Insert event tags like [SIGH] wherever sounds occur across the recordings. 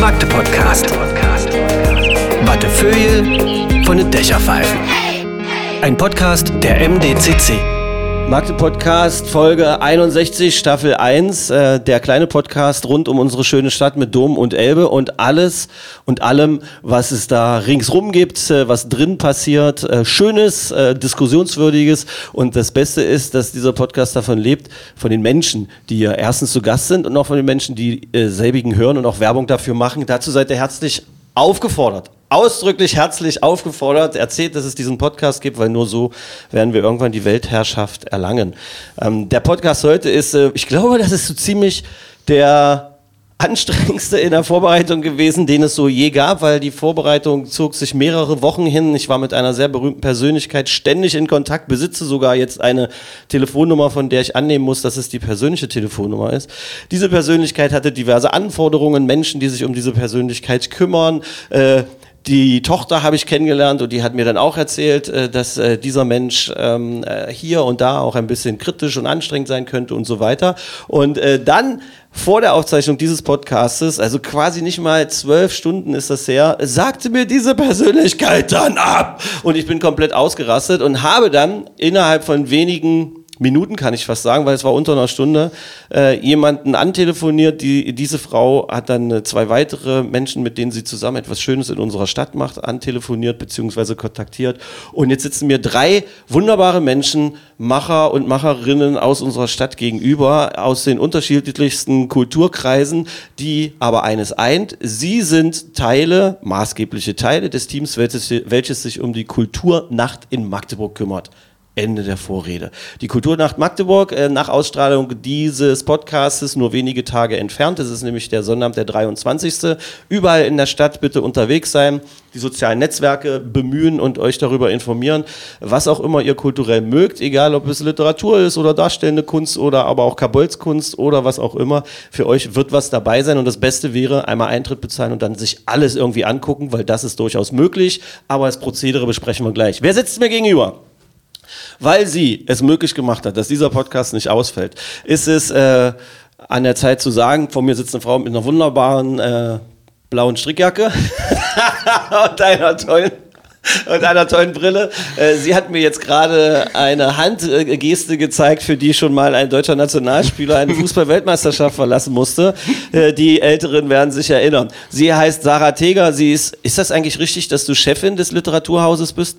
Magde Podcast. Wattefeuille von den Dächerpfeifen. Ein Podcast der MDCC. Magde Podcast Folge 61 Staffel 1, äh, der kleine Podcast rund um unsere schöne Stadt mit Dom und Elbe und alles und allem, was es da ringsrum gibt, äh, was drin passiert, äh, schönes, äh, diskussionswürdiges und das Beste ist, dass dieser Podcast davon lebt, von den Menschen, die ja erstens zu Gast sind und auch von den Menschen, die äh, selbigen hören und auch Werbung dafür machen. Dazu seid ihr herzlich aufgefordert, ausdrücklich herzlich aufgefordert, erzählt, dass es diesen Podcast gibt, weil nur so werden wir irgendwann die Weltherrschaft erlangen. Ähm, der Podcast heute ist, äh, ich glaube, das ist so ziemlich der anstrengendste in der Vorbereitung gewesen, den es so je gab, weil die Vorbereitung zog sich mehrere Wochen hin. Ich war mit einer sehr berühmten Persönlichkeit ständig in Kontakt, besitze sogar jetzt eine Telefonnummer, von der ich annehmen muss, dass es die persönliche Telefonnummer ist. Diese Persönlichkeit hatte diverse Anforderungen, Menschen, die sich um diese Persönlichkeit kümmern. Äh, die Tochter habe ich kennengelernt und die hat mir dann auch erzählt, äh, dass äh, dieser Mensch ähm, äh, hier und da auch ein bisschen kritisch und anstrengend sein könnte und so weiter. Und dann vor der Aufzeichnung dieses Podcastes, also quasi nicht mal zwölf Stunden ist das her, sagte mir diese Persönlichkeit dann ab. Und ich bin komplett ausgerastet und habe dann innerhalb von wenigen Minuten kann ich fast sagen, weil es war unter einer Stunde, äh, jemanden antelefoniert. Die, diese Frau hat dann äh, zwei weitere Menschen, mit denen sie zusammen etwas Schönes in unserer Stadt macht, antelefoniert bzw. kontaktiert. Und jetzt sitzen mir drei wunderbare Menschen, Macher und Macherinnen aus unserer Stadt gegenüber, aus den unterschiedlichsten Kulturkreisen, die aber eines eint. Sie sind Teile, maßgebliche Teile des Teams, welches, welches sich um die Kulturnacht in Magdeburg kümmert. Ende der Vorrede. Die Kulturnacht Magdeburg, äh, nach Ausstrahlung dieses Podcastes nur wenige Tage entfernt. Das ist nämlich der Sonnabend, der 23. Überall in der Stadt bitte unterwegs sein, die sozialen Netzwerke bemühen und euch darüber informieren, was auch immer ihr kulturell mögt, egal ob es Literatur ist oder darstellende Kunst oder aber auch Kabolzkunst oder was auch immer. Für euch wird was dabei sein und das Beste wäre, einmal Eintritt bezahlen und dann sich alles irgendwie angucken, weil das ist durchaus möglich. Aber das Prozedere besprechen wir gleich. Wer sitzt mir gegenüber? Weil sie es möglich gemacht hat, dass dieser Podcast nicht ausfällt, ist es äh, an der Zeit zu sagen, vor mir sitzt eine Frau mit einer wunderbaren äh, blauen Strickjacke [LAUGHS] und einer tollen und einer tollen Brille. Äh, Sie hat mir jetzt gerade eine Handgeste gezeigt, für die schon mal ein deutscher Nationalspieler eine Fußball-Weltmeisterschaft verlassen musste. Äh, Die Älteren werden sich erinnern. Sie heißt Sarah Teger. Sie ist, ist das eigentlich richtig, dass du Chefin des Literaturhauses bist?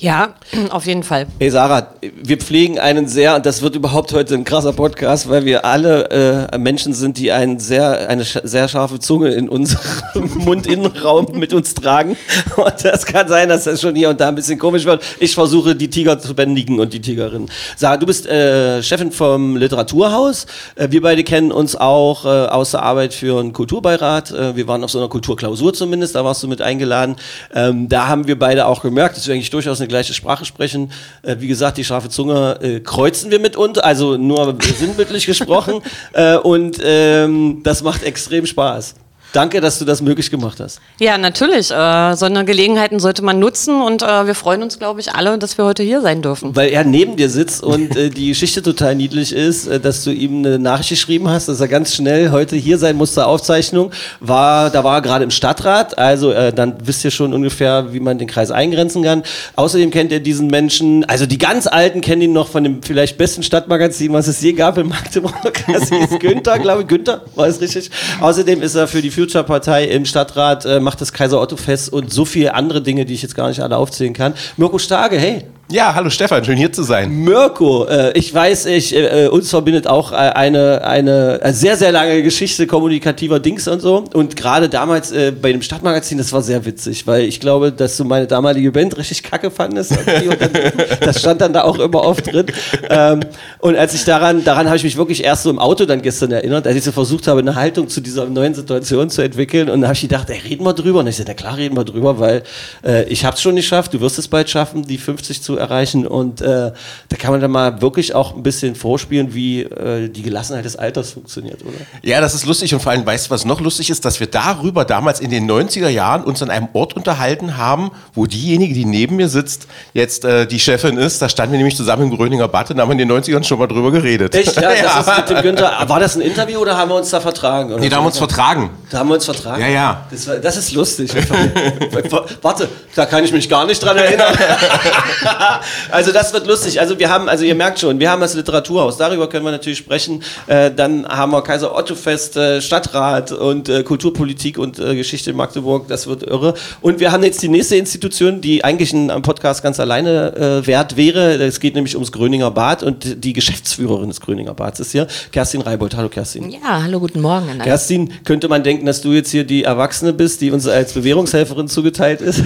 Ja, [CLEARS THROAT] auf jeden Fall. Hey Sarah, wir pflegen einen sehr, und das wird überhaupt heute ein krasser Podcast, weil wir alle äh, Menschen sind, die einen sehr, eine sch sehr scharfe Zunge in unserem [LAUGHS] Mundinnenraum mit uns tragen. [LAUGHS] Und das kann sein, dass das schon hier und da ein bisschen komisch wird. Ich versuche, die Tiger zu bändigen und die Tigerinnen. Sarah, du bist äh, Chefin vom Literaturhaus. Äh, wir beide kennen uns auch äh, aus der Arbeit für einen Kulturbeirat. Äh, wir waren auf so einer Kulturklausur zumindest, da warst du mit eingeladen. Ähm, da haben wir beide auch gemerkt, dass wir eigentlich durchaus eine gleiche Sprache sprechen. Äh, wie gesagt, die scharfe Zunge äh, kreuzen wir mitunter, also nur sinnbildlich gesprochen. [LAUGHS] Äh, und ähm, das macht extrem Spaß. Danke, dass du das möglich gemacht hast. Ja, natürlich. Äh, so eine Gelegenheiten sollte man nutzen und äh, wir freuen uns, glaube ich, alle, dass wir heute hier sein dürfen. Weil er neben dir sitzt und äh, die Geschichte total niedlich ist, äh, dass du ihm eine Nachricht geschrieben hast, dass er ganz schnell heute hier sein muss zur Aufzeichnung. War, da war er gerade im Stadtrat, also äh, dann wisst ihr schon ungefähr, wie man den Kreis eingrenzen kann. Außerdem kennt ihr diesen Menschen, also die ganz Alten kennen ihn noch von dem vielleicht besten Stadtmagazin, was es je gab in Magdeburg. [LAUGHS] Das hieß Günther, glaube ich. Günther, war es richtig? Außerdem ist er für die Future-Partei im Stadtrat, äh, macht das Kaiser Otto Fest und so viele andere Dinge, die ich jetzt gar nicht alle aufzählen kann. Mirko Starke, hey. Ja, hallo Stefan, schön hier zu sein. Mirko, äh, ich weiß, ich, äh, uns verbindet auch äh, eine, eine äh, sehr, sehr lange Geschichte kommunikativer Dings und so. Und gerade damals äh, bei dem Stadtmagazin, das war sehr witzig, weil ich glaube, dass du meine damalige Band richtig kacke fandest. dann, [LAUGHS] das stand dann da auch immer oft drin. Ähm, und als ich daran, daran habe ich mich wirklich erst so im Auto dann gestern erinnert, als ich so versucht habe, eine Haltung zu dieser neuen Situation zu entwickeln. Und da habe ich gedacht, ey, reden wir drüber. Und ich sagte, na klar, reden wir drüber, weil äh, ich habe es schon nicht geschafft, du wirst es bald schaffen, die 50 zu zu erreichen. Und äh, da kann man dann mal wirklich auch ein bisschen vorspielen, wie äh, die Gelassenheit des Alters funktioniert, oder? Ja, das ist lustig und vor allem, weißt du, was noch lustig ist, dass wir darüber damals in den 90er Jahren uns an einem Ort unterhalten haben, wo diejenige, die neben mir sitzt, jetzt äh, die Chefin ist. Da standen wir nämlich zusammen im Gröninger Bad und haben in den 90ern schon mal drüber geredet. Echt? Ja, [LAUGHS] das ist mit dem Günther. War das ein Interview oder haben wir uns da vertragen? Oder Nee, da haben wir uns vertragen. Da haben wir uns vertragen? Ja, ja. Das, war, das ist lustig. [LAUGHS] Warte, da kann ich mich gar nicht dran erinnern. [LAUGHS] [LAUGHS] also das wird lustig. Also wir haben, also ihr merkt schon, wir haben das Literaturhaus, darüber können wir natürlich sprechen. Äh, dann haben wir Kaiser Otto Fest, äh, Stadtrat und äh, Kulturpolitik und äh, Geschichte in Magdeburg, das wird irre. Und wir haben jetzt die nächste Institution, die eigentlich ein Podcast ganz alleine äh, wert wäre. Es geht nämlich ums Gröninger Bad und die Geschäftsführerin des Gröninger Bads ist hier, Kerstin Reibold. Hallo Kerstin. Ja, hallo, guten Morgen. an alle. Kerstin, könnte man denken, dass du jetzt hier die Erwachsene bist, die uns als Bewährungshelferin zugeteilt ist,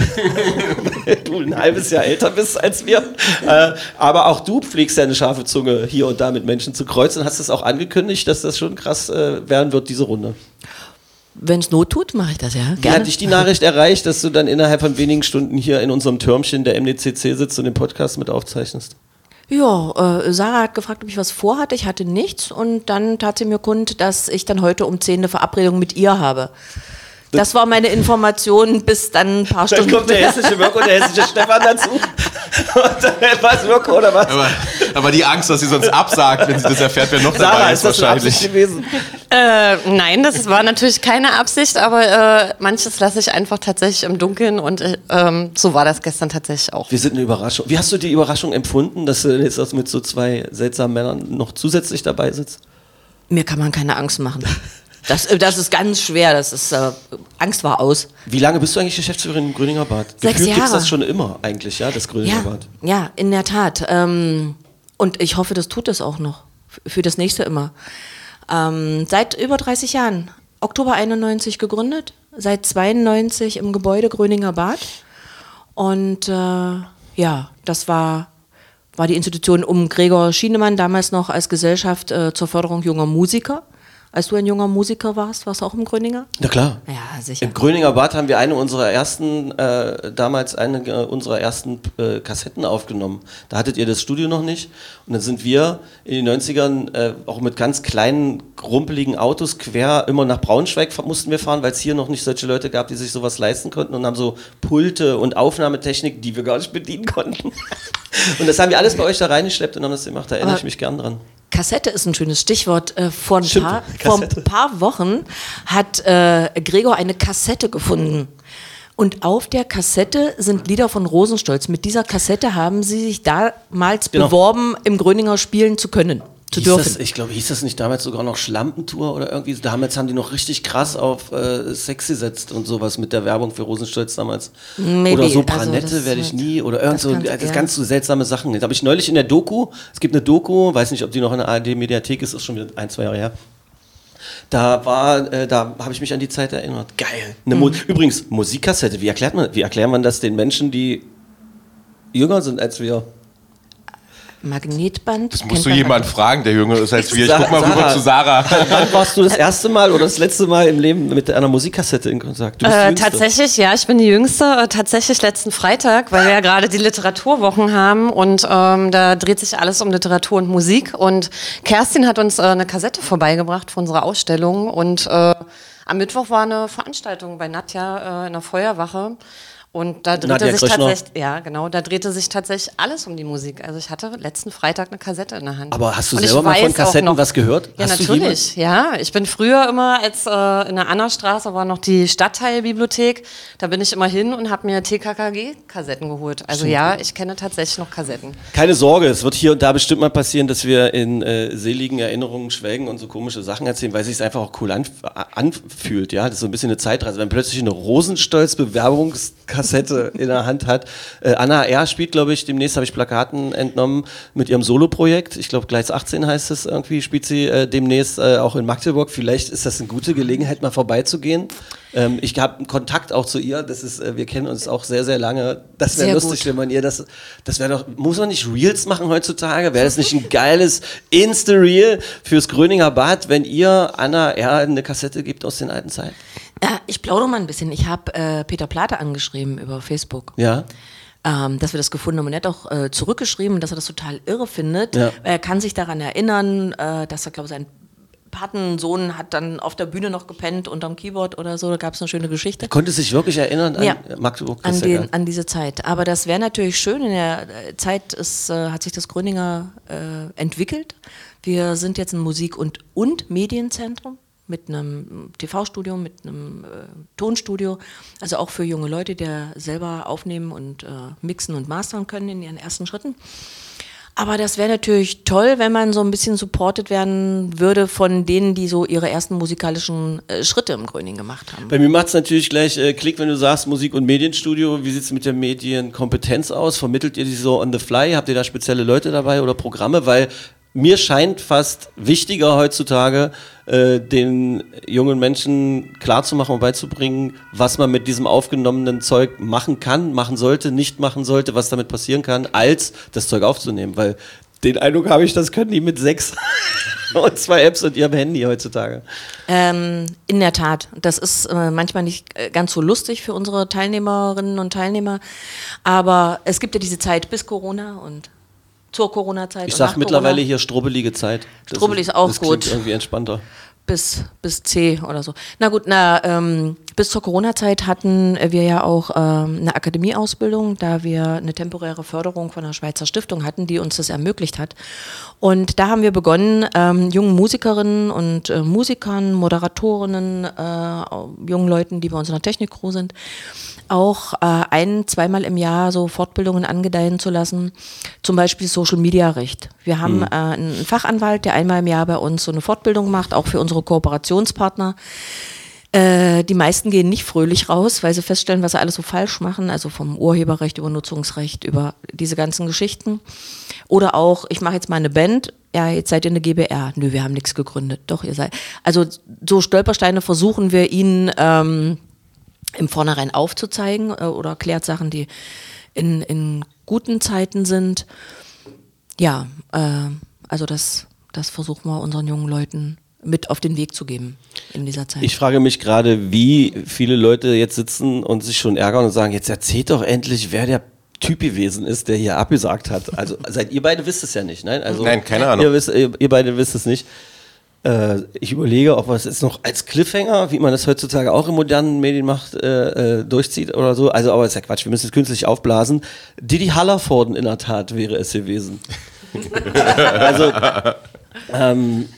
[LAUGHS] weil [LAUGHS] du ein halbes Jahr älter bist als wir. Äh, aber auch du pflegst ja eine scharfe Zunge, hier und da mit Menschen zu kreuzen. Hast es auch angekündigt, dass das schon krass äh, werden wird, diese Runde. Wenn es Not tut, mache ich das ja. Wie Gerne. hat dich die Nachricht erreicht, dass du dann innerhalb von wenigen Stunden hier in unserem Türmchen der MDCC sitzt und den Podcast mit aufzeichnest? Ja, äh, Sarah hat gefragt, ob ich was vorhatte. Ich hatte nichts und dann tat sie mir kund, dass ich dann heute um 10 eine Verabredung mit ihr habe. Das war meine Information bis dann ein paar Dann Stunden. kommt der hessische Mirko und der hessische Stefan dazu. [LAUGHS] Und dann was Mirko oder was? Aber, aber die Angst, dass sie sonst absagt, wenn sie das erfährt, wer noch Sarah, dabei ist ist, das wahrscheinlich. gewesen? Äh, nein, das war natürlich keine Absicht, aber äh, manches lasse ich einfach tatsächlich im Dunkeln und äh, so war das gestern tatsächlich auch. Wir sind eine Überraschung. Wie hast du die Überraschung empfunden, dass du jetzt auch mit so zwei seltsamen Männern noch zusätzlich dabei sitzt? Mir kann man keine Angst machen. Das, äh, das ist ganz schwer. Das ist, äh, Angst war aus. Wie lange bist du eigentlich Geschäftsführerin im Gröninger Bad? Sechs Gefühlt gibt's Jahre. das schon immer eigentlich, ja, das Gröninger Ja, Bad. ja, in der Tat. Ähm, und ich hoffe, das tut es auch noch. Für das nächste immer. Ähm, seit über 30 Jahren. Oktober 91 gegründet, seit 92 im Gebäude Gröninger Bad. Und äh, ja, das war, war die Institution um Gregor Schienemann, damals noch als Gesellschaft äh, zur Förderung junger Musiker. Als du ein junger Musiker warst, warst du auch im Gröninger? Na klar. Ja, sicher. Im Gröninger Bad haben wir eine unserer ersten, äh, damals eine äh, unserer ersten äh, Kassetten aufgenommen. Da hattet ihr das Studio noch nicht. Und dann sind wir in den 90ern äh, auch mit ganz kleinen, rumpeligen Autos quer immer nach Braunschweig mussten wir fahren, weil es hier noch nicht solche Leute gab, die sich sowas leisten konnten und haben so Pulte und Aufnahmetechnik, die wir gar nicht bedienen konnten. [LAUGHS] Und das haben wir alles bei euch da reingeschleppt und haben das gemacht. Da erinnere Aber- ich mich gern dran. Kassette ist ein schönes Stichwort. Äh, vor, ein paar, vor ein paar Wochen hat äh, Gregor eine Kassette gefunden. Und auf der Kassette sind Lieder von Rosenstolz. Mit dieser Kassette haben sie sich damals Genau. beworben, im Gröninger spielen zu können, zu Hieß dürfen. das, ich glaube, hieß das nicht damals sogar noch Schlampentour oder irgendwie? Damals haben die noch richtig krass auf äh, Sex gesetzt und sowas mit der Werbung für Rosenstolz damals. Maybe, oder Sopranette also das werde ich nie oder irgend so, kann- das ja. ganz so seltsame Sachen. Da habe ich neulich in der Doku, es gibt eine Doku, weiß nicht, ob die noch in der ARD-Mediathek ist, ist schon wieder ein, zwei Jahre her. Da war, äh, da habe ich mich an die Zeit erinnert. Geil. Mhm. Übrigens, Musikkassette, wie erklärt man, wie erklärt man das den Menschen, die jünger sind als wir? Magnetband. Das musst du man- jemand fragen, der Jüngere ist als wir. Ich guck mal rüber Sarah. zu Sarah. Wann warst du das [LAUGHS] erste Mal oder das letzte Mal im Leben mit einer Musikkassette in Kontakt? Du bist die Äh, tatsächlich, ja, ich bin die Jüngste. Äh, tatsächlich letzten Freitag, weil wir ja gerade die Literaturwochen haben und ähm, da dreht sich alles um Literatur und Musik. Und Kerstin hat uns äh, eine Kassette vorbeigebracht für unsere Ausstellung und äh, am Mittwoch war eine Veranstaltung bei Nadja äh, in der Feuerwache. Und da drehte Nadja sich Krishna. tatsächlich, ja genau, da drehte sich tatsächlich alles um die Musik. Also ich hatte letzten Freitag eine Kassette in der Hand. Aber hast du Und selber mal von Kassetten noch- was gehört? Ja, Hast natürlich. Ja, ich bin früher immer, als äh, in der Annastraße war noch die Stadtteilbibliothek, da bin ich immer hin und habe mir TKKG-Kassetten geholt. Also ja, ich kenne tatsächlich noch Kassetten. Keine Sorge, es wird hier und da bestimmt mal passieren, dass wir in äh, seligen Erinnerungen schwelgen und so komische Sachen erzählen, weil es sich einfach auch cool anf anfühlt. Ja, das ist so ein bisschen eine Zeitreise. Wenn plötzlich eine Rosenstolz-Bewerbungskassette in der Hand hat. Äh, Anna R. spielt, glaube ich, demnächst habe ich Plakaten entnommen mit ihrem Soloprojekt. Ich glaube, Gleis 18 heißt es irgendwie, spielt sie äh, demnächst äh, auch in Magdeburg. Vielleicht ist das eine gute Gelegenheit, mal vorbeizugehen. Ähm, ich habe einen Kontakt auch zu ihr. Das ist, äh, wir kennen uns auch sehr, sehr lange. Das wäre lustig, gut. wenn man ihr das, das wäre doch, muss man nicht Reels machen heutzutage? Wäre das nicht ein geiles Insta-Reel fürs Gröninger Bad, wenn ihr Anna R. eine Kassette gibt aus den alten Zeiten? Äh, ich plaudere mal ein bisschen. Ich habe äh, Peter Plate angeschrieben über Facebook. Ja. ähm, dass wir das gefunden haben. Und er hat auch äh, zurückgeschrieben, dass er das total irre findet. Ja. Er kann sich daran erinnern, äh, dass er, glaube ich, sein Patensohn hat dann auf der Bühne noch gepennt unterm Keyboard oder so. Da gab es eine schöne Geschichte. Konnte sich wirklich erinnern an Ja. Magdeburg? An, den, an diese Zeit. Aber das wäre natürlich schön. In der äh, Zeit ist, äh, hat sich das Gröninger äh, entwickelt. Wir sind jetzt ein Musik- und, und Medienzentrum mit einem TV-Studio, mit einem äh, Tonstudio. Also auch für junge Leute, die selber aufnehmen und äh, mixen und mastern können in ihren ersten Schritten. Aber das wäre natürlich toll, wenn man so ein bisschen supported werden würde von denen, die so ihre ersten musikalischen äh, Schritte im Gröning gemacht haben. Bei mir macht es natürlich gleich äh, Klick, wenn du sagst Musik- und Medienstudio. Wie sieht es mit der Medienkompetenz aus? Vermittelt ihr die so on the fly? Habt ihr da spezielle Leute dabei oder Programme? Weil mir scheint fast wichtiger heutzutage, äh, den jungen Menschen klarzumachen und beizubringen, was man mit diesem aufgenommenen Zeug machen kann, machen sollte, nicht machen sollte, was damit passieren kann, als das Zeug aufzunehmen. Weil den Eindruck habe ich, das können die mit sechs [LAUGHS] und zwei Apps und ihrem Handy heutzutage. Ähm, in der Tat. Das ist äh, manchmal nicht äh, ganz so lustig für unsere Teilnehmerinnen und Teilnehmer. Aber es gibt ja diese Zeit bis Corona und zur Corona-Zeit. Ich und sag nach mittlerweile Corona hier strubbelige Zeit. Das Strubbelig ist auch das klingt gut. irgendwie entspannter. bis, bis C oder so. Na gut, na, ähm, bis zur Corona-Zeit hatten wir ja auch ähm, eine Akademieausbildung, da wir eine temporäre Förderung von der Schweizer Stiftung hatten, die uns das ermöglicht hat. Und da haben wir begonnen, ähm, jungen Musikerinnen und äh, Musikern, Moderatorinnen, äh, jungen Leuten, die bei uns in der Technik-Crew sind, auch äh, ein-, zweimal im Jahr so Fortbildungen angedeihen zu lassen, zum Beispiel Social Media Recht. Wir haben äh, einen Fachanwalt, der einmal im Jahr bei uns so eine Fortbildung macht, auch für unsere Kooperationspartner. Äh, die meisten gehen nicht fröhlich raus, weil sie feststellen, was sie alles so falsch machen, also vom Urheberrecht über Nutzungsrecht, über diese ganzen Geschichten. Oder auch, ich mache jetzt mal eine Band, ja, jetzt seid ihr eine GBR. Nö, wir haben nichts gegründet. Doch, ihr seid. Also so Stolpersteine versuchen wir ihnen ähm, im Vornherein aufzuzeigen äh, oder erklärt Sachen, die in, in guten Zeiten sind. Ja, äh, also das, das versuchen wir unseren jungen Leuten mit auf den Weg zu geben in dieser Zeit. Ich frage mich gerade, wie viele Leute jetzt sitzen und sich schon ärgern und sagen, jetzt erzählt doch endlich, wer der Typ gewesen ist, der hier abgesagt hat. Also [LAUGHS] seid ihr beide wisst es ja nicht, nein? Also, Nein, keine Ahnung. Ihr, wisst, ihr, ihr beide wisst es nicht. Äh, ich überlege, ob man es jetzt noch als Cliffhanger, wie man das heutzutage auch in modernen Medien macht, äh, äh, durchzieht oder so. Also, aber ist ja Quatsch, wir müssen es künstlich aufblasen. Didi Hallervorden in der Tat wäre es gewesen. [LAUGHS] also, ähm,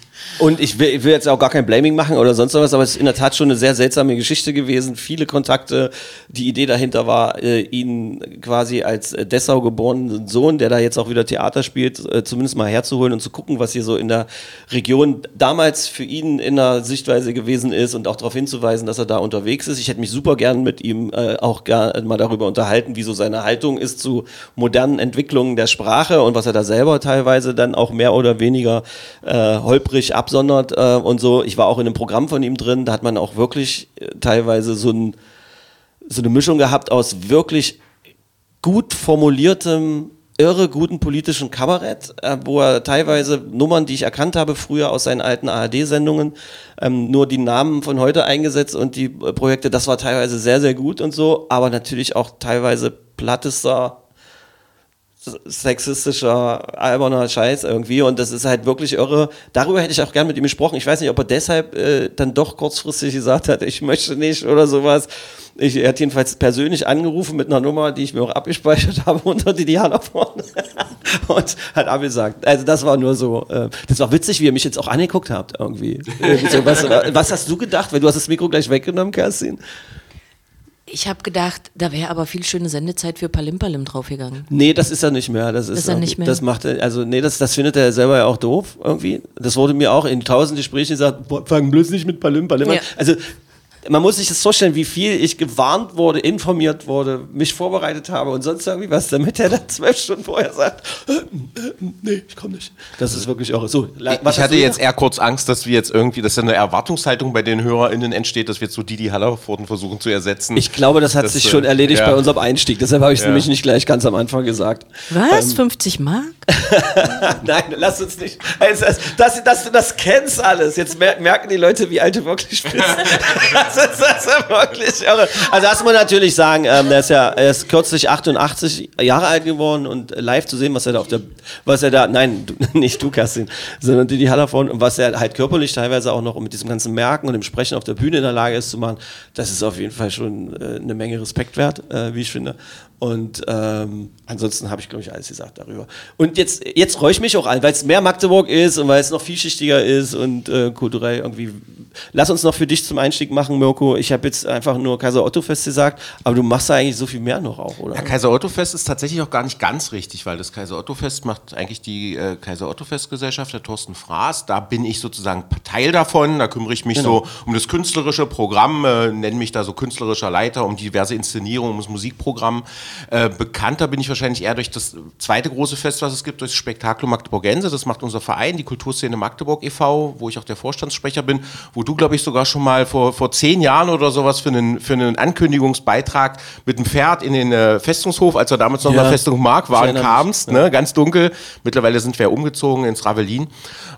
und ich will, ich will jetzt auch gar kein Blaming machen oder sonst was, aber es ist in der Tat schon eine sehr seltsame Geschichte gewesen. Viele Kontakte. Die Idee dahinter war, äh, ihn quasi als äh, Dessau geborenen Sohn, der da jetzt auch wieder Theater spielt, äh, zumindest mal herzuholen und zu gucken, was hier so in der Region damals für ihn in der Sichtweise gewesen ist und auch darauf hinzuweisen, dass er da unterwegs ist. Ich hätte mich super gern mit ihm äh, auch gar mal darüber unterhalten, wie so seine Haltung ist zu modernen Entwicklungen der Sprache und was er da selber teilweise dann auch mehr oder weniger äh, holprig absondert äh, und so. Ich war auch in einem Programm von ihm drin, da hat man auch wirklich äh, teilweise so, ein, so eine Mischung gehabt aus wirklich gut formuliertem, irre guten politischen Kabarett, äh, wo er teilweise Nummern, die ich erkannt habe, früher aus seinen alten ARD-Sendungen, ähm, nur die Namen von heute eingesetzt und die äh, Projekte, das war teilweise sehr, sehr gut und so, aber natürlich auch teilweise plattester, sexistischer, alberner Scheiß irgendwie und das ist halt wirklich irre. Darüber hätte ich auch gern mit ihm gesprochen. Ich weiß nicht, ob er deshalb äh, dann doch kurzfristig gesagt hat, ich möchte nicht oder sowas. Ich, er hat jedenfalls persönlich angerufen mit einer Nummer, die ich mir auch abgespeichert [LAUGHS] habe unter die Diana vorne [LAUGHS] und hat abgesagt. Also das war nur so. Äh, das war witzig, wie ihr mich jetzt auch angeguckt habt irgendwie. Irgendwie so, was, was hast du gedacht? Weil du hast das Mikro gleich weggenommen, Kerstin. Ich habe gedacht, da wäre aber viel schöne Sendezeit für Palimpalim draufgegangen. Nee, das ist er nicht mehr. Das ist, Ist er nicht mehr? Das macht er, also nee, das, das findet er selber ja auch doof irgendwie. Das wurde mir auch in tausend Gesprächen gesagt, boah, fang bloß nicht mit Palim, Palim an. Ja. Also man muss sich das vorstellen, wie viel ich gewarnt wurde, informiert wurde, mich vorbereitet habe und sonst irgendwie was, damit er dann zwölf Stunden vorher sagt, äh, äh, nee, ich komme nicht. Das ist wirklich auch so. Ich hatte jetzt eher kurz Angst, dass wir jetzt irgendwie, dass da eine Erwartungshaltung bei den HörerInnen entsteht, dass wir jetzt so Didi Hallervorden versuchen zu ersetzen. Ich glaube, das hat Das, sich äh, schon erledigt ja. bei unserem Einstieg. Deshalb habe ich es Ja. nämlich nicht gleich ganz am Anfang gesagt. Was? 50 Mark? [LAUGHS] Nein, lass uns nicht. Also, dass, dass, dass du das kennst alles. Jetzt mer merken die Leute, wie alt du wirklich bist. [LAUGHS] das, ist, das wirklich irre. Also das muss man natürlich sagen, ähm, der ist ja er ist kürzlich 88 Jahre alt geworden und live zu sehen, was er da auf der, was er da, nein, du, [LAUGHS] nicht du, Kerstin, sondern Didi Hallervorden und was er halt körperlich teilweise auch noch mit diesem ganzen Merken und dem Sprechen auf der Bühne in der Lage ist zu machen, das ist auf jeden Fall schon äh, eine Menge Respekt wert, äh, wie ich finde. Und ähm, ansonsten habe ich, glaube ich, alles gesagt darüber. Und jetzt, jetzt freue ich mich auch an, weil es mehr Magdeburg ist und weil es noch vielschichtiger ist und äh, kulturell irgendwie. Lass uns noch für dich zum Einstieg machen, Mirko. Ich habe jetzt einfach nur Kaiser Otto Fest gesagt, aber du machst da eigentlich so viel mehr noch auch, oder? Ja, Kaiser Otto Fest ist tatsächlich auch gar nicht ganz richtig, weil das Kaiser Otto Fest macht eigentlich die äh, Kaiser Otto Fest Gesellschaft, der Thorsten Fraß. Da bin ich sozusagen Teil davon. Da kümmere ich mich Genau. so um das künstlerische Programm, äh, nenne mich da so künstlerischer Leiter, um diverse Inszenierungen, um das Musikprogramm. Äh, bekannter bin ich wahrscheinlich eher durch das zweite große Fest, was es gibt, durch das Spektakel Magdeburgense. Das macht unser Verein, die Kulturszene Magdeburg e.V., wo ich auch der Vorstandssprecher bin, wo du, glaube ich, sogar schon mal vor, vor zehn Jahren oder sowas für einen, für einen Ankündigungsbeitrag mit dem Pferd in den äh, Festungshof, als wir damals noch Ja. in der Festung Mark waren, mich, kamst, ne, ganz dunkel. Mittlerweile sind wir umgezogen ins Ravelin.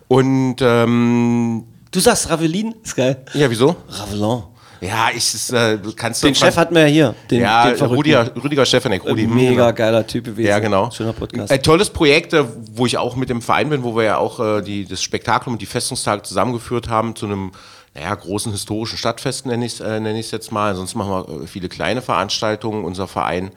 Und ähm, Du sagst Ravelin? Ist geil. ja, wieso? Ravelin. Ja, ich es, äh, kannst du Den Chef hatten wir ja hier. Den, ja, den. Rüdiger, Rüdiger Stefanek, Rudi. Äh, Mega geiler Typ gewesen. Ja, genau. Schöner Podcast. Ein tolles Projekt, äh, wo ich auch mit dem Verein bin, wo wir ja auch äh, die, das Spektakel und die Festungstage zusammengeführt haben zu einem naja, großen historischen Stadtfest, nenne ich es äh, nenn jetzt mal. Sonst machen wir äh, viele kleine Veranstaltungen. Unser Verein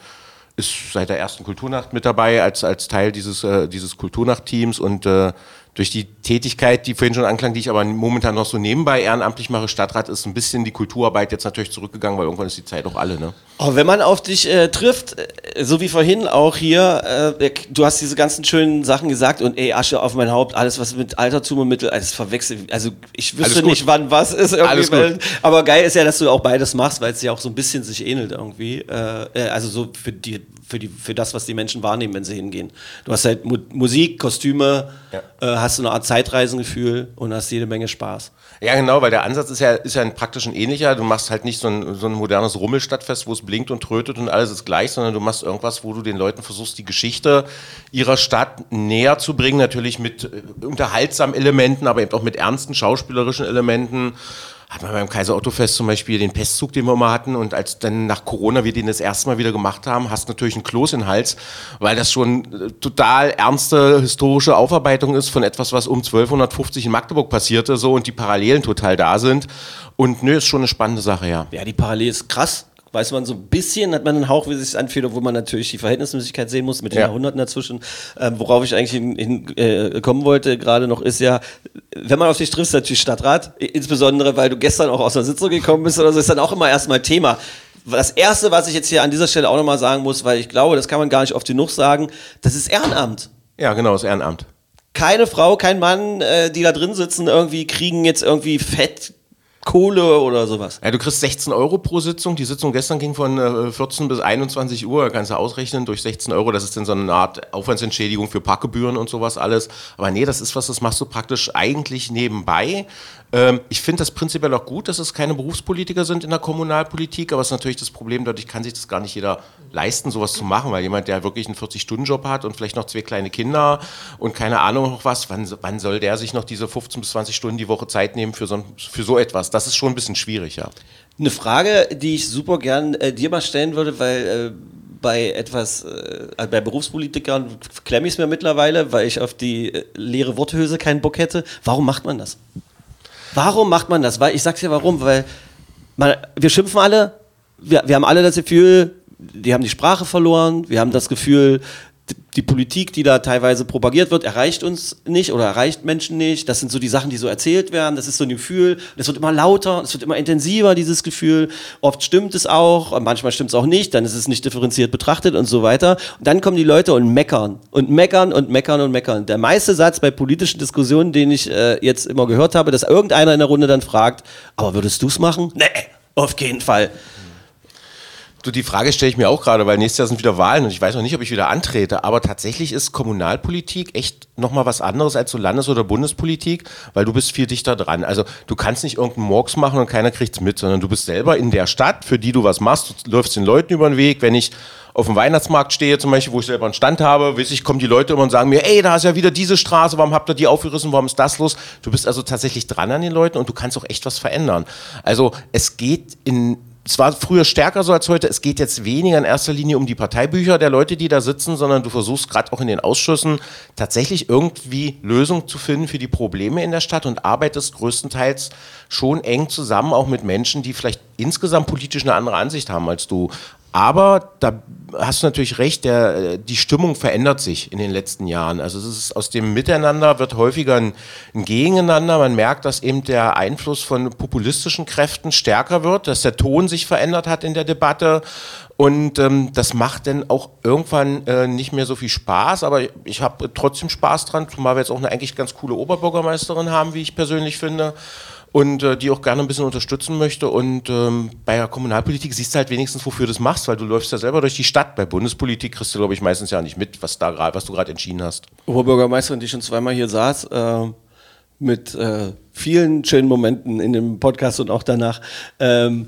ist seit der ersten Kulturnacht mit dabei als, als Teil dieses, äh, dieses Kulturnachtteams und äh, durch die Tätigkeit, die vorhin schon anklang, die ich aber momentan noch so nebenbei ehrenamtlich mache, Stadtrat, ist ein bisschen die Kulturarbeit jetzt natürlich zurückgegangen, weil irgendwann ist die Zeit auch alle, ne? Oh, wenn man auf dich äh, trifft, äh, so wie vorhin auch hier, äh, du hast diese ganzen schönen Sachen gesagt und ey, Asche auf mein Haupt, alles was mit Altertum und Mittel, alles verwechselt. Also ich wüsste nicht, wann was ist. Irgendwie, weil- aber geil ist ja, dass du auch beides machst, weil es ja auch so ein bisschen sich ähnelt irgendwie. Äh, äh, also so für die, für die, für das, was die Menschen wahrnehmen, wenn sie hingehen. Du hast halt Mu Musik, Kostüme, Ja. äh, hast so eine Art Zeitreisengefühl und hast jede Menge Spaß. Ja, genau, weil der Ansatz ist ja, ist ja ein praktisch ein ähnlicher. Du machst halt nicht so ein, so ein modernes Rummelstadtfest, wo es blinkt und trötet und alles ist gleich, sondern du machst irgendwas, wo du den Leuten versuchst, die Geschichte ihrer Stadt näher zu bringen. Natürlich mit äh, unterhaltsamen Elementen, aber eben auch mit ernsten schauspielerischen Elementen. Hat man beim Kaiser Otto Fest zum Beispiel den Pestzug, den wir immer hatten, und als dann nach Corona wir den das erste Mal wieder gemacht haben, hast natürlich einen Kloß in den Hals, weil das schon äh, total ernste historische Aufarbeitung ist von etwas, was um 1250 in Magdeburg passierte, so und die Parallelen total da sind. Und nö, ist schon eine spannende Sache, ja. Ja, die Parallele ist krass. Weiß man so ein bisschen, hat man einen Hauch, wie es sich anfühlt, obwohl man natürlich die Verhältnismäßigkeit sehen muss mit den Ja. Jahrhunderten dazwischen. Ähm, worauf ich eigentlich hin, hin, äh, kommen wollte gerade noch, ist ja, wenn man auf dich trifft, ist natürlich Stadtrat, insbesondere weil du gestern auch aus der Sitzung gekommen bist oder so, ist dann auch immer erstmal Thema. Das Erste, was ich jetzt hier an dieser Stelle auch nochmal sagen muss, weil ich glaube, das kann man gar nicht oft genug sagen, das ist Ehrenamt Ja, genau, das Ehrenamt. keine Frau, kein Mann, äh, die da drin sitzen, irgendwie kriegen jetzt irgendwie Fett, Kohle oder sowas. Ja, du kriegst 16 Euro pro Sitzung. Die Sitzung gestern ging von äh, 14 bis 21 Uhr. Kannst du ausrechnen durch 16 Euro. Das ist dann so eine Art Aufwandsentschädigung für Parkgebühren und sowas alles. Aber nee, das ist was, das machst du praktisch eigentlich nebenbei. Ähm, ich finde das prinzipiell auch gut, dass es keine Berufspolitiker sind in der Kommunalpolitik. Aber es ist natürlich das Problem, dadurch kann sich das gar nicht jeder leisten, sowas zu machen. Weil jemand, der wirklich einen 40-Stunden-Job hat und vielleicht noch zwei kleine Kinder und keine Ahnung noch was, wann, wann soll der sich noch diese 15 bis 20 Stunden die Woche Zeit nehmen für so, für so etwas? Das ist schon ein bisschen schwierig, ja. Eine Frage, die ich super gern äh, dir mal stellen würde, weil äh, bei etwas, äh, also bei Berufspolitikern klemme ich es mir mittlerweile, weil ich auf die äh, leere Worthülse keinen Bock hätte. Warum macht man das? Warum macht man das? Weil ich sag's ja warum, weil man, wir schimpfen alle, wir, wir haben alle das Gefühl, die haben die Sprache verloren, wir haben das Gefühl, die- Politik, die da teilweise propagiert wird, erreicht uns nicht oder erreicht Menschen nicht. Das sind so die Sachen, die so erzählt werden. Das ist so ein Gefühl. Es wird immer lauter, es wird immer intensiver, dieses Gefühl. Oft stimmt es auch, manchmal stimmt es auch nicht. Dann ist es nicht differenziert betrachtet und so weiter. Und dann kommen die Leute und meckern und meckern und meckern und meckern. Der meiste Satz bei politischen Diskussionen, den ich äh, jetzt immer gehört habe, dass irgendeiner in der Runde dann fragt, aber würdest du es machen? Nee, auf keinen Fall. Du, die Frage stelle ich mir auch gerade, weil nächstes Jahr sind wieder Wahlen und ich weiß noch nicht, ob ich wieder antrete. Aber tatsächlich ist Kommunalpolitik echt nochmal was anderes als so Landes- oder Bundespolitik, weil du bist viel dichter dran. Also du kannst nicht irgendeinen Murks machen und keiner kriegt's mit, sondern du bist selber in der Stadt, für die du was machst. Du läufst den Leuten über den Weg. Wenn ich auf dem Weihnachtsmarkt stehe, zum Beispiel, wo ich selber einen Stand habe, weiß ich, kommen die Leute immer und sagen mir, ey, da ist ja wieder diese Straße, warum habt ihr die aufgerissen, warum ist das los? Du bist also tatsächlich dran an den Leuten und du kannst auch echt was verändern. Also es geht in es war früher stärker so als heute. Es geht jetzt weniger in erster Linie um die Parteibücher der Leute, die da sitzen, sondern du versuchst gerade auch in den Ausschüssen tatsächlich irgendwie Lösungen zu finden für die Probleme in der Stadt und arbeitest größtenteils schon eng zusammen, auch mit Menschen, die vielleicht insgesamt politisch eine andere Ansicht haben als du. Aber da hast du natürlich recht, der, die Stimmung verändert sich in den letzten Jahren. Also es ist aus dem Miteinander wird häufiger ein, ein Gegeneinander. Man merkt, dass eben der Einfluss von populistischen Kräften stärker wird, dass der Ton sich verändert hat in der Debatte. Und ähm, das macht dann auch irgendwann äh, nicht mehr so viel Spaß, aber ich habe trotzdem Spaß dran, zumal wir jetzt auch eine eigentlich ganz coole Oberbürgermeisterin haben, wie ich persönlich finde und äh, die auch gerne ein bisschen unterstützen möchte. Und ähm, bei der Kommunalpolitik siehst du halt wenigstens, wofür du das machst, weil du läufst ja selber durch die Stadt. Bei Bundespolitik kriegst du, glaube ich, meistens ja nicht mit, was, da was du gerade entschieden hast. Oberbürgermeisterin, die schon zweimal hier saß, äh, mit äh, vielen schönen Momenten in dem Podcast und auch danach. Ähm,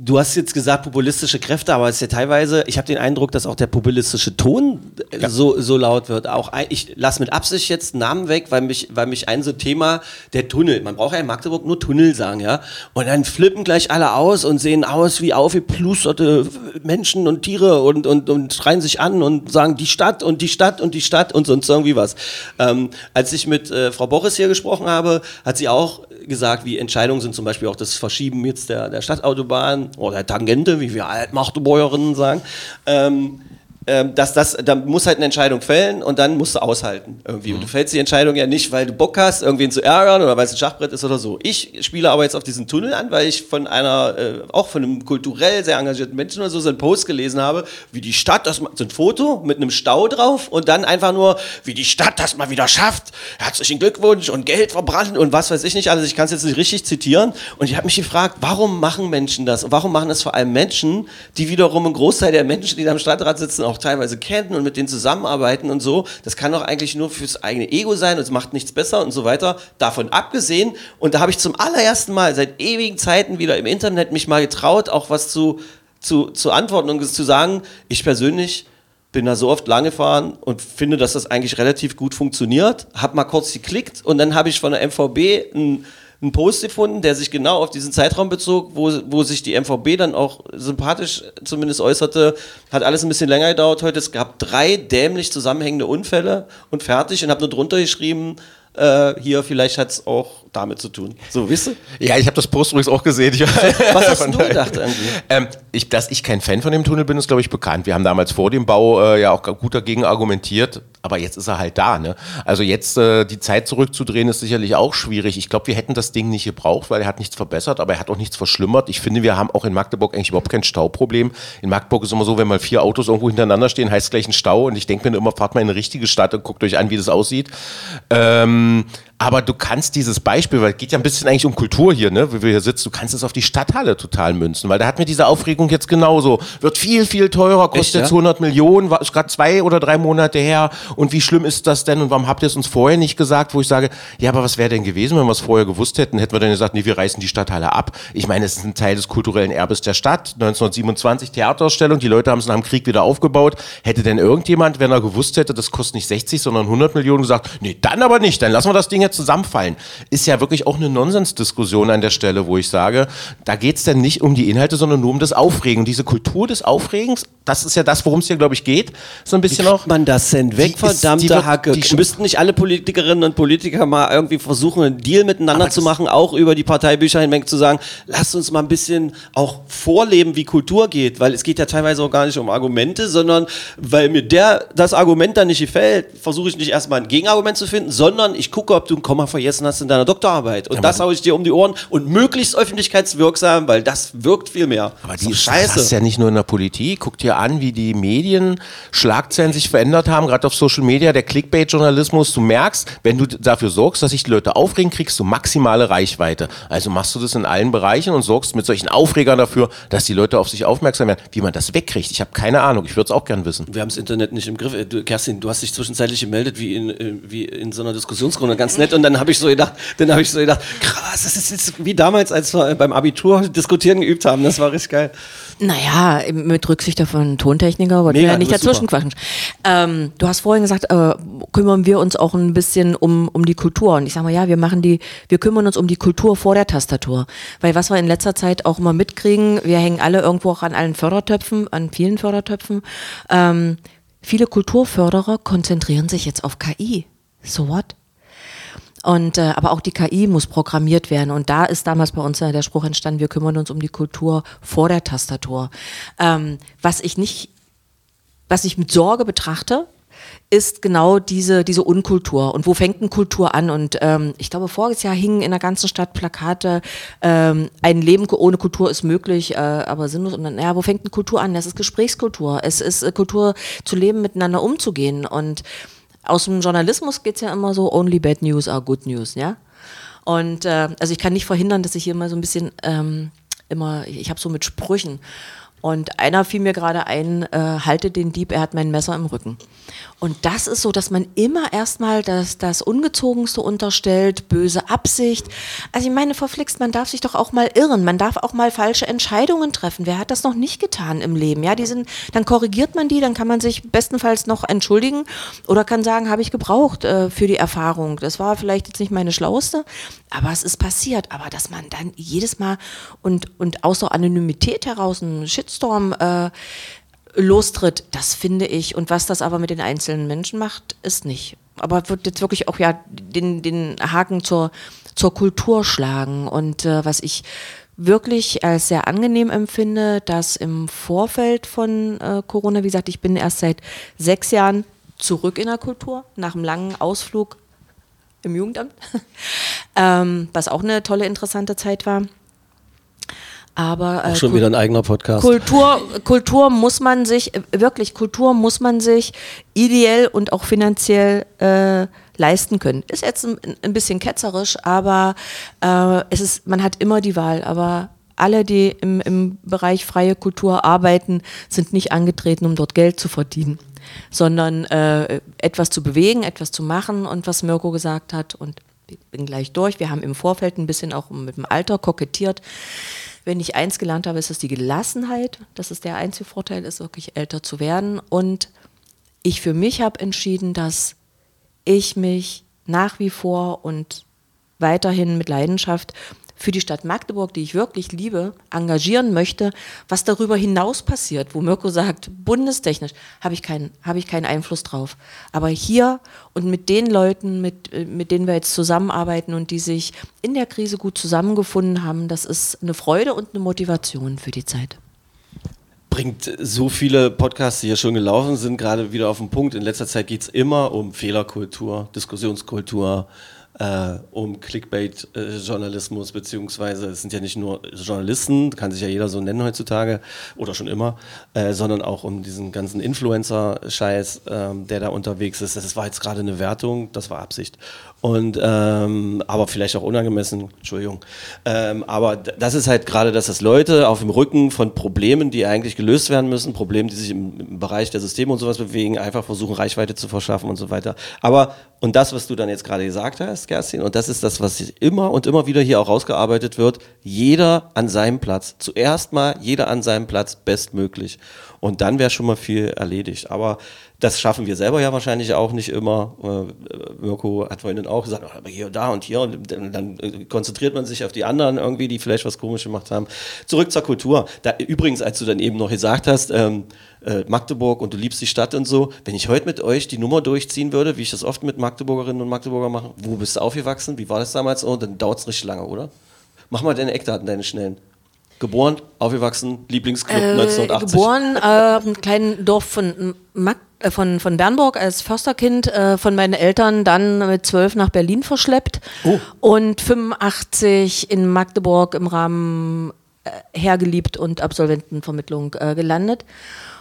Du hast jetzt gesagt populistische Kräfte, aber es ist ja teilweise, ich habe den Eindruck, dass auch der populistische Ton äh, so, so laut wird. Auch ein, ich lasse mit Absicht jetzt Namen weg, weil mich, weil mich ein so Thema, der Tunnel, man braucht ja in Magdeburg nur Tunnel sagen, ja. Und dann flippen gleich alle aus und sehen aus wie aufgeplusterte Menschen und Tiere und, und, und schreien sich an und sagen die Stadt und die Stadt und die Stadt und sonst irgendwie was. Ähm, als ich mit äh, Frau Boris hier gesprochen habe, hat sie auch gesagt, wie Entscheidungen sind zum Beispiel auch das Verschieben jetzt der, der Stadtautobahn oder Tangente, wie wir Altmachtebäuerinnen sagen. Ähm, ähm, dass das, da muss halt eine Entscheidung fällen und dann musst du aushalten irgendwie. Und du fällst die Entscheidung ja nicht, weil du Bock hast, irgendwen zu ärgern oder weil es ein Schachbrett ist oder so. Ich spiele aber jetzt auf diesen Tunnel an, weil ich von einer, äh, auch von einem kulturell sehr engagierten Menschen oder so, so einen Post gelesen habe, wie die Stadt, das so ein Foto mit einem Stau drauf und dann einfach nur, wie die Stadt das mal wieder schafft. Herzlichen Glückwunsch und Geld verbrannt und was weiß ich nicht alles. Ich kann es jetzt nicht richtig zitieren. Und ich habe mich gefragt, warum machen Menschen das? Und warum machen das vor allem Menschen, die wiederum einen Großteil der Menschen, die da am Stadtrat sitzen, auch teilweise kennen und mit denen zusammenarbeiten und so. Das kann doch eigentlich nur fürs eigene Ego sein und es macht nichts besser und so weiter. Davon abgesehen, und da habe ich zum allerersten Mal seit ewigen Zeiten wieder im Internet mich mal getraut, auch was zu, zu, zu antworten und zu sagen, ich persönlich bin da so oft lang gefahren und finde, dass das eigentlich relativ gut funktioniert. Hab mal kurz geklickt und dann habe ich von der MVB ein einen Post gefunden, der sich genau auf diesen Zeitraum bezog, wo, wo sich die MVB dann auch sympathisch zumindest äußerte. Hat alles ein bisschen länger gedauert heute. Es gab drei dämlich zusammenhängende Unfälle und fertig und habe nur drunter geschrieben, äh, hier, vielleicht hat es auch damit zu tun. So, wisst ihr? Ja, ich habe das Post übrigens auch gesehen. Ich, [LAUGHS] Was hast du gedacht irgendwie? Ähm, ich, dass ich kein Fan von dem Tunnel bin, ist, glaube ich, bekannt. Wir haben damals vor dem Bau äh, ja auch gut dagegen argumentiert, aber jetzt ist er halt da. Ne? Also jetzt äh, die Zeit zurückzudrehen, ist sicherlich auch schwierig. Ich glaube, wir hätten das Ding nicht gebraucht, weil er hat nichts verbessert, aber er hat auch nichts verschlimmert. Ich finde, wir haben auch in Magdeburg eigentlich überhaupt kein Stauproblem. In Magdeburg ist immer so, wenn mal vier Autos irgendwo hintereinander stehen, heißt gleich ein Stau. Und ich denke mir immer, fahrt mal in eine richtige Stadt und guckt euch an, wie das aussieht. Ähm, 嗯 aber du kannst dieses Beispiel, weil es geht ja ein bisschen eigentlich um Kultur hier, ne, wie wir hier sitzen, du kannst es auf die Stadthalle total münzen, weil da hat mir diese Aufregung jetzt genauso. Wird viel, viel teurer, kostet Echt, ja? jetzt 100 Millionen, war ist gerade zwei oder drei Monate her. Und wie schlimm ist das denn? Und warum habt ihr es uns vorher nicht gesagt? Wo ich sage, ja, aber was wäre denn gewesen, wenn wir es vorher gewusst hätten? Hätten wir dann gesagt, nee, wir reißen die Stadthalle ab. Ich meine, es ist ein Teil des kulturellen Erbes der Stadt. 1927 Theaterausstellung, die Leute haben es nach dem Krieg wieder aufgebaut. Hätte denn irgendjemand, wenn er gewusst hätte, das kostet nicht 60, sondern 100 Millionen, gesagt, nee, dann aber nicht, dann lassen wir das Ding jetzt zusammenfallen. Ist ja wirklich auch eine Nonsensdiskussion an der Stelle, wo ich sage, da geht es dann nicht um die Inhalte, sondern nur um das Aufregen. Diese Kultur des Aufregens, das ist ja das, worum es hier, glaube ich, geht. So ein bisschen auch. Kriegt man das denn weg, Die ist- die verdammte Hacke? die- Müssten nicht alle Politikerinnen und Politiker mal irgendwie versuchen, einen Deal miteinander zu machen, auch über die Parteibücher hinweg zu sagen, lasst uns mal ein bisschen auch vorleben, wie Kultur geht, weil es geht ja teilweise auch gar nicht um Argumente, sondern weil mir der, das Argument dann nicht gefällt, versuche ich nicht erstmal ein Gegenargument zu finden, sondern ich gucke, ob du ein Komma vergessen hast in deiner Doktorarbeit. Und das hau ich dir um die Ohren und möglichst öffentlichkeitswirksam, weil das wirkt viel mehr. Aber Ist die Scheiße. Das ist ja nicht nur in der Politik. Guck dir an, wie die Medien Schlagzeilen sich verändert haben, gerade auf Social Media, der Clickbait-Journalismus. Du merkst, wenn du dafür sorgst, dass sich die Leute aufregen, kriegst du maximale Reichweite. Also machst du das in allen Bereichen und sorgst mit solchen Aufregern dafür, dass die Leute auf sich aufmerksam werden. Wie man das wegkriegt, ich habe keine Ahnung. Ich würde es auch gern wissen. Wir haben das Internet nicht im Griff. Äh, Du, Kerstin, du hast dich zwischenzeitlich gemeldet wie in, äh, wie in so einer Diskussionsrunde, ganz nett. Und dann habe ich so gedacht, dann habe ich so gedacht, krass, das ist jetzt wie damals, als wir beim Abitur diskutieren geübt haben. Das war richtig geil. Naja, mit Rücksicht auf einen Tontechniker, wollte Mega, ja nicht dazwischen quatschen. Ähm, du hast vorhin gesagt, äh, kümmern wir uns auch ein bisschen um, um die Kultur. Und ich sage mal, ja, wir machen die, wir kümmern uns um die Kultur vor der Tastatur. Weil was wir in letzter Zeit auch immer mitkriegen, wir hängen alle irgendwo auch an allen Fördertöpfen, an vielen Fördertöpfen. Ähm, viele Kulturförderer konzentrieren sich jetzt auf KI. So what? Und äh, aber auch die KI muss programmiert werden. Und da ist damals bei uns ja der Spruch entstanden: Wir kümmern uns um die Kultur vor der Tastatur. Ähm, was ich nicht, was ich mit Sorge betrachte, ist genau diese, diese Unkultur. Und wo fängt eine Kultur an? Und ähm, ich glaube, voriges Jahr hingen in der ganzen Stadt Plakate, ähm, ein Leben ohne Kultur ist möglich, äh, aber sinnlos. Und dann, naja, wo fängt eine Kultur an? Das ist Gesprächskultur. Es ist äh, Kultur zu leben, miteinander umzugehen. Und aus dem Journalismus geht's ja immer so, only bad news are good news, ja? Und äh, also ich kann nicht verhindern, dass ich hier mal so ein bisschen ähm, immer, ich habe so mit Sprüchen. Und einer fiel mir gerade ein, äh, halte den Dieb, er hat mein Messer im Rücken. Und das ist so, dass man immer erstmal das, das Ungezogenste unterstellt, böse Absicht. Also ich meine, verflixt, man darf sich doch auch mal irren, man darf auch mal falsche Entscheidungen treffen. Wer hat das noch nicht getan im Leben? Ja, die sind, dann korrigiert man die, dann kann man sich bestenfalls noch entschuldigen oder kann sagen, habe ich gebraucht äh, für die Erfahrung. Das war vielleicht jetzt nicht meine schlauste, aber es ist passiert. Aber dass man dann jedes Mal und, und aus der Anonymität heraus einen Shitstorm äh, lostritt, das finde ich. Und was das aber mit den einzelnen Menschen macht, ist nicht. Aber wird jetzt wirklich auch ja den, den Haken zur, zur Kultur schlagen. Und äh, was ich wirklich als sehr angenehm empfinde, dass im Vorfeld von äh, Corona, wie gesagt, ich bin erst seit sechs Jahren zurück in der Kultur, nach einem langen Ausflug im Jugendamt, [LAUGHS] ähm, was auch eine tolle, interessante Zeit war. Aber äh, Auch schon Kul- wieder ein eigener Podcast. Kultur, Kultur muss man sich, wirklich, Kultur muss man sich ideell und auch finanziell äh, leisten können. Ist jetzt ein, ein bisschen ketzerisch, aber äh, es ist, man hat immer die Wahl. Aber alle, die im, im Bereich freie Kultur arbeiten, sind nicht angetreten, um dort Geld zu verdienen, sondern äh, etwas zu bewegen, etwas zu machen und was Mirko gesagt hat und ich bin gleich durch. Wir haben im Vorfeld ein bisschen auch mit dem Alter kokettiert. Wenn ich eins gelernt habe, ist es die Gelassenheit. Das ist der einzige Vorteil, ist wirklich älter zu werden. Und ich für mich habe entschieden, dass ich mich nach wie vor und weiterhin mit Leidenschaft für die Stadt Magdeburg, die ich wirklich liebe, engagieren möchte, was darüber hinaus passiert, wo Mirko sagt, bundestechnisch habe ich, keinen, habe ich keinen Einfluss drauf. Aber hier und mit den Leuten, mit, äh, mit denen wir jetzt zusammenarbeiten und die sich in der Krise gut zusammengefunden haben, das ist eine Freude und eine Motivation für die Zeit. bringt so viele Podcasts, die hier schon gelaufen sind, gerade wieder auf den Punkt. In letzter Zeit geht es immer um Fehlerkultur, Diskussionskultur, äh, um Clickbait-Journalismus, beziehungsweise es sind ja nicht nur Journalisten, kann sich ja jeder so nennen heutzutage oder schon immer, äh, sondern auch um diesen ganzen Influencer-Scheiß, ähm, der da unterwegs ist. Das war jetzt gerade eine Wertung, das war Absicht. Und ähm, aber vielleicht auch unangemessen, Entschuldigung. Ähm, aber das ist halt gerade, dass das Leute auf dem Rücken von Problemen, die eigentlich gelöst werden müssen, Problemen, die sich im, im Bereich der Systeme und sowas bewegen, einfach versuchen, Reichweite zu verschaffen und so weiter. Aber, und das, was du dann jetzt gerade gesagt hast, Kerstin, und das ist das, was immer und immer wieder hier auch rausgearbeitet wird, jeder an seinem Platz. Zuerst mal jeder an seinem Platz bestmöglich. Und dann wäre schon mal viel erledigt. Aber das schaffen wir selber ja wahrscheinlich auch nicht immer. Äh, Mirko hat vorhin auch gesagt, oh, aber hier, da und hier. Und dann, äh, konzentriert man sich auf die anderen irgendwie, die vielleicht was komisch gemacht haben. Zurück zur Kultur. Da, übrigens, als du dann eben noch gesagt hast, ähm, äh, Magdeburg und du liebst die Stadt und so, wenn ich heute mit euch die Nummer durchziehen würde, wie ich das oft mit Magdeburgerinnen und Magdeburger mache, wo bist du aufgewachsen, wie war das damals? Oh, dann dauert es richtig lange, oder? Mach mal deine Eckdaten, deine schnellen. Geboren, aufgewachsen, Lieblingsclub Äh, 1980. geboren äh, im kleinen Dorf von Mag äh, von, von Bernburg als Försterkind äh, von meinen Eltern dann mit zwölf nach Berlin verschleppt und 85 in Magdeburg im Rahmen äh, hergeliebt und Absolventenvermittlung äh, gelandet.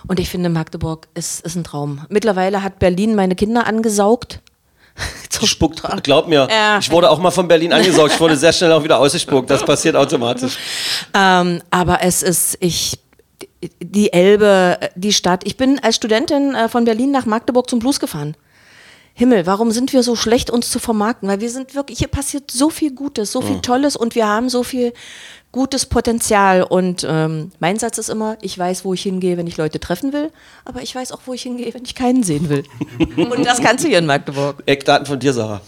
Und ich finde, Magdeburg ist, ist ein Traum. Mittlerweile hat Berlin meine Kinder angesaugt. [LAUGHS] Spuckt, glaub mir, Ja. ich wurde auch mal von Berlin angesaugt, ich wurde sehr schnell auch wieder ausgespuckt, das passiert automatisch. [LAUGHS] Ähm, aber es ist, ich, die Elbe, die Stadt. Ich bin als Studentin äh, von Berlin nach Magdeburg zum Blues gefahren. Himmel, warum sind wir so schlecht, uns zu vermarkten? Weil wir sind wirklich, hier passiert so viel Gutes, so viel Tolles und wir haben so viel gutes Potenzial. Und ähm, mein Satz ist immer, ich weiß, wo ich hingehe, wenn ich Leute treffen will, aber ich weiß auch, wo ich hingehe, wenn ich keinen sehen will. [LAUGHS] und das kannst du hier in Magdeburg. Eckdaten von dir, Sarah.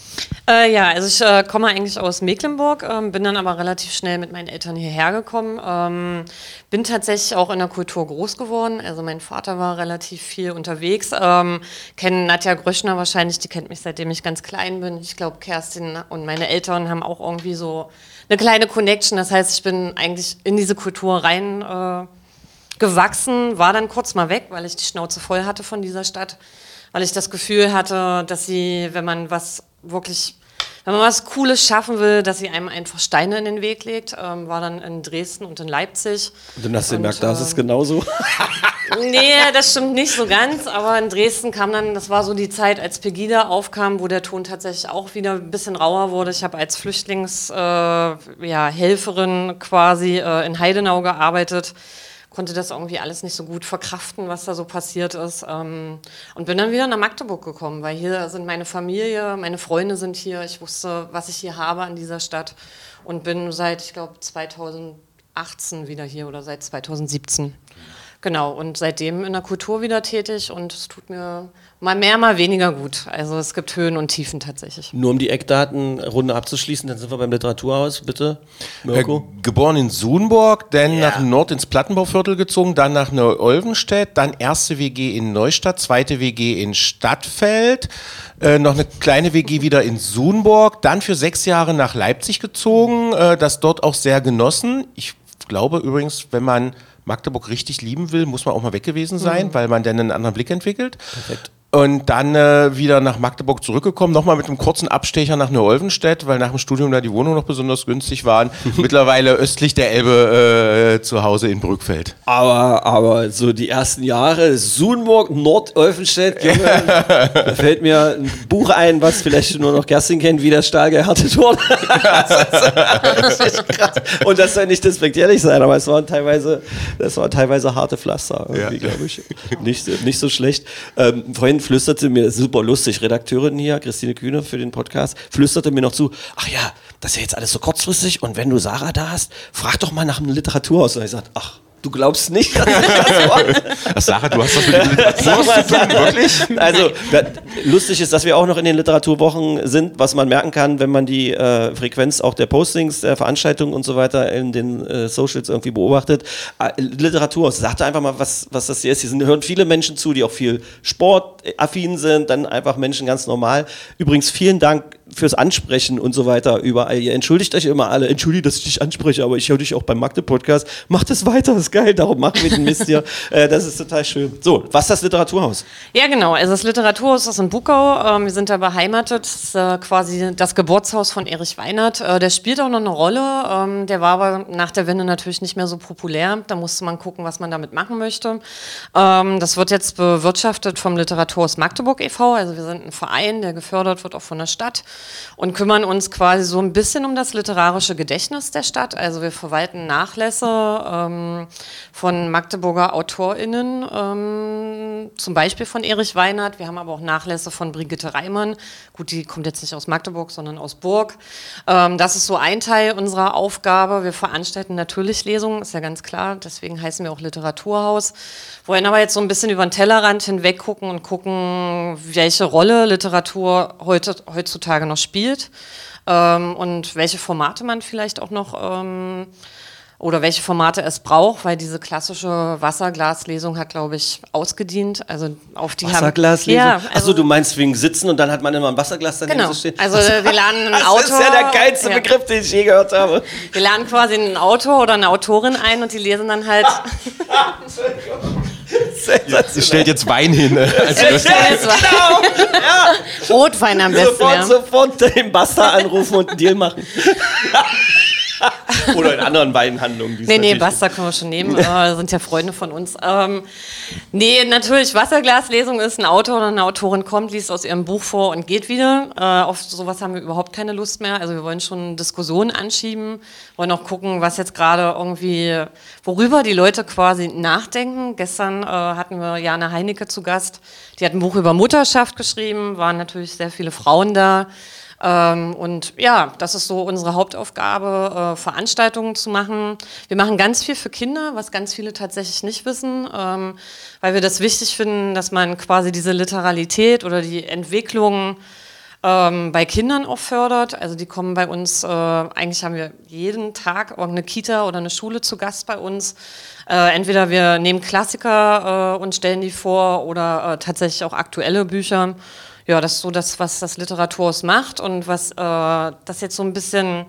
Äh, ja, also ich äh, komme eigentlich aus Mecklenburg, ähm, bin dann aber relativ schnell mit meinen Eltern hierher gekommen. Ähm, bin tatsächlich auch in der Kultur groß geworden. Also mein Vater war relativ viel unterwegs. Ähm, kennen Nadja Gröschner wahrscheinlich, die kennt mich seitdem ich ganz klein bin. Ich glaube, Kerstin und meine Eltern haben auch irgendwie so eine kleine Connection. Das heißt, ich bin eigentlich in diese Kultur rein äh, gewachsen, war dann kurz mal weg, weil ich die Schnauze voll hatte von dieser Stadt, weil ich das Gefühl hatte, dass sie, wenn man was wirklich, wenn man was Cooles schaffen will, dass sie einem einfach Steine in den Weg legt. Ähm, war dann in Dresden und in Leipzig. Und dann hast du gemerkt, da ist es ähm, genauso. [LAUGHS] [LAUGHS] Nee, das stimmt nicht so ganz, aber in Dresden kam dann, das war so die Zeit, als Pegida aufkam, wo der Ton tatsächlich auch wieder ein bisschen rauer wurde. Ich habe als Flüchtlingshelferin äh, ja, quasi äh, in Heidenau gearbeitet, konnte das irgendwie alles nicht so gut verkraften, was da so passiert ist ähm, und bin dann wieder nach Magdeburg gekommen, weil hier sind meine Familie, meine Freunde sind hier, ich wusste, was ich hier habe an dieser Stadt und bin seit, ich glaube, 2018 wieder hier oder seit 2017. Genau, und seitdem in der Kultur wieder tätig und es tut mir mal mehr, mal weniger gut. Also es gibt Höhen und Tiefen tatsächlich. Nur um die Eckdatenrunde abzuschließen, dann sind wir beim Literaturhaus, bitte. Äh, Mirko? geboren in Sudenburg, dann nach Nord ins Plattenbauviertel gezogen, dann nach Neu-Olvenstedt, dann erste WG in Neustadt, zweite WG in Stadtfeld, äh, noch eine kleine WG wieder in Sudenburg, dann für sechs Jahre nach Leipzig gezogen, äh, das dort auch sehr genossen. Ich glaube übrigens, wenn man Magdeburg richtig lieben will, muss man auch mal weg gewesen sein, weil man dann einen anderen Blick entwickelt. Perfekt. Und dann äh, wieder nach Magdeburg zurückgekommen, nochmal mit einem kurzen Abstecher nach Neu-Olvenstedt, weil nach dem Studium da die Wohnungen noch besonders günstig waren. [LAUGHS] Mittlerweile östlich der Elbe äh, zu Hause in Brückfeld. Aber, aber so die ersten Jahre, Sudenburg, Nordolfenstedt, [LAUGHS] Junge, da fällt mir ein Buch ein, was vielleicht nur noch Kerstin kennt, wie der Stahl gehärtet wurde. [LAUGHS] das ist krass. Und das soll nicht despektierlich sein, aber es waren teilweise, das waren teilweise harte Pflaster, irgendwie, glaube ich. Nicht, so- nicht so schlecht. Ähm, vorhin flüsterte mir, super lustig, Redakteurin hier, Christine Kühne für den Podcast, flüsterte mir noch zu, ach ja, das ist ja jetzt alles so kurzfristig und wenn du Sarah da hast, frag doch mal nach einem Literaturhaus. Und ich sagte, ach, du glaubst nicht, dass ich das? [LAUGHS] Ach, Sarah, du hast das mit dem [LAUGHS] Literaturhaus zu tun, wirklich? Also, da- lustig ist, dass wir auch noch in den Literaturwochen sind, was man merken kann, wenn man die äh, Frequenz auch der Postings, der Veranstaltungen und so weiter in den äh, Socials irgendwie beobachtet. Äh, Literaturhaus, sagt einfach mal, was, was das hier ist. Hier sind, hören viele Menschen zu, die auch viel sportaffin sind, dann einfach Menschen ganz normal. Übrigens, vielen Dank fürs Ansprechen und so weiter überall. Ihr entschuldigt euch immer alle. Entschuldigt, dass ich dich anspreche, aber ich höre dich auch beim Magde-Podcast. Macht es weiter, das ist geil. Darum machen wir den Mist hier. [LAUGHS] Äh, das ist total schön. So, was ist das Literaturhaus? Ja, genau. Also das Literaturhaus ist in Bukau. Ähm, wir sind da beheimatet. Das ist äh, quasi das Geburtshaus von Erich Weinert. Äh, der spielt auch noch eine Rolle. Ähm, der war aber nach der Wende natürlich nicht mehr so populär. Da musste man gucken, was man damit machen möchte. Ähm, das wird jetzt bewirtschaftet vom Literaturhaus Magdeburg e.V. Also wir sind ein Verein, der gefördert wird auch von der Stadt und kümmern uns quasi so ein bisschen um das literarische Gedächtnis der Stadt. Also wir verwalten Nachlässe ähm, von Magdeburger AutorInnen, ähm, zum Beispiel von Erich Weinert. Wir haben aber auch Nachlässe von Brigitte Reimann. Gut, die kommt jetzt nicht aus Magdeburg, sondern aus Burg. Ähm, das ist so ein Teil unserer Aufgabe. Wir veranstalten natürlich Lesungen, ist ja ganz klar. Deswegen heißen wir auch Literaturhaus. Wollen aber jetzt so ein bisschen über den Tellerrand hinweg gucken und gucken, welche Rolle Literatur heute, heutzutage noch spielt ähm, und welche Formate man vielleicht auch noch ähm, oder welche Formate es braucht, weil diese klassische Wasserglaslesung hat, glaube ich, ausgedient. Also auf die Wasserglaslesung? Ja, Achso, also, du meinst wegen Sitzen und dann hat man immer ein Wasserglas daneben Genau. stehen? Also wir laden ein [LAUGHS] das Autor. ist ja der geilste ja. Begriff, den ich je gehört habe. Wir laden quasi einen Autor oder eine Autorin ein und die lesen dann halt. [LAUGHS] [LAUGHS] Sie stellt jetzt Wein hin. äh, als Rotwein am besten. Sofort, Ja. sofort den Basta anrufen und einen Deal machen. [LAUGHS] Oder in anderen Weinhandlungen. die es Nee, nee, Basta können wir schon nehmen. Äh, sind ja Freunde von uns. Ähm, nee, natürlich, Wasserglaslesung ist ein Autor oder eine Autorin kommt, liest aus ihrem Buch vor und geht wieder. Äh, auf sowas haben wir überhaupt keine Lust mehr. Also wir wollen schon Diskussionen anschieben, wollen auch gucken, was jetzt gerade irgendwie, worüber die Leute quasi nachdenken. Gestern äh, hatten wir Jana Heinecke zu Gast. Die hat ein Buch über Mutterschaft geschrieben, waren natürlich sehr viele Frauen da. Ähm, und ja, das ist so unsere Hauptaufgabe, äh, Veranstaltungen zu machen. Wir machen ganz viel für Kinder, was ganz viele tatsächlich nicht wissen, ähm, weil wir das wichtig finden, dass man quasi diese Literalität oder die Entwicklung ähm, bei Kindern auch fördert. Also die kommen bei uns, äh, eigentlich haben wir jeden Tag irgendeine Kita oder eine Schule zu Gast bei uns. Äh, entweder wir nehmen Klassiker äh, und stellen die vor oder äh, tatsächlich auch aktuelle Bücher. Ja, das ist so das, was das Literaturhaus macht und was äh, das jetzt so ein bisschen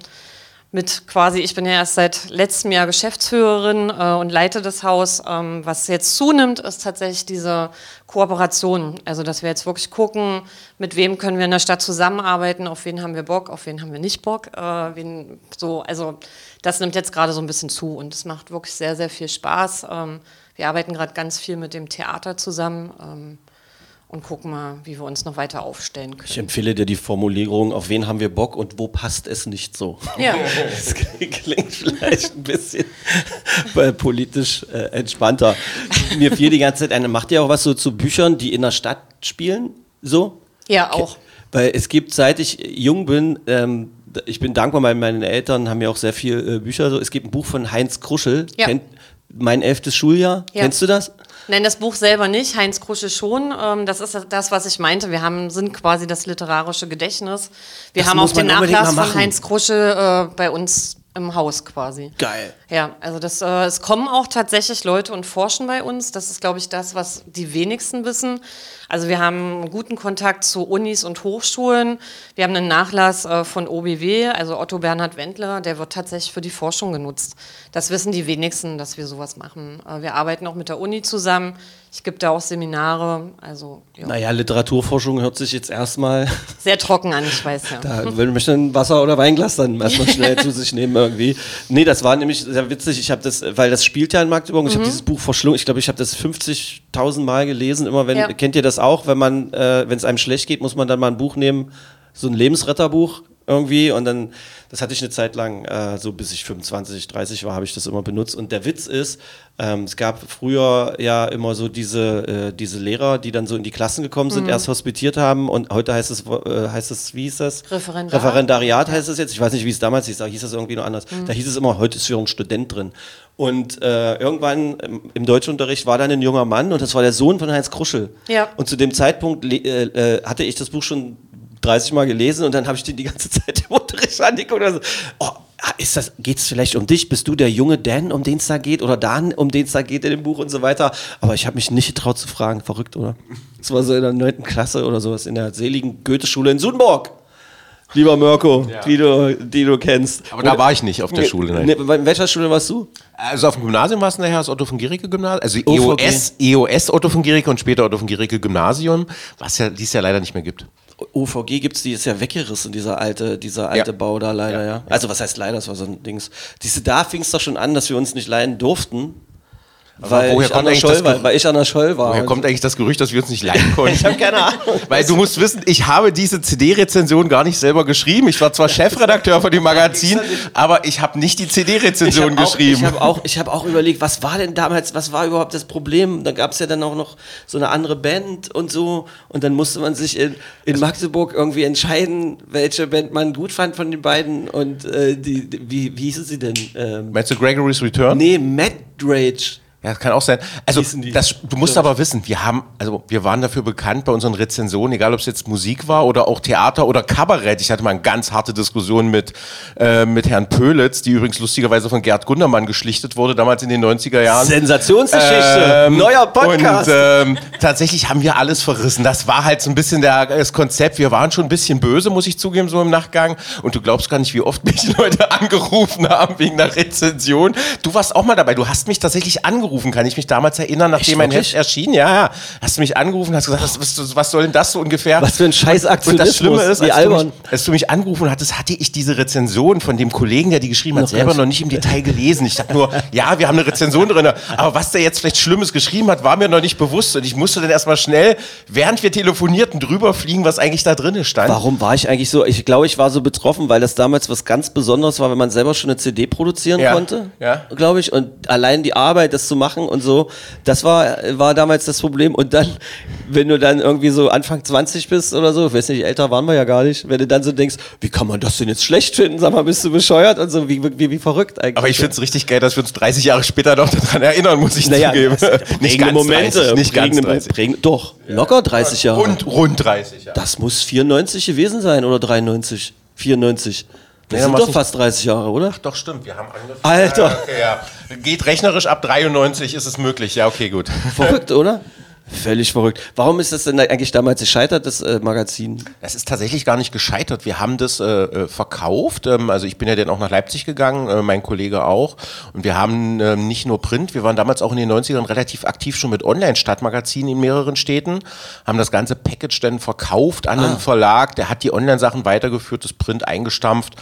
mit quasi, ich bin ja erst seit letztem Jahr Geschäftsführerin äh, und leite das Haus. Ähm, was jetzt zunimmt, ist tatsächlich diese Kooperation. Also, dass wir jetzt wirklich gucken, mit wem können wir in der Stadt zusammenarbeiten, auf wen haben wir Bock, auf wen haben wir nicht Bock. Äh, wen, so, also, das nimmt jetzt gerade so ein bisschen zu und es macht wirklich sehr, sehr viel Spaß. Ähm, wir arbeiten gerade ganz viel mit dem Theater zusammen. Ähm, und gucken mal, wie wir uns noch weiter aufstellen können. Ich empfehle dir die Formulierung, auf wen haben wir Bock und wo passt es nicht so. Ja. [LAUGHS] Das klingt vielleicht ein bisschen äh, politisch äh, entspannter. Mir fiel die ganze Zeit eine, macht ihr auch was so zu Büchern, die in der Stadt spielen? So? Ja, auch. Weil es gibt, seit ich jung bin, ähm, ich bin dankbar, weil meine Eltern haben ja auch sehr viel äh, Bücher. So. Es gibt ein Buch von Heinz Kruschel, Ja. kennt, mein elftes Schuljahr. Ja. Kennst du das? Nein, das Buch selber nicht, Heinz Krusche schon. Ähm, das ist das, was ich meinte. Wir haben, sind quasi das literarische Gedächtnis. Wir Das haben auch den Nachlass von. Heinz Krusche äh, bei uns im Haus quasi. Geil. Ja, also das, äh, es kommen auch tatsächlich Leute und forschen bei uns. Das ist, glaube ich, das, was die wenigsten wissen. Also wir haben einen guten Kontakt zu Unis und Hochschulen. Wir haben einen Nachlass äh, von OBW, also Otto Bernhard Wendler, der wird tatsächlich für die Forschung genutzt. Das wissen die wenigsten, dass wir sowas machen. Äh, wir arbeiten auch mit der Uni zusammen. Ich gebe da auch Seminare. Also ja. Naja, Literaturforschung hört sich jetzt erstmal [LAUGHS] sehr trocken an, ich weiß ja. Da will ich ein Wasser- oder Weinglas dann erstmal schnell zu sich nehmen irgendwie. Nee, das war nämlich sehr witzig. Ich habe das, weil das spielt ja in Magdeburg. Ich habe dieses Buch verschlungen. Ich glaube, ich habe das 50.000 Mal gelesen. Immer wenn, Ja. kennt ihr das auch? Wenn man, äh, wenn es einem schlecht geht, muss man dann mal ein Buch nehmen, so ein Lebensretterbuch irgendwie. Und dann, das hatte ich eine Zeit lang, äh, so bis ich 25, 30 war, habe ich das immer benutzt. Und der Witz ist, ähm, es gab früher ja immer so diese, äh, diese Lehrer, die dann so in die Klassen gekommen sind, erst hospitiert haben und heute heißt es, äh, heißt es, wie hieß das? Referendar. Referendariat heißt es jetzt. Ich weiß nicht, wie es damals hieß, da hieß es irgendwie noch anders. Da hieß es immer, heute ist hier ein Student drin. Und äh, irgendwann im, im Deutschunterricht war dann ein junger Mann und das war der Sohn von Heinz Kruschel. Ja. Und zu dem Zeitpunkt äh, äh, hatte ich das Buch schon 30 Mal gelesen und dann habe ich den die ganze [LAUGHS] Zeit im Unterricht angeguckt und so, oh, ah, ist das, geht's vielleicht um dich? Bist du der junge Dan, um den es da geht? Oder Dan, um den es da geht in dem Buch und so weiter? Aber ich habe mich nicht getraut zu fragen. Verrückt, oder? Das war so in der neunten Klasse oder sowas in der seligen Goethe-Schule in Sudenburg. Lieber Mirko, die, du, die du kennst. Aber da war ich nicht auf der Schule. Nein. Ne, in welcher Schule warst du? Also auf dem Gymnasium war es nachher das Otto von Guericke Gymnasium, also. EOS, EOS Otto von Guericke und später Otto von Guericke Gymnasium, was ja dies ja leider nicht mehr gibt. OVG gibt's, die ist ja weggerissen, dieser alte, dieser alte Ja. Bau da leider, ja. Also was heißt leider, das war so ein Dings. Diese, da fing es doch schon an, dass wir uns nicht leiden durften. Weil woher ich, kommt eigentlich Scholl weil ich an der Scholl war. Woher kommt eigentlich das Gerücht, dass wir uns nicht leiden [LAUGHS] konnten? Ich habe keine Ahnung. [LAUGHS] Weil du musst wissen, ich habe diese CD-Rezension gar nicht selber geschrieben. Ich war zwar [LAUGHS] Chefredakteur von dem Magazin, aber ich habe nicht die CD-Rezension habe geschrieben. ich hab auch, ich hab auch überlegt, was war denn damals, was war überhaupt das Problem? Da gab es ja dann auch noch so eine andere Band und so. Und dann musste man sich in, in Magdeburg irgendwie entscheiden, welche Band man gut fand von den beiden. Und äh, die, die, wie, wie hießen sie denn? Ähm, Meinst du Gregory's Return? nee, Mad Rage. Ja, das kann auch sein. Also, das, du musst aber wissen, wir haben, also wir waren dafür bekannt bei unseren Rezensionen, egal ob es jetzt Musik war oder auch Theater oder Kabarett. Ich hatte mal eine ganz harte Diskussion mit, äh, mit Herrn Pölitz, die übrigens lustigerweise von Gerd Gundermann geschlichtet wurde, damals in den 90er Jahren. Sensationsgeschichte. Ähm, Neuer Podcast. Und ähm, tatsächlich haben wir alles verrissen. Das war halt so ein bisschen der, das Konzept. Wir waren schon ein bisschen böse, muss ich zugeben, so im Nachgang. Und du glaubst gar nicht, wie oft mich Leute [LAUGHS] angerufen haben wegen einer Rezension. Du warst auch mal dabei. Du hast mich tatsächlich angerufen angerufen, kann ich mich damals erinnern, nachdem mein wirklich? Heft erschien. Ja, ja. Hast du mich angerufen, hast gesagt, was, was, soll denn das so ungefähr? Was für ein scheiß Und das Aktionismus, Schlimme ist, als du, mich, als du mich angerufen hattest, hatte ich diese Rezension von dem Kollegen, der die geschrieben hat, Noch selber nicht. noch nicht im Detail gelesen. Ich dachte nur, ja, wir haben eine Rezension drin, aber was der jetzt vielleicht Schlimmes geschrieben hat, war mir noch nicht bewusst. Und ich musste dann erstmal schnell, während wir telefonierten, drüber fliegen, was eigentlich da drin stand. Warum war ich eigentlich so? Ich glaube, ich war so betroffen, weil das damals was ganz Besonderes war, wenn man selber schon eine CD produzieren Ja, konnte, ja. glaube ich. Und allein die Arbeit, das zu machen und so, das war, war damals das Problem. Und dann, wenn du dann irgendwie so Anfang 20 bist oder so, ich weiß nicht, älter waren wir ja gar nicht, wenn du dann so denkst, wie kann man das denn jetzt schlecht finden? Sag mal, bist du bescheuert? Und so, wie, wie, wie verrückt eigentlich. Aber ich finde es richtig geil, dass wir uns 30 Jahre später noch daran erinnern, muss ich naja, zugeben. [LAUGHS] nicht ganz Momente, 30, nicht ganz prägende- 30. prägende- doch, locker 30 Jahre. Rund, rund 30, ja. Das muss 94 gewesen sein oder 93, 94. Das sind doch fast 30 Jahre, oder? Doch, stimmt, wir haben angefangen. Alter. Ja, okay, ja. Geht rechnerisch ab 93 ist es möglich. Ja, okay, gut. Verrückt, oder? Völlig verrückt. Warum ist das denn eigentlich damals gescheitert, das äh, Magazin? Das ist tatsächlich gar nicht gescheitert. Wir haben das äh, äh, verkauft. Ähm, also ich bin ja dann auch nach Leipzig gegangen, äh, mein Kollege auch. Und wir haben ähm, nicht nur Print, wir waren damals auch in den 90ern relativ aktiv schon mit Online-Stadtmagazinen in mehreren Städten, haben das ganze Package dann verkauft an einen Verlag. Der hat die Online-Sachen weitergeführt, das Print eingestampft.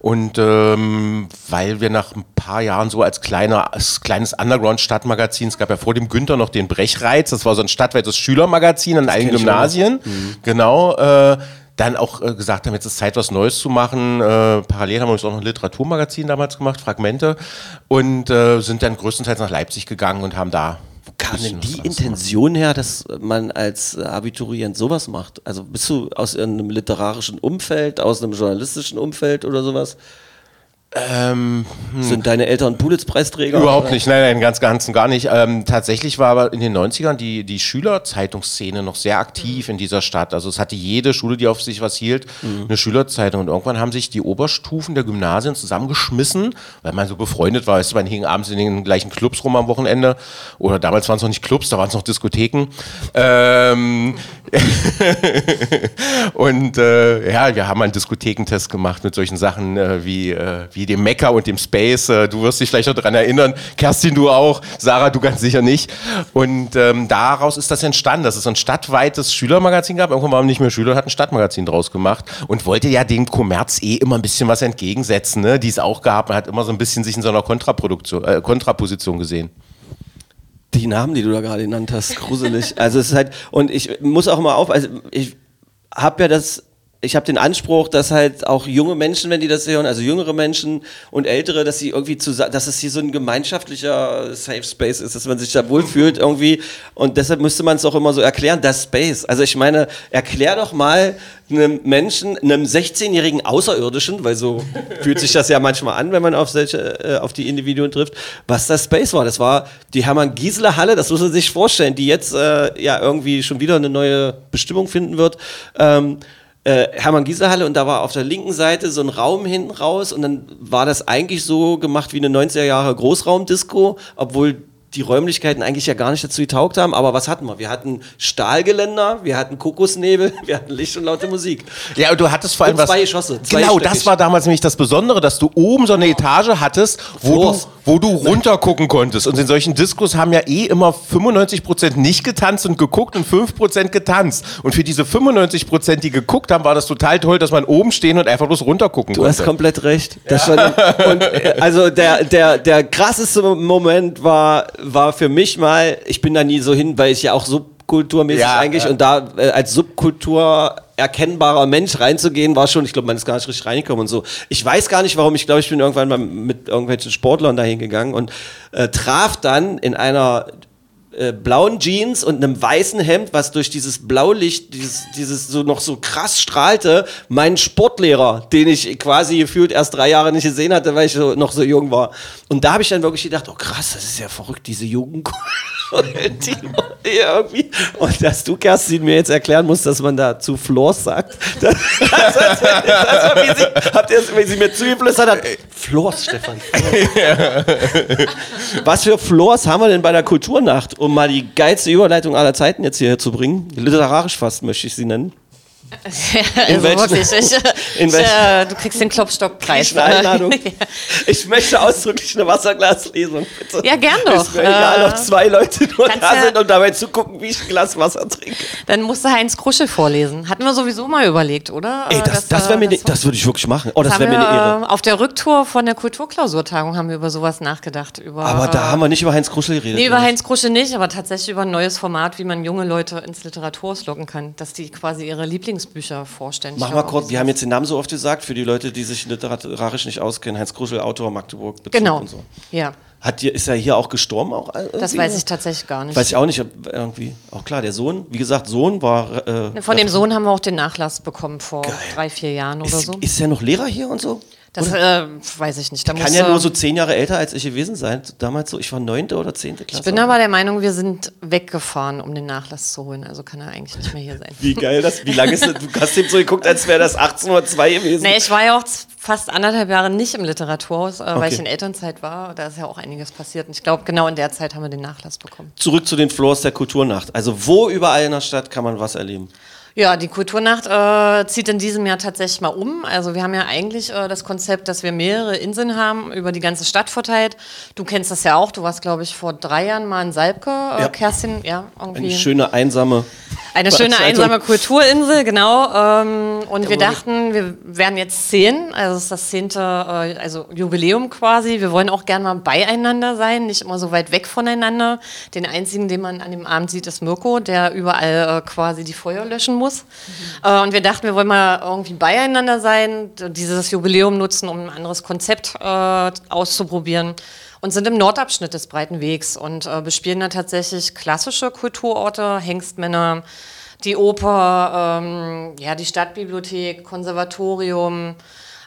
Und ähm, weil wir nach ein paar Jahren so als, kleiner, als kleines Underground-Stadtmagazin, es gab ja vor dem Günther noch den Brechreiz, das war so ein stadtweites Schülermagazin an allen. Gymnasien. Genau. Äh, dann auch äh, gesagt haben, jetzt ist Zeit, was Neues zu machen. Äh, parallel haben wir uns auch noch ein Literaturmagazin damals gemacht, Fragmente. Und äh, sind dann größtenteils nach Leipzig gegangen und haben da. Kam denn die Intention her, dass man als äh, Abiturient sowas macht? Also bist du aus einem literarischen Umfeld, aus einem journalistischen Umfeld oder sowas? Ähm, Sind deine Eltern Pulitz-Preisträger? Überhaupt oder? nicht, nein, nein, ganz, ganz und gar nicht. Ähm, tatsächlich war aber in den 90ern die, die Schülerzeitungsszene noch sehr aktiv in dieser Stadt. Also es hatte jede Schule, die auf sich was hielt, eine Schülerzeitung. Und irgendwann haben sich die Oberstufen der Gymnasien zusammengeschmissen, weil man so befreundet war. Weißt du, man hing abends in den gleichen Clubs rum am Wochenende. Oder damals waren es noch nicht Clubs, da waren es noch Diskotheken. Ähm, [LAUGHS] und äh, ja, wir haben einen Diskothekentest gemacht mit solchen Sachen äh, wie, äh, wie dem Mecker und dem Space. Äh, du wirst dich vielleicht noch daran erinnern. Kerstin, du auch. Sarah, du ganz sicher nicht. Und ähm, daraus ist das entstanden, dass es ein stadtweites Schülermagazin gab. Irgendwann waren nicht mehr Schüler, hat ein Stadtmagazin draus gemacht und wollte ja dem Kommerz eh immer ein bisschen was entgegensetzen, ne? die es auch gab. Man hat immer so ein bisschen sich in so einer Kontraproduktion, äh, Kontraposition gesehen. Die Namen, die du da gerade genannt hast, gruselig. also es ist halt, und ich muss auch mal auf, also ich habe ja das, ich habe den Anspruch, dass halt auch junge Menschen, wenn die das hören, also jüngere Menschen und ältere, dass sie irgendwie zusammen, dass es hier so ein gemeinschaftlicher Safe Space ist, dass man sich da wohlfühlt irgendwie und deshalb müsste man es auch immer so erklären, das Space. Also ich meine, erklär doch mal einem Menschen, einem 16-jährigen Außerirdischen, weil so [LAUGHS] fühlt sich das ja manchmal an, wenn man auf solche, äh, auf die Individuen trifft, was das Space war. Das war die Hermann Giesler Halle, das muss man sich vorstellen, die jetzt äh, ja irgendwie schon wieder eine neue Bestimmung finden wird. Ähm, äh, Hermann Giesler Halle und da war auf der linken Seite so ein Raum hinten raus und dann war das eigentlich so gemacht wie eine 90er Jahre Großraumdisco, obwohl die Räumlichkeiten eigentlich ja gar nicht dazu getaugt haben, aber was hatten wir? Wir hatten Stahlgeländer, wir hatten Kokosnebel, [LAUGHS] wir hatten Licht und laute Musik. Ja, und du hattest vor allem Und was. zwei Geschosse, zwei genau, das war damals nämlich das Besondere, dass du oben so eine Etage hattest, wo du, Floors. Wo du runtergucken konntest. Und in solchen Diskos haben ja eh immer 95% nicht getanzt und geguckt und 5% getanzt. Und für diese 95%, die geguckt haben, war das total toll, dass man oben stehen und einfach bloß runtergucken Du hast konnte. komplett recht. Das war und, äh, also der, der, der krasseste Moment war, war für mich mal, ich bin da nie so hin, weil ich ja auch subkulturmäßig Ja, eigentlich ja. und da äh, als Subkultur erkennbarer Mensch reinzugehen, war schon, ich glaube, man ist gar nicht richtig reingekommen und so. Ich weiß gar nicht warum, ich glaube, ich bin irgendwann mal mit irgendwelchen Sportlern dahin gegangen und äh, traf dann in einer äh, blauen Jeans und einem weißen Hemd, was durch dieses Blaulicht, dieses, dieses so noch so krass strahlte, meinen Sportlehrer, den ich quasi gefühlt erst drei Jahre nicht gesehen hatte, weil ich so, noch so jung war. Und da habe ich dann wirklich gedacht, oh krass, das ist ja verrückt, diese Jugend. [LAUGHS] die irgendwie. Und dass du, Kerstin, mir jetzt erklären musst, dass man da zu Floors sagt. [LAUGHS] Das, das, das, das wie sie, habt ihr wie sie mir zugeflüstert hat? Floors, Stefan. [LAUGHS] Was für Floors haben wir denn bei der Kulturnacht, um mal die geilste Überleitung aller Zeiten jetzt hierher zu bringen? Literarisch fast möchte ich sie nennen. Also welchen- wirklich, ich, in welchen- äh, du kriegst den Klopstockpreis. Einladung. [LAUGHS] Ich möchte ausdrücklich eine Wasserglaslesung, bitte. Ja, gern doch. Ist mir egal, Äh, ob zwei Leute nur da sind und dabei zugucken, wie ich ein Glas Wasser trinke. Dann musste Heinz Kruschel vorlesen. Hatten wir sowieso mal überlegt, oder? Ey, Äh, das, das äh, mir, ne, das- das würde ich wirklich machen. Oh, das wäre mir eine Ehre. äh, Auf der Rücktour von der Kulturklausurtagung haben wir über sowas nachgedacht. Über, Aber da äh, haben wir nicht über Heinz Kruschel geredet. Nee, über? Heinz Kruschel nicht, aber tatsächlich über ein neues Format, wie man junge Leute ins Literaturhaus locken kann, dass die quasi ihre Lieblingsbücher vorstellen. Mach mal kurz, wir haben jetzt den Namen so oft gesagt, für die Leute, die sich literarisch nicht auskennen. Heinz Kruschel, Autor, Magdeburg, Bezug Genau. und so. Ja, Hat ist er hier auch gestorben? Auch das irgendwie? weiß ich tatsächlich gar nicht. Weiß ich auch nicht, irgendwie. Auch klar, der Sohn, wie gesagt, Sohn war. Äh, Von dem Sohn haben wir auch den Nachlass bekommen vor drei, vier Jahren oder ist, so. ist er noch Lehrer hier und so? Das äh, weiß ich nicht. Da Kann ja nur so zehn Jahre älter als ich gewesen sein. Damals so, ich war neunte oder zehnte Klasse. ich bin aber der Meinung, wir sind weggefahren, um den Nachlass zu holen. Also kann er eigentlich nicht mehr hier sein. Wie geil das, wie lange ist das? Du hast ihm so geguckt, als wäre das 1802 gewesen. Nee, ich war ja auch fast anderthalb Jahre nicht im Literaturhaus, äh, weil Okay. ich in Elternzeit war. Da ist ja auch einiges passiert. Und ich glaube, genau in der Zeit haben wir den Nachlass bekommen. Zurück zu den Floors der Kulturnacht. Also wo überall in der Stadt kann man was erleben? Ja, die Kulturnacht äh, zieht in diesem Jahr tatsächlich mal um. Also wir haben ja eigentlich äh, das Konzept, dass wir mehrere Inseln haben, über die ganze Stadt verteilt. Du kennst das ja auch. Du warst, glaube ich, vor drei Jahren mal in Salbke, äh, Ja. Kerstin. Ja, irgendwie. Eine schöne, einsame. Eine schöne einsame Kulturinsel, genau. Ähm, und wir dachten, wir werden jetzt zehn, also es ist das zehnte, äh, also Jubiläum quasi. Wir wollen auch gerne mal beieinander sein, nicht immer so weit weg voneinander. Den einzigen, den man an dem Abend sieht, ist Mirko, der überall äh, quasi die Feuer löschen muss. Äh, und wir dachten, wir wollen mal irgendwie beieinander sein, dieses Jubiläum nutzen, um ein anderes Konzept äh, auszuprobieren. Und sind im Nordabschnitt des Breiten Wegs und äh, bespielen da tatsächlich klassische Kulturorte, Hengstmänner, die Oper, ähm, ja, die Stadtbibliothek, Konservatorium,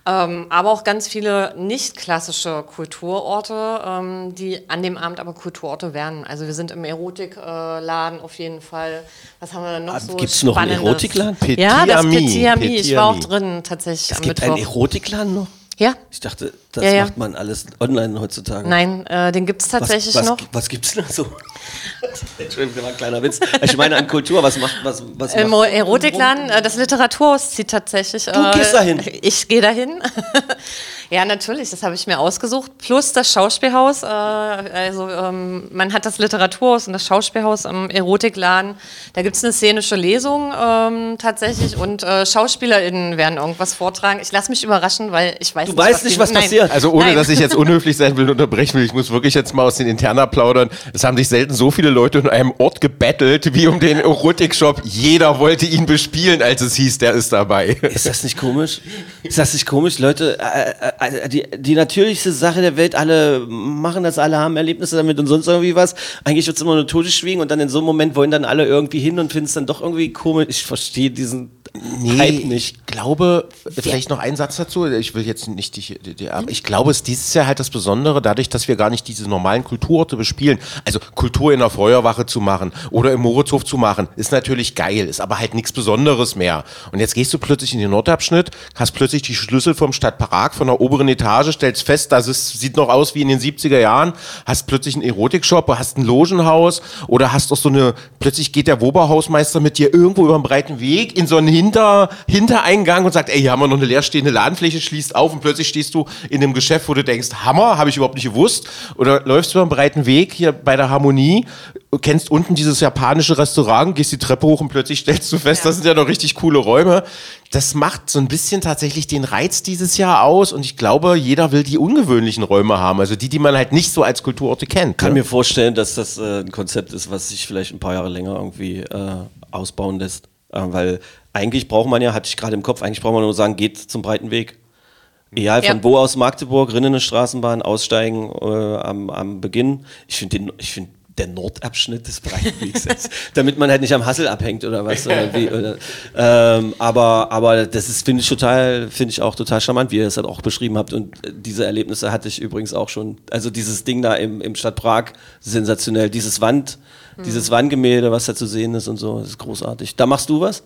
ähm, aber auch ganz viele nicht klassische Kulturorte, ähm, die an dem Abend aber Kulturorte werden. Also wir sind im Erotikladen auf jeden Fall. Was haben wir denn noch Ah, so gibt's noch einen? Erotikladen? Petit Ja, das Ami, Petit Ami. Ich Petit war auch drin tatsächlich Es am gibt Mittwoch. einen Erotikladen noch? Ja, Ich dachte, das Ja, ja. macht man alles online heutzutage. nein, äh, den gibt es tatsächlich was, was, noch. Was gibt's denn so? [LAUGHS] Entschuldigung, war ein kleiner Witz. Ich meine an Kultur, was macht was, was Im macht, Erotikladen, äh, das Literaturhaus zieht tatsächlich. Du gehst dahin? Ich gehe dahin. [LAUGHS] ja, natürlich, das habe ich mir ausgesucht. Plus das Schauspielhaus. Äh, also ähm, man hat das Literaturhaus und das Schauspielhaus im Erotikladen. Da gibt es eine szenische Lesung ähm, tatsächlich und äh, SchauspielerInnen werden irgendwas vortragen. Ich lasse mich überraschen, weil ich weiß Du nicht, weißt nicht, die- was Nein. passiert. Also ohne, Nein. dass ich jetzt [LAUGHS] unhöflich sein will und unterbrechen will, ich muss wirklich jetzt mal aus den Interna plaudern. Es haben sich selten so viele Leute in einem Ort gebettelt wie um den Erotikshop. Jeder wollte ihn bespielen, als es hieß, der ist dabei. Ist das nicht komisch? Ist das nicht komisch? Leute, äh, äh, die, die natürlichste Sache der Welt, alle machen das, alle haben Erlebnisse damit und sonst irgendwie was. Eigentlich wird es immer nur Todesschwiegen und dann in so einem Moment wollen dann alle irgendwie hin und finden es dann doch irgendwie komisch. Ich verstehe diesen Hype nicht. Ich glaube, vielleicht noch ein Satz dazu. Ich will jetzt nicht dich, die, die, aber ich glaube, es ist dieses Jahr halt das Besondere, dadurch, dass wir gar nicht diese normalen Kulturorte bespielen. Also Kultur in der Feuerwache zu machen oder im Moritzhof zu machen, ist natürlich geil, ist aber halt nichts Besonderes mehr. Und jetzt gehst du plötzlich in den Nordabschnitt, hast plötzlich die Schlüssel vom Stadtpark von der oberen Etage, stellst fest, das ist, sieht noch aus wie in den 70er Jahren, hast plötzlich einen Erotikshop, hast ein Logenhaus oder hast auch so eine, plötzlich geht der Woberhausmeister mit dir irgendwo über den breiten Weg in so einen Hinter, Hintereingang und sagt, ey, hier haben wir noch eine leerstehende Ladenfläche, schließt auf und plötzlich stehst du in einem Geschäft, wo du denkst, Hammer, habe ich überhaupt nicht gewusst. Oder läufst über den breiten Weg hier bei der Harmonie, kennst unten dieses japanische Restaurant, gehst die Treppe hoch und plötzlich stellst du fest, das sind ja noch richtig coole Räume. Das macht so ein bisschen tatsächlich den Reiz dieses Jahr aus und ich glaube, jeder will die ungewöhnlichen Räume haben, also die, die man halt nicht so als Kulturorte kennt. Ich kann ne? mir vorstellen, dass das äh, ein Konzept ist, was sich vielleicht ein paar Jahre länger irgendwie äh, ausbauen lässt. Äh, weil eigentlich braucht man ja, hatte ich gerade im Kopf, eigentlich braucht man nur sagen, geht zum breiten Weg. Egal von Ja. wo aus Magdeburg, Rinnene Straßenbahn, aussteigen äh, am, am Beginn. Ich finde den, ich finde der Nordabschnitt des Breitenwegs, [LAUGHS] ist, damit man halt nicht am Hassel abhängt oder was. Oder wie, oder, ähm, aber, aber das ist, finde ich total, finde ich auch total charmant, wie ihr es halt auch beschrieben habt. Und äh, diese Erlebnisse hatte ich übrigens auch schon. Also dieses Ding da im, im Stadt Prag, sensationell. Dieses Wand, dieses Wandgemälde, was da zu sehen ist und so, das ist großartig. Da machst du was?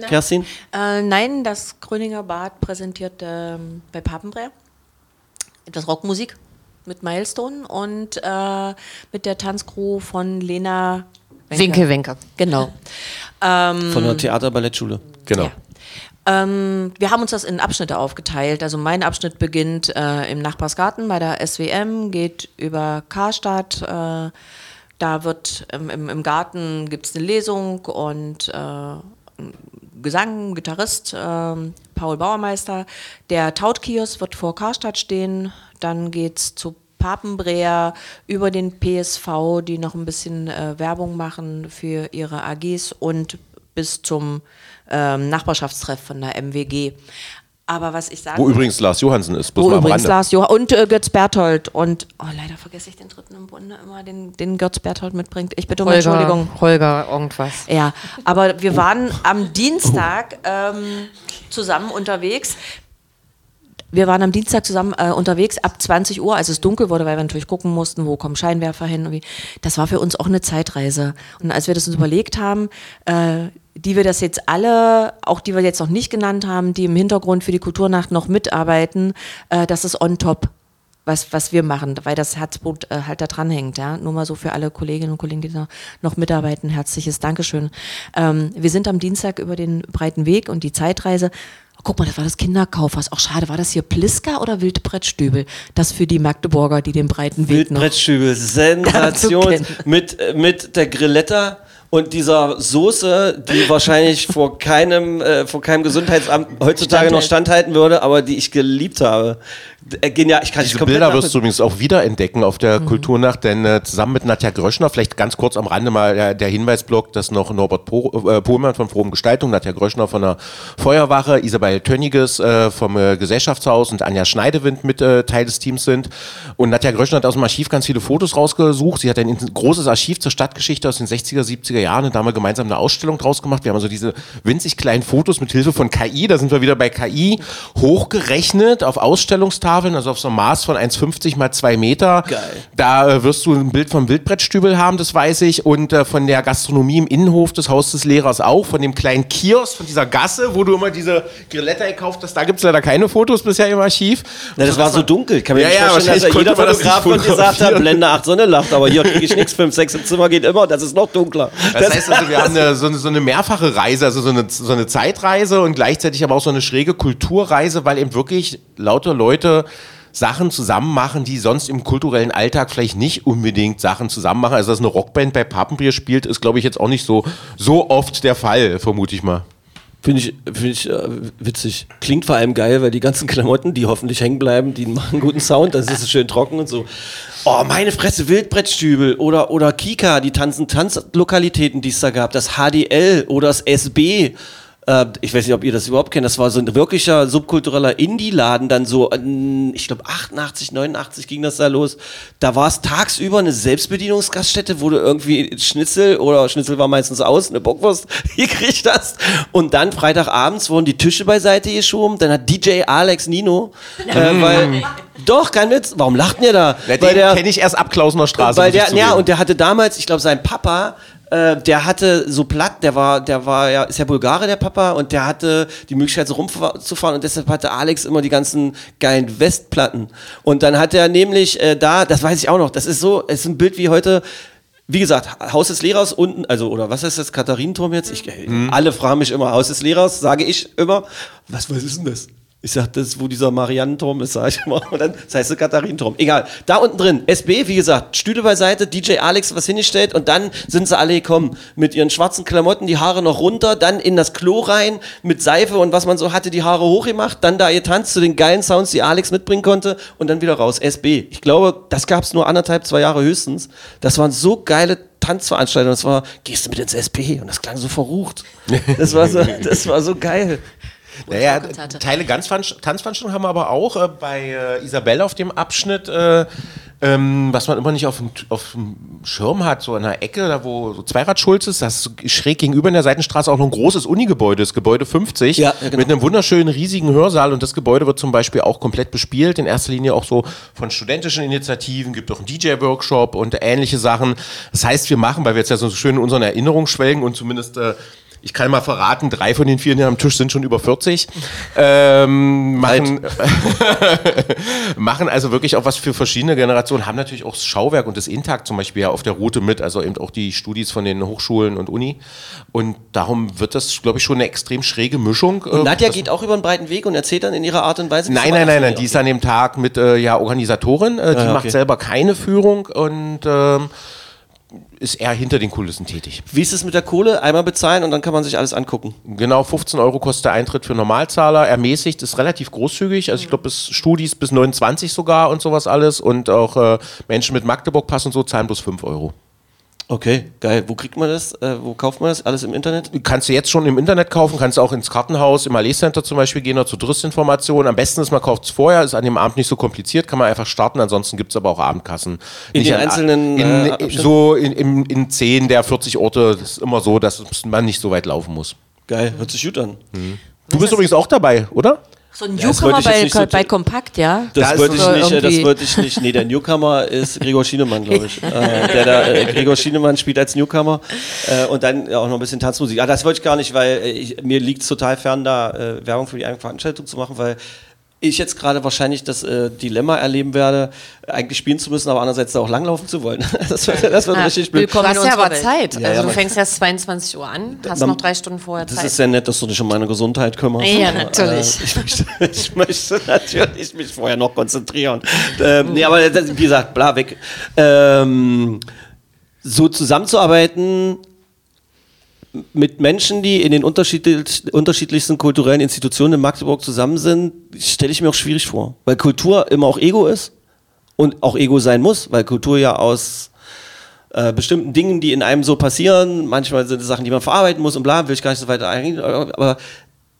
Kerstin? Äh, nein, das Gröninger Bad präsentiert ähm, bei Papendreher etwas Rockmusik mit Milestone und äh, mit der Tanzcrew von Lena Winke, Winke. Genau. Ähm, Von der Theater-Ballettschule. Genau. Ja. Ähm, wir haben uns das in Abschnitte aufgeteilt. Also mein Abschnitt beginnt äh, im Nachbarsgarten bei der SWM, geht über Karstadt. Äh, da wird ähm, im, im Garten gibt es eine Lesung und äh, Gesang, Gitarrist, ähm, Paul Bauermeister. Der Tautkiosk wird vor Karstadt stehen. Dann geht es zu Papenbreer über den PSV, die noch ein bisschen äh, Werbung machen für ihre AGs und bis zum ähm, Nachbarschaftstreff von der MWG. Aber was ich sage. Wo übrigens Lars Johansen ist, Wo übrigens Rande. Lars Johann und äh, Götz Berthold und oh, leider vergesse ich den dritten im Bunde immer, den, den Götz Berthold mitbringt. Ich bitte um Entschuldigung. Holger, irgendwas. Ja, aber wir waren am Dienstag ähm, zusammen unterwegs. Wir waren am Dienstag zusammen äh, unterwegs ab 20 Uhr, als es dunkel wurde, weil wir natürlich gucken mussten, wo kommen Scheinwerfer hin. Und wie. Das war für uns auch eine Zeitreise. Und als wir das uns überlegt haben, äh, die wir das jetzt alle, auch die wir jetzt noch nicht genannt haben, die im Hintergrund für die Kulturnacht noch mitarbeiten, äh, das ist on top was, was wir machen, weil das Herzblut äh, halt da dran hängt. Ja? Nur mal so für alle Kolleginnen und Kollegen, die da noch mitarbeiten, herzliches Dankeschön. Ähm, wir sind am Dienstag über den breiten Weg und die Zeitreise. Guck mal, das war das Kinderkaufhaus. Auch schade, war das hier Pliska oder Wildbrettstübel? Das für die Magdeburger, die den breiten Weg. Wildbrettstübel, Sensation [LAUGHS] mit, mit der Grilletta und dieser Soße, die [LAUGHS] wahrscheinlich vor keinem, äh, vor keinem Gesundheitsamt heutzutage noch standhalten würde, aber die ich geliebt habe. Äh, genial, ich kann Diese komplett Bilder wirst du übrigens auch wiederentdecken auf der Kulturnacht, denn äh, zusammen mit Nadja Gröschner, vielleicht ganz kurz am Rande mal der, der Hinweisblock, dass noch Norbert po äh, Pohlmann von Frohem Gestaltung, Nadja Gröschner von der Feuerwache, Isabel Tönniges äh, vom äh, Gesellschaftshaus und Anja Schneidewind mit äh, Teil des Teams sind. Und Nadja Gröschner hat aus dem Archiv ganz viele Fotos rausgesucht. Sie hat ein großes Archiv zur Stadtgeschichte aus den 60er, 70er Jahren und da haben wir gemeinsam eine Ausstellung draus gemacht. Wir haben also diese winzig kleinen Fotos mit Hilfe von KI, da sind wir wieder bei KI, hochgerechnet auf Ausstellungstafeln, also auf so einem Maß von 1,50 mal 2 Meter. Geil. Da äh, wirst du ein Bild vom Wildbrettstübel haben, das weiß ich, und äh, von der Gastronomie im Innenhof des Haus des Lehrers auch, von dem kleinen Kiosk, von dieser Gasse, wo du immer diese Grilletta gekauft hast. Da gibt es leider keine Fotos bisher im Archiv. Na, das war so dunkel. Kann mir Ja, nicht ja, vorstellen, dass wahrscheinlich da jeder das Fotograf von gesagt hat. Blende 8 Sonne lacht, aber hier kriege ich nichts, 5, 6 im Zimmer geht immer, das ist noch dunkler. Das heißt also, wir haben [LAUGHS] eine, so, eine, so eine mehrfache Reise, also so eine, so eine Zeitreise und gleichzeitig aber auch so eine schräge Kulturreise, weil eben wirklich lauter Leute Sachen zusammen machen, die sonst im kulturellen Alltag vielleicht nicht unbedingt Sachen zusammen machen. Also, dass eine Rockband bei Papenbier spielt, ist, glaube ich, jetzt auch nicht so, so oft der Fall, vermute ich mal. Finde ich, find ich äh, witzig. Klingt vor allem geil, weil die ganzen Klamotten, die hoffentlich hängen bleiben, die machen guten Sound, das ist schön trocken und so. Oh, meine Fresse, Wildbrettstübel oder, oder Kika, die tanzen Tanzlokalitäten, die es da gab, das HDL oder das SB. Äh, ich weiß nicht, ob ihr das überhaupt kennt. Das war so ein wirklicher subkultureller Indie-Laden, dann so, äh, ich glaube 88, 89 ging das da los. Da war es tagsüber eine Selbstbedienungsgaststätte, wo du irgendwie Schnitzel oder Schnitzel war meistens aus, eine Bockwurst [LAUGHS] gekriegt hast. Und dann Freitagabends wurden die Tische beiseite geschoben. Dann hat DJ Alex Nino, äh, weil, doch, kein Witz, warum lacht ihr da? Ja, den der- kenne ich erst ab Klausener Straße. weil der, ja, und der hatte damals, ich glaube, sein Papa, äh, der hatte so platt, der war, der war ja, ist ja Bulgare, der Papa, und der hatte die Möglichkeit, so rumzufahren, und deshalb hatte Alex immer die ganzen geilen Westplatten. Und dann hat er nämlich äh, da, das weiß ich auch noch, das ist so, es ist ein Bild wie heute. Wie gesagt, Haus des Lehrers unten, also, oder was ist das, Katharinenturm jetzt? Ich, äh, Alle fragen mich immer, Haus des Lehrers, sage ich immer. Was, was ist denn das? Ich sag, das ist, wo dieser Mariannenturm ist, sag ich immer. Und dann, das heißt Katharinenturm. Egal. Da unten drin, SB, wie gesagt, Stühle beiseite, DJ Alex was hingestellt und dann sind sie alle gekommen. Mit ihren schwarzen Klamotten, die Haare noch runter, dann in das Klo rein, mit Seife und was man so hatte, die Haare hochgemacht, dann da getanzt zu den geilen Sounds, die Alex mitbringen konnte und dann wieder raus. SB. Ich glaube, das gab's nur anderthalb, zwei Jahre höchstens. Das waren so geile Tanzveranstaltungen. Das war, gehst du mit ins SP? Und das klang so verrucht. Das war so, das war so geil. Naja. Teile ganz Tanzveranstaltungen haben wir aber auch äh, bei äh, Isabelle auf dem Abschnitt, äh, ähm, was man immer nicht auf dem, auf dem Schirm hat, so an der Ecke, da wo so Zweiradschulz ist, das ist schräg gegenüber in der Seitenstraße auch noch ein großes Unigebäude, das Gebäude 50, Ja, ja, genau. mit einem wunderschönen riesigen Hörsaal und das Gebäude wird zum Beispiel auch komplett bespielt, in erster Linie auch so von studentischen Initiativen, gibt auch einen DJ-Workshop und ähnliche Sachen. Das heißt, wir machen, weil wir jetzt ja so schön in unseren Erinnerungen schwelgen und zumindest äh, ich kann mal verraten, drei von den vier hier am Tisch sind schon über 40. Ähm, machen, [LAUGHS] machen also wirklich auch was für verschiedene Generationen, haben natürlich auch das Schauwerk und das Intakt zum Beispiel ja auf der Route mit, also eben auch die Studis von den Hochschulen und Uni. Und darum wird das, glaube ich, schon eine extrem schräge Mischung. Und Äh, Nadja das- geht auch über einen breiten Weg und erzählt dann in ihrer Art und Weise. Nein, nein, nein, nein, die ist an dem Tag mit äh, ja, Organisatorin, äh, die Ah, macht okay. selber keine Führung und ähm, ist eher hinter den Kulissen tätig. Wie ist es mit der Kohle? Einmal bezahlen und dann kann man sich alles angucken. Genau, 15 Euro kostet der Eintritt für Normalzahler. Ermäßigt ist relativ großzügig. Also ich glaube, bis Studis bis 29 sogar und sowas alles. Und auch äh, Menschen mit Magdeburg-Pass und so zahlen bloß 5 Euro. Okay, geil. Wo kriegt man das? Äh, wo kauft man das? Alles im Internet? Kannst du jetzt schon im Internet kaufen, kannst du auch ins Kartenhaus im Allee Center zum Beispiel gehen oder zur Touristinformation. Am besten ist, man kauft es vorher, ist an dem Abend nicht so kompliziert, kann man einfach starten. Ansonsten gibt es aber auch Abendkassen. In Nicht den an- einzelnen, in, äh, in, Abschnitten? So in, in, in 10 der 40 Orte, das ist immer so, dass man nicht so weit laufen muss. Geil, hört sich gut an. Du bist übrigens auch dabei, oder? So ein das Newcomer bei, so- bei Kompakt, ja? Das Da ist wollte ich nicht, äh, das irgendwie- wollte ich nicht. Nee, der Newcomer ist Gregor Schienemann, glaube ich. [LAUGHS] äh, der da, äh, Gregor Schienemann spielt als Newcomer äh, und dann auch noch ein bisschen Tanzmusik. Ah, das wollte ich gar nicht, weil äh, ich, mir liegt es total fern, da äh, Werbung für die eigene Veranstaltung zu machen, weil ich jetzt gerade wahrscheinlich das äh, Dilemma erleben werde, eigentlich spielen zu müssen, aber andererseits da auch langlaufen zu wollen. [LAUGHS] das wird, das wird Ja, richtig blöd. willkommen. Du in hast ja unserer aber Welt. Zeit. Ja, also ja, du fängst erst 22 Uhr an, hast Man- noch drei Stunden vorher Das Zeit. ist sehr nett, dass du dich um meine Gesundheit kümmerst. Ja, natürlich. Äh, ich, möchte, [LAUGHS] ich möchte natürlich mich vorher noch konzentrieren. Ähm, nee, aber das, wie gesagt, bla, weg. Ähm, so zusammenzuarbeiten mit Menschen, die in den unterschiedlich, unterschiedlichsten kulturellen Institutionen in Magdeburg zusammen sind, stelle ich mir auch schwierig vor. Weil Kultur immer auch Ego ist und auch Ego sein muss, weil Kultur ja aus äh, bestimmten Dingen, die in einem so passieren, manchmal sind es Sachen, die man verarbeiten muss und bla, will ich gar nicht so weiter eingehen, aber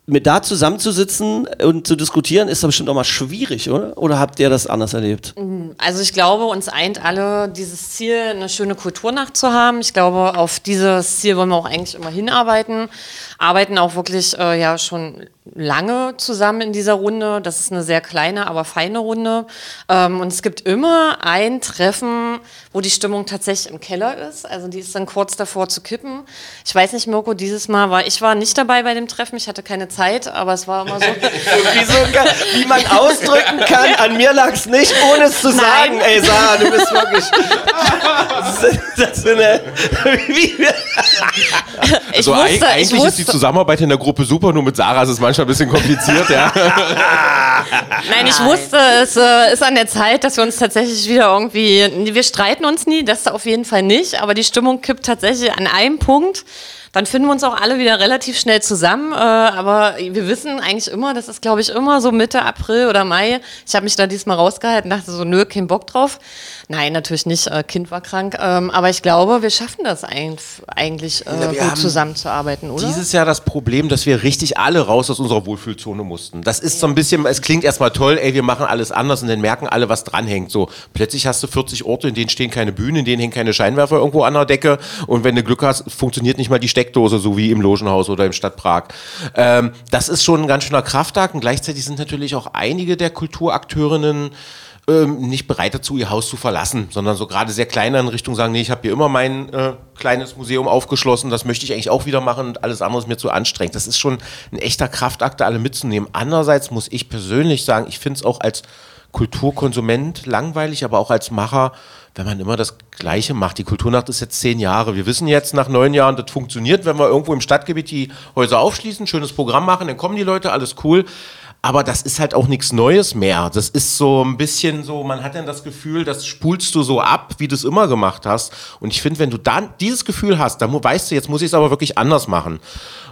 mit da zusammenzusitzen und zu diskutieren, ist doch bestimmt auch mal schwierig, oder? Oder habt ihr das anders erlebt? Also ich glaube, uns eint alle dieses Ziel, eine schöne Kulturnacht zu haben. Ich glaube, auf dieses Ziel wollen wir auch eigentlich immer hinarbeiten. Arbeiten auch wirklich äh, ja schon lange zusammen in dieser Runde. Das ist eine sehr kleine, aber feine Runde. Ähm, und es gibt immer ein Treffen, wo die Stimmung tatsächlich im Keller ist. Also die ist dann kurz davor zu kippen. Ich weiß nicht, Mirko, dieses Mal war ich war nicht dabei bei dem Treffen. Ich hatte keine Zeit, aber es war immer so. [LAUGHS] Wie, so, wie man ausdrücken kann, an mir lag es nicht, ohne es zu sagen. Ey, Sarah, du bist wirklich. Das ist eine, Ich Also wusste, ich eigentlich ist die wusste, Zusammenarbeit in der Gruppe super, nur mit Sarah ist es manchmal ein bisschen kompliziert, ja. [LAUGHS] Nein, ich wusste, es äh, ist an der Zeit, dass wir uns tatsächlich wieder irgendwie. Wir streiten uns nie, das auf jeden Fall nicht, aber die Stimmung kippt tatsächlich an einem Punkt. Dann finden wir uns auch alle wieder relativ schnell zusammen. Äh, aber wir wissen eigentlich immer, das ist, glaube ich, immer so Mitte April oder Mai. Ich habe mich da diesmal rausgehalten, dachte so, nö, kein Bock drauf. Nein, natürlich nicht. Äh, kind war krank. Ähm, aber ich glaube, wir schaffen das eigentlich, äh, haben gut zusammenzuarbeiten, oder? Dieses Jahr das Problem, dass wir richtig alle raus aus unserer Wohlfühlzone mussten. Das ist so ein bisschen, es klingt erstmal toll, ey, wir machen alles anders und dann merken alle, was dranhängt. So, plötzlich hast du 40 Orte, in denen stehen keine Bühnen, in denen hängen keine Scheinwerfer irgendwo an der Decke und wenn du Glück hast, funktioniert nicht mal die Steckdose, so wie im Logenhaus oder im Stadt Prag. Ähm, das ist schon ein ganz schöner Kraftakt und gleichzeitig sind natürlich auch einige der Kulturakteurinnen ähm, nicht bereit dazu, ihr Haus zu verlassen, sondern so gerade sehr kleine in Richtung sagen, nee, ich habe hier immer mein äh, kleines Museum aufgeschlossen, das möchte ich eigentlich auch wieder machen und alles andere ist mir zu anstrengend. Das ist schon ein echter Kraftakt, da alle mitzunehmen. Andererseits muss ich persönlich sagen, ich finde es auch als Kulturkonsument langweilig, aber auch als Macher, wenn man immer das Gleiche macht. Die Kulturnacht ist jetzt zehn Jahre. Wir wissen jetzt nach neun Jahren, das funktioniert, wenn wir irgendwo im Stadtgebiet die Häuser aufschließen, schönes Programm machen, dann kommen die Leute, alles cool. Aber das ist halt auch nichts Neues mehr. Das ist so ein bisschen so, man hat dann das Gefühl, das spulst du so ab, wie du es immer gemacht hast. Und ich finde, wenn du dann dieses Gefühl hast, dann weißt du, jetzt muss ich es aber wirklich anders machen.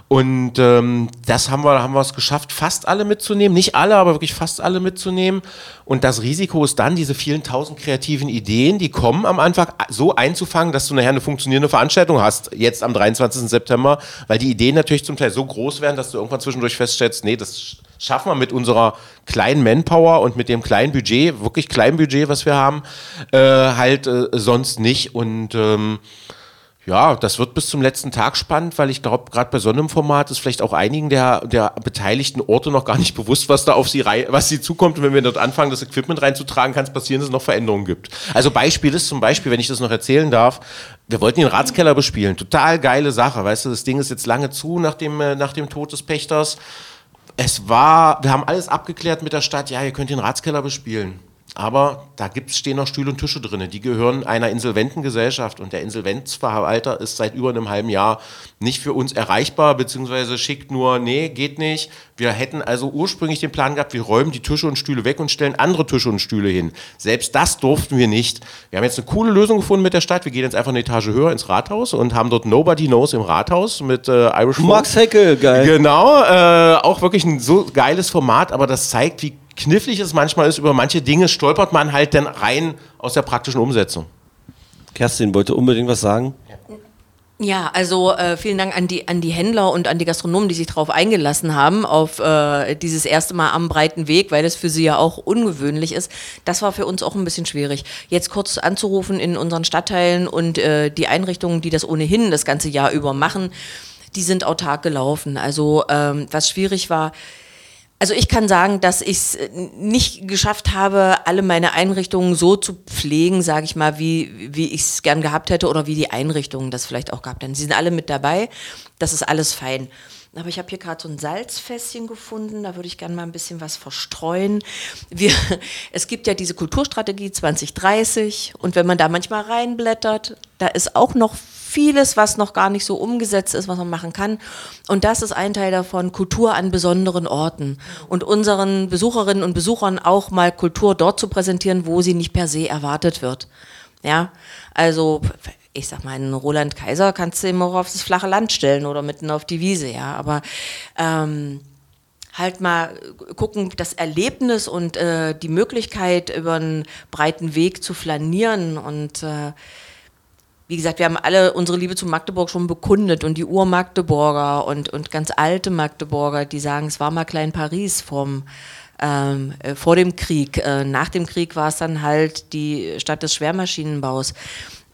Und ähm, das haben wir, haben wir es geschafft, fast alle mitzunehmen. Nicht alle, aber wirklich fast alle mitzunehmen. Und das Risiko ist dann, diese vielen tausend kreativen Ideen, die kommen am Anfang so einzufangen, dass du nachher eine funktionierende Veranstaltung hast, jetzt am 23. September, weil die Ideen natürlich zum Teil so groß werden, dass du irgendwann zwischendurch feststellst, nee, das schaffen wir mit unserer kleinen Manpower und mit dem kleinen Budget, wirklich kleinen Budget, was wir haben, äh, halt äh, sonst nicht. Und ähm, Ja, das wird bis zum letzten Tag spannend, weil ich glaube, gerade bei so einem Format ist vielleicht auch einigen der, der beteiligten Orte noch gar nicht bewusst, was da auf sie rei was sie zukommt. Und wenn wir dort anfangen, das Equipment reinzutragen, kann es passieren, dass es noch Veränderungen gibt. Also Beispiel ist zum Beispiel, wenn ich das noch erzählen darf, wir wollten den Ratskeller bespielen. Total geile Sache. Weißt du, das Ding ist jetzt lange zu nach dem, äh, nach dem Tod des Pächters. Es war, wir haben alles abgeklärt mit der Stadt, ja, ihr könnt den Ratskeller bespielen. Aber da gibt's, stehen noch Stühle und Tische drin. Die gehören einer insolventen Gesellschaft und der Insolvenzverwalter ist seit über einem halben Jahr nicht für uns erreichbar, beziehungsweise schickt nur, nee, geht nicht. Wir hätten also ursprünglich den Plan gehabt, wir räumen die Tische und Stühle weg und stellen andere Tische und Stühle hin. Selbst das durften wir nicht. Wir haben jetzt eine coole Lösung gefunden mit der Stadt. Wir gehen jetzt einfach eine Etage höher ins Rathaus und haben dort Nobody Knows im Rathaus mit äh, Irish. Max Heckel, geil. Genau, äh, auch wirklich ein so geiles Format, aber das zeigt, wie knifflig es manchmal ist. Über manche Dinge stolpert man halt dann rein aus der praktischen Umsetzung. Kerstin wollte unbedingt was sagen. Ja, also äh, vielen Dank an die, an die Händler und an die Gastronomen, die sich darauf eingelassen haben, auf äh, dieses erste Mal am breiten Weg, weil das für sie ja auch ungewöhnlich ist. Das war für uns auch ein bisschen schwierig. Jetzt kurz anzurufen in unseren Stadtteilen und äh, die Einrichtungen, die das ohnehin das ganze Jahr über machen, die sind autark gelaufen. Also ähm, was schwierig war, also ich kann sagen, dass ich es nicht geschafft habe, alle meine Einrichtungen so zu pflegen, sage ich mal, wie, wie ich es gern gehabt hätte oder wie die Einrichtungen das vielleicht auch gehabt hätten. Sie sind alle mit dabei, das ist alles fein. Aber ich habe hier gerade so ein Salzfässchen gefunden, da würde ich gerne mal ein bisschen was verstreuen. Wir, [LAUGHS] es gibt ja diese Kulturstrategie 2030 und wenn man da manchmal reinblättert, da ist auch noch vieles, was noch gar nicht so umgesetzt ist, was man machen kann. Und das ist ein Teil davon, Kultur an besonderen Orten und unseren Besucherinnen und Besuchern auch mal Kultur dort zu präsentieren, wo sie nicht per se erwartet wird. Ja, also ich sag mal, einen Roland Kaiser kannst du immer auf das flache Land stellen oder mitten auf die Wiese, ja, aber ähm, halt mal gucken, das Erlebnis und äh, die Möglichkeit, über einen breiten Weg zu flanieren und äh, wie gesagt, wir haben alle unsere Liebe zu Magdeburg schon bekundet und die Ur-Magdeburger und, und ganz alte Magdeburger, die sagen, es war mal Klein Paris vom, ähm, äh, vor dem Krieg. Äh, nach dem Krieg war es dann halt die Stadt des Schwermaschinenbaus.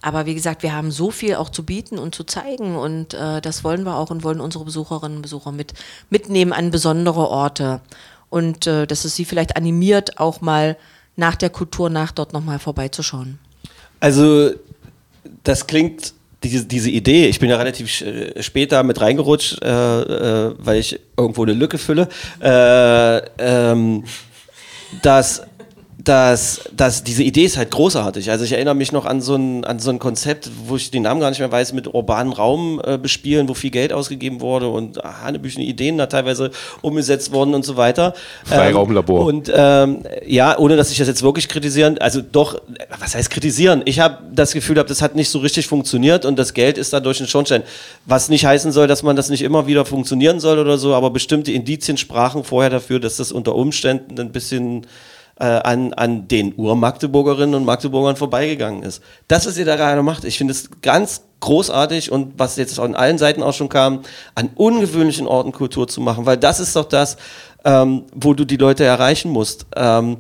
Aber wie gesagt, wir haben so viel auch zu bieten und zu zeigen und äh, das wollen wir auch und wollen unsere Besucherinnen und Besucher mit, mitnehmen an besondere Orte. Und äh, dass es sie vielleicht animiert, auch mal nach der Kulturnacht dort nochmal vorbeizuschauen. Also, das klingt, diese, diese Idee, ich bin ja relativ äh, spät da mit reingerutscht, äh, äh, weil ich irgendwo eine Lücke fülle, äh, ähm, dass dass, dass diese Idee ist halt großartig. Also ich erinnere mich noch an so ein, an so ein Konzept, wo ich den Namen gar nicht mehr weiß, mit urbanen Raum äh, bespielen, wo viel Geld ausgegeben wurde und hanebüchene Ideen da teilweise umgesetzt wurden und so weiter. Freiraumlabor. Ähm, und ähm, ja, ohne dass ich das jetzt wirklich kritisieren, also doch, was heißt kritisieren? Ich habe das Gefühl, gehabt, das hat nicht so richtig funktioniert und das Geld ist da durch den Schornstein. Was nicht heißen soll, dass man das nicht immer wieder funktionieren soll oder so, aber bestimmte Indizien sprachen vorher dafür, dass das unter Umständen ein bisschen äh, an, an den Ur-Magdeburgerinnen und Magdeburgern vorbeigegangen ist. Das, was ihr da gerade macht, ich finde es ganz großartig und was jetzt an allen Seiten auch schon kam, an ungewöhnlichen Orten Kultur zu machen, weil das ist doch das, ähm, wo du die Leute erreichen musst. Ähm,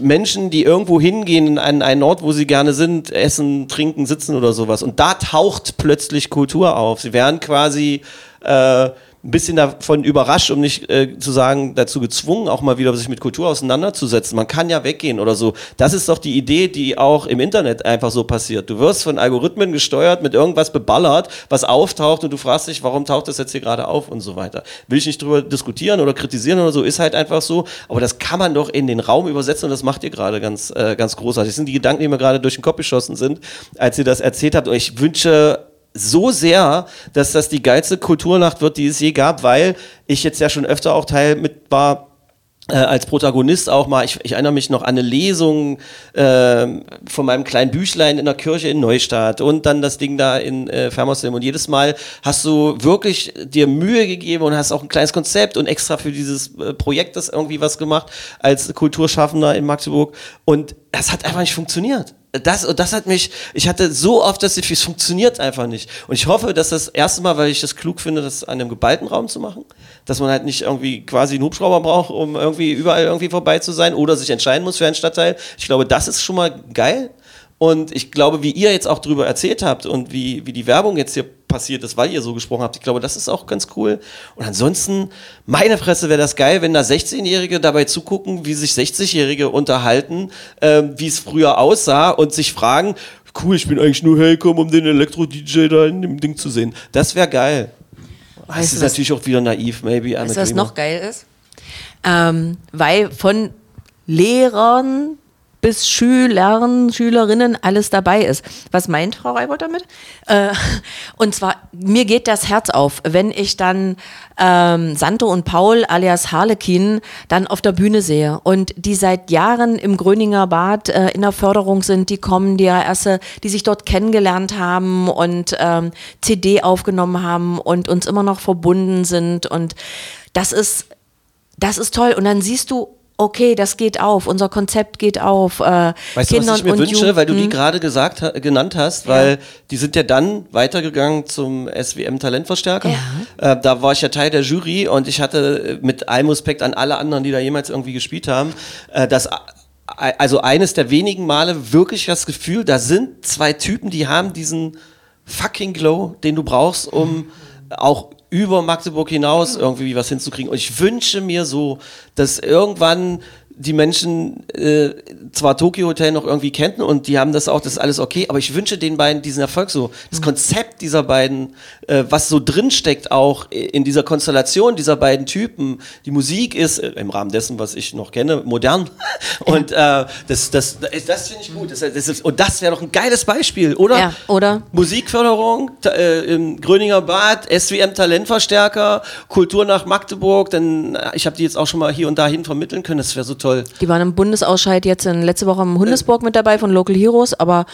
Menschen, die irgendwo hingehen an einen Ort, wo sie gerne sind, essen, trinken, sitzen oder sowas. Und da taucht plötzlich Kultur auf. Sie werden quasi äh, ein bisschen davon überrascht, um nicht äh, zu sagen, dazu gezwungen, auch mal wieder sich mit Kultur auseinanderzusetzen. Man kann ja weggehen oder so. Das ist doch die Idee, die auch im Internet einfach so passiert. Du wirst von Algorithmen gesteuert, mit irgendwas beballert, was auftaucht und du fragst dich, warum taucht das jetzt hier gerade auf und so weiter. Will ich nicht drüber diskutieren oder kritisieren oder so, ist halt einfach so. Aber das kann man doch in den Raum übersetzen und das macht ihr gerade ganz, äh, ganz großartig. Das sind die Gedanken, die mir gerade durch den Kopf geschossen sind, als ihr das erzählt habt. Und ich wünsche so sehr, dass das die geilste Kulturnacht wird, die es je gab, weil ich jetzt ja schon öfter auch Teil mit war äh, als Protagonist auch mal, ich, ich erinnere mich noch an eine Lesung äh, von meinem kleinen Büchlein in der Kirche in Neustadt und dann das Ding da in äh, Fermoslim und jedes Mal hast du wirklich dir Mühe gegeben und hast auch ein kleines Konzept und extra für dieses äh, Projekt das irgendwie was gemacht als Kulturschaffender in Magdeburg. Und das hat einfach nicht funktioniert das, und das hat mich, ich hatte so oft das Gefühl, es funktioniert einfach nicht. Und ich hoffe, dass das erste Mal, weil ich das klug finde, das an einem geballten Raum zu machen, dass man halt nicht irgendwie quasi einen Hubschrauber braucht, um irgendwie überall irgendwie vorbei zu sein oder sich entscheiden muss für einen Stadtteil. Ich glaube, das ist schon mal geil. Und ich glaube, wie ihr jetzt auch drüber erzählt habt und wie, wie die Werbung jetzt hier passiert ist, weil ihr so gesprochen habt, ich glaube, das ist auch ganz cool. Und ansonsten, meine Fresse wäre das geil, wenn da 16-Jährige dabei zugucken, wie sich 60-Jährige unterhalten, ähm, wie es früher aussah und sich fragen, cool, ich bin eigentlich nur hergekommen, um den Elektro-DJ da in dem Ding zu sehen. Das wäre geil. Das Weißt ist du, was- natürlich auch wieder naiv, maybe. Weißt du, was noch geil ist? Ähm, weil von Lehrern bis Schülern, Schülerinnen alles dabei ist. Was meint Frau Reibold damit? Äh, [LAUGHS] und zwar, mir geht das Herz auf, wenn ich dann ähm, Santo und Paul alias Harlekin dann auf der Bühne sehe und die seit Jahren im Gröninger Bad äh, in der Förderung sind, die kommen, die ja erste, die sich dort kennengelernt haben und ähm, CD aufgenommen haben und uns immer noch verbunden sind und das ist das ist toll. Und dann siehst du, okay, das geht auf, unser Konzept geht auf. Äh, Weißt du, Kindern was ich mir wünsche, Jugend- weil du die Hm. gerade gesagt genannt hast, weil die sind ja dann weitergegangen zum SWM Talentverstärker. Äh, da war ich ja Teil der Jury und ich hatte äh, mit allem Respekt an alle anderen, die da jemals irgendwie gespielt haben, äh, das also eines der wenigen Male wirklich das Gefühl, da sind zwei Typen, die haben diesen fucking Glow, den du brauchst, um auch über Magdeburg hinaus irgendwie was hinzukriegen. Und ich wünsche mir so, dass irgendwann die Menschen äh, zwar Tokyo Hotel noch irgendwie kennen und die haben das auch, das ist alles okay, aber ich wünsche den beiden diesen Erfolg so. Das Konzept dieser beiden, äh, was so drinsteckt auch in dieser Konstellation dieser beiden Typen. Die Musik ist äh, im Rahmen dessen, was ich noch kenne, modern. [LAUGHS] Und äh, das, das, das, das finde ich gut. Das, das ist, und das wäre doch ein geiles Beispiel, oder? Ja, oder? Musikförderung äh, im Gröninger Bad, SWM Talentverstärker, Kultur nach Magdeburg, denn äh, ich habe die jetzt auch schon mal hier und dahin vermitteln können, das wäre so toll. Die waren im Bundesausscheid jetzt in, letzte Woche im Hundesburg mit dabei von Local Heroes, aber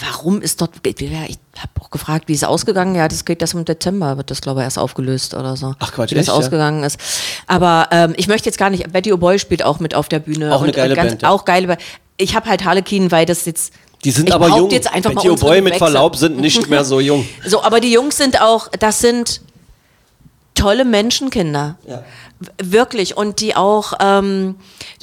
warum ist dort, ich habe auch gefragt, wie ist es ausgegangen? Ja, das geht das im Dezember, wird das glaube ich erst aufgelöst oder so. Ach Quatsch, wie das echt, ja? ausgegangen ist. Aber ähm, ich möchte jetzt gar nicht, Betty O'Boy spielt auch mit auf der Bühne. Auch eine geile ganz, Band, ja. Auch geile Band. Ich habe halt Harlequin, weil das jetzt Die sind ich aber jung. jetzt einfach Betty O'Boy mit. Verlaub sind nicht mehr so jung. [LAUGHS] So, aber die Jungs sind auch, das sind tolle Menschenkinder. Ja. Wirklich. Und die auch, ähm,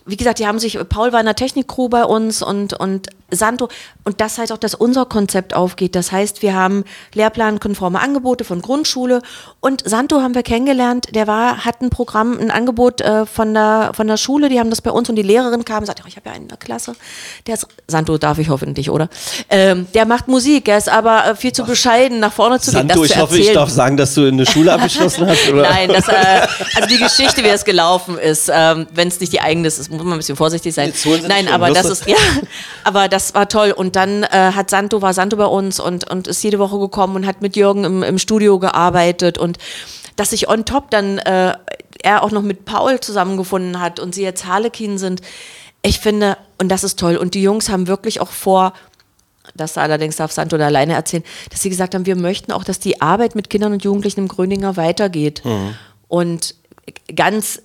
wie gesagt, die haben sich, Paul war in der Technikcrew bei uns und, und Santo. Und das heißt auch, dass unser Konzept aufgeht. Das heißt, wir haben lehrplankonforme Angebote von Grundschule. Und Santo haben wir kennengelernt, der war, hat ein Programm, ein Angebot äh, von, der, von der Schule, die haben das bei uns und die Lehrerin kam und sagte, oh, ich habe ja einen in der Klasse. Der ist, Santo darf ich hoffentlich, oder? Ähm, der macht Musik, er ist aber äh, viel zu bescheiden, nach vorne zu gehen. Santo, ich hoffe, ich darf sagen, dass du eine Schule abgeschlossen hast. Oder? [LAUGHS] Nein, das, äh, also die Geschichte, wie es gelaufen ist, ähm, wenn es nicht die eigene ist, muss man ein bisschen vorsichtig sein. Nein, aber das ist ja, [LAUGHS] aber das war toll. Und dann äh, hat Santo war Santo bei uns und und ist jede Woche gekommen und hat mit Jürgen im, im Studio gearbeitet und dass sich on top dann äh, er auch noch mit Paul zusammengefunden hat und sie jetzt Harlekin sind. Ich finde, und das ist toll. Und die Jungs haben wirklich auch vor, das allerdings darf Santo da alleine erzählen, dass sie gesagt haben, wir möchten auch, dass die Arbeit mit Kindern und Jugendlichen im Gröninger weitergeht. Und ganz,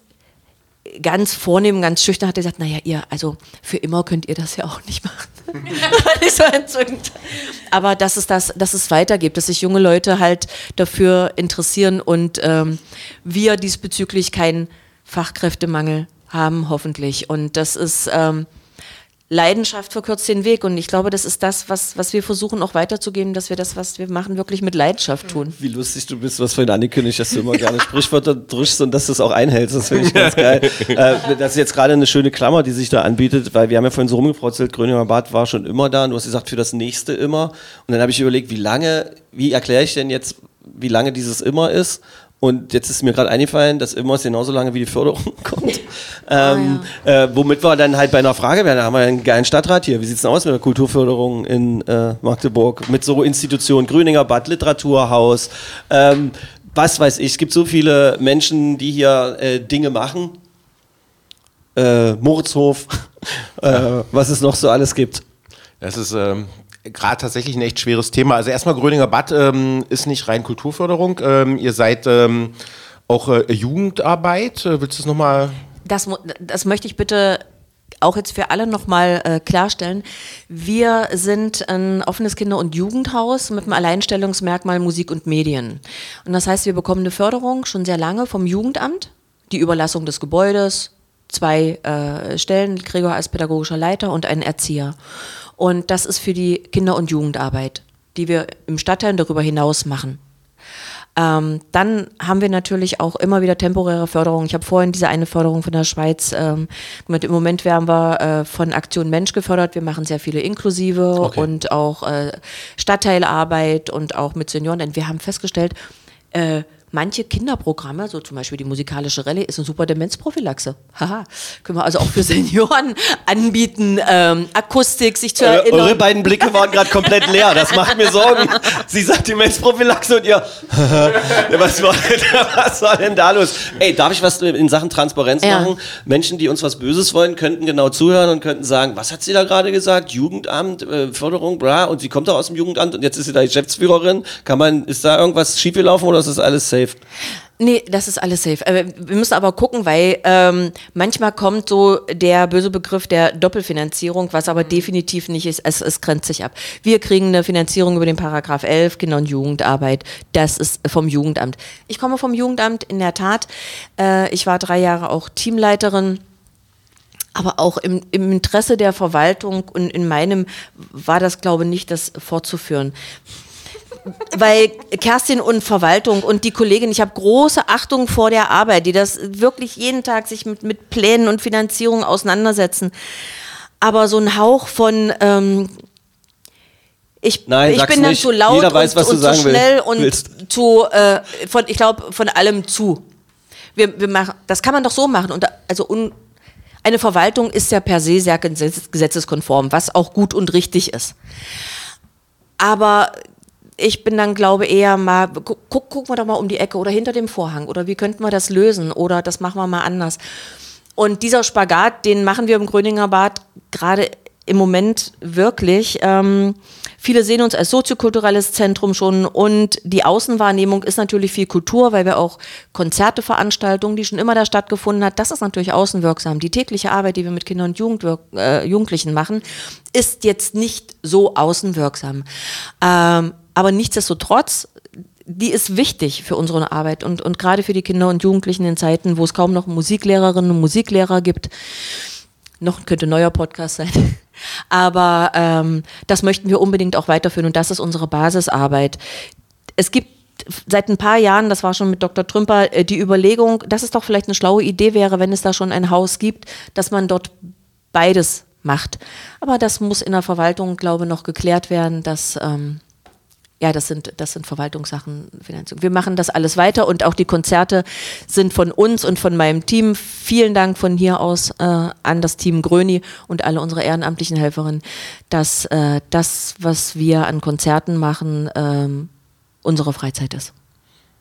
ganz vornehm, ganz schüchtern hat er gesagt, naja, ihr, also für immer könnt ihr das ja auch nicht machen. [LAUGHS] Nicht so entzückend. Aber dass es das, dass es weitergeht, dass sich junge Leute halt dafür interessieren und ähm, wir diesbezüglich keinen Fachkräftemangel haben, hoffentlich. Und das ist ähm, Leidenschaft verkürzt den Weg. Und ich glaube, das ist das, was, was wir versuchen auch weiterzugeben, dass wir das, was wir machen, wirklich mit Leidenschaft tun. Wie lustig du bist, was vorhin angekündigt, dass du immer gerne Sprichwörter drückst und dass du es auch einhältst. Das finde ich ganz geil. äh, das ist jetzt gerade eine schöne Klammer, die sich da anbietet, weil wir haben ja vorhin so rumgefrotzelt, Gröninger Bad war schon immer da und du hast gesagt, für das nächste immer. Und dann habe ich überlegt, wie lange, wie erkläre ich denn jetzt, wie lange dieses immer ist? Und jetzt ist mir gerade eingefallen, dass immer ist genauso lange wie die Förderung [LAUGHS] kommt. Ähm, äh, womit wir dann halt bei einer Frage werden, da haben wir einen geilen Stadtrat hier. Wie sieht's denn aus mit der Kulturförderung in äh, Magdeburg? Mit so Institutionen, Gröninger Bad, Literaturhaus, ähm, was weiß ich. Es gibt so viele Menschen, die hier äh, Dinge machen. Äh, Moritzhof, [LAUGHS] äh, was es noch so alles gibt. Das ist ähm, gerade tatsächlich ein echt schweres Thema. Also erstmal Gröninger Bad ähm, ist nicht rein Kulturförderung. Ähm, ihr seid ähm, auch äh, Jugendarbeit. Äh, willst du es nochmal? das, das möchte ich bitte auch jetzt für alle nochmal äh, klarstellen. Wir sind ein offenes Kinder- und Jugendhaus mit dem Alleinstellungsmerkmal Musik und Medien. Und das heißt, wir bekommen eine Förderung schon sehr lange vom Jugendamt, die Überlassung des Gebäudes, zwei äh, Stellen, Gregor als pädagogischer Leiter und einen Erzieher. Und das ist für die Kinder- und Jugendarbeit, die wir im Stadtteil und darüber hinaus machen. Ähm, dann haben wir natürlich auch immer wieder temporäre Förderung. Ich habe vorhin diese eine Förderung von der Schweiz. Ähm, mit, Im Moment werden wir äh, von Aktion Mensch gefördert. Wir machen sehr viele inklusive Okay. und auch äh, Stadtteilarbeit und auch mit Senioren. Denn wir haben festgestellt, äh, manche Kinderprogramme, so zum Beispiel die musikalische Rallye, ist eine super Demenzprophylaxe. Haha. Können wir also auch für Senioren anbieten, ähm, Akustik, sich zu Eure, erinnern. eure beiden Blicke waren gerade komplett leer. Das macht mir Sorgen. Sie sagt Demenzprophylaxe und ihr. [LAUGHS] was, war, was war denn da los? Ey, darf ich was in Sachen Transparenz Ja. machen? Menschen, die uns was Böses wollen, könnten genau zuhören und könnten sagen, was hat sie da gerade gesagt? Jugendamt, äh, Förderung, bla. Und sie kommt doch aus dem Jugendamt und jetzt ist sie da Geschäftsführerin. Kann man, ist da irgendwas schiefgelaufen oder ist das alles safe? Nee, das ist alles safe. Wir müssen aber gucken, weil ähm, manchmal kommt so der böse Begriff der Doppelfinanzierung, was aber definitiv nicht ist. Es, es grenzt sich ab. Wir kriegen eine Finanzierung über den Paragraph 11, Kinder- und Jugendarbeit. Das ist vom Jugendamt. Ich komme vom Jugendamt, in der Tat. Äh, ich war drei Jahre auch Teamleiterin. Aber auch im, im Interesse der Verwaltung und in meinem war das, glaube ich, nicht das fortzuführen weil Kerstin und Verwaltung und die Kollegin, ich habe große Achtung vor der Arbeit, die das wirklich jeden Tag sich mit, mit Plänen und Finanzierung auseinandersetzen. Aber so ein Hauch von ähm, ich, Nein, ich bin dann nicht. zu laut Jeder weiß, und, was du und sagen zu schnell und willst. zu äh, von ich glaube von allem zu. Wir, wir machen, das kann man doch so machen und da- also un, eine Verwaltung ist ja per se sehr gesetz- gesetzeskonform, was auch gut und richtig ist. Aber ich bin dann, glaube eher mal, gu guck, gucken wir doch mal um die Ecke oder hinter dem Vorhang oder wie könnten wir das lösen oder das machen wir mal anders. Und dieser Spagat, den machen wir im Gröninger Bad gerade im Moment wirklich. Ähm, viele sehen uns als soziokulturelles Zentrum schon und die Außenwahrnehmung ist natürlich viel Kultur, weil wir auch Konzerte, Veranstaltungen, die schon immer da stattgefunden hat, das ist natürlich außenwirksam. Die tägliche Arbeit, die wir mit Kindern und Jugendwirk äh, Jugendlichen machen, ist jetzt nicht so außenwirksam. Ähm, aber nichtsdestotrotz, die ist wichtig für unsere Arbeit und, und gerade für die Kinder und Jugendlichen in Zeiten, wo es kaum noch Musiklehrerinnen und Musiklehrer gibt. Noch könnte ein neuer Podcast sein. [LAUGHS] Aber ähm, das möchten wir unbedingt auch weiterführen und das ist unsere Basisarbeit. Es gibt seit ein paar Jahren, das war schon mit Dr. Trümper, äh, die Überlegung, dass es doch vielleicht eine schlaue Idee wäre, wenn es da schon ein Haus gibt, dass man dort beides macht. Aber das muss in der Verwaltung, glaube ich, noch geklärt werden, dass ähm, ja, das sind, das sind Verwaltungssachen, Finanzierung. Wir machen das alles weiter und auch die Konzerte sind von uns und von meinem Team. Vielen Dank von hier aus äh, an das Team Gröni und alle unsere ehrenamtlichen Helferinnen, dass äh, das, was wir an Konzerten machen, ähm, unsere Freizeit ist.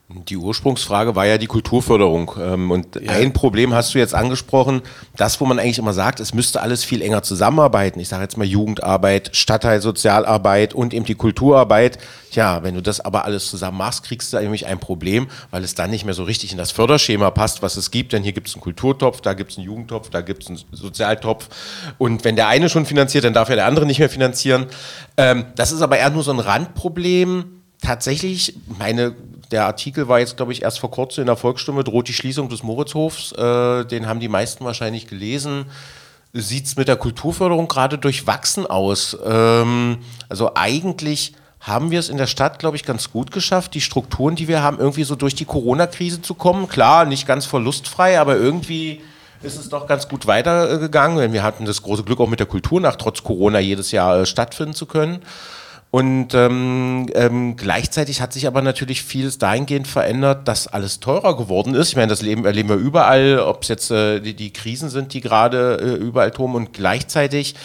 Die Ursprungsfrage war ja die Kulturförderung. Ähm, Und ein Problem hast du jetzt angesprochen, das, wo man eigentlich immer sagt, es müsste alles viel enger zusammenarbeiten. Ich sage jetzt mal Jugendarbeit, Stadtteilsozialarbeit und eben die Kulturarbeit. Tja, wenn du das aber alles zusammen machst, kriegst du nämlich ein Problem, weil es dann nicht mehr so richtig in das Förderschema passt, was es gibt. Denn hier gibt es einen Kulturtopf, da gibt es einen Jugendtopf, da gibt es einen Sozialtopf. Und wenn der eine schon finanziert, dann darf ja der andere nicht mehr finanzieren. Ähm, das ist aber eher nur so ein Randproblem tatsächlich, meine, der Artikel war jetzt, glaube ich, erst vor kurzem in der Volksstimme, droht die Schließung des Moritzhofs. Äh, den haben die meisten wahrscheinlich gelesen. Sieht es mit der Kulturförderung gerade durchwachsen aus? Ähm, also eigentlich haben wir es in der Stadt, glaube ich, ganz gut geschafft, die Strukturen, die wir haben, irgendwie so durch die Corona-Krise zu kommen. Klar, nicht ganz verlustfrei, aber irgendwie ist es doch ganz gut weitergegangen. Wir hatten das große Glück, auch mit der Kulturnacht trotz Corona jedes Jahr äh, stattfinden zu können. Und ähm, ähm, gleichzeitig hat sich aber natürlich vieles dahingehend verändert, dass alles teurer geworden ist. Ich meine, das Leben erleben wir überall, ob es jetzt äh, die, die Krisen sind, die gerade äh, überall toben und gleichzeitig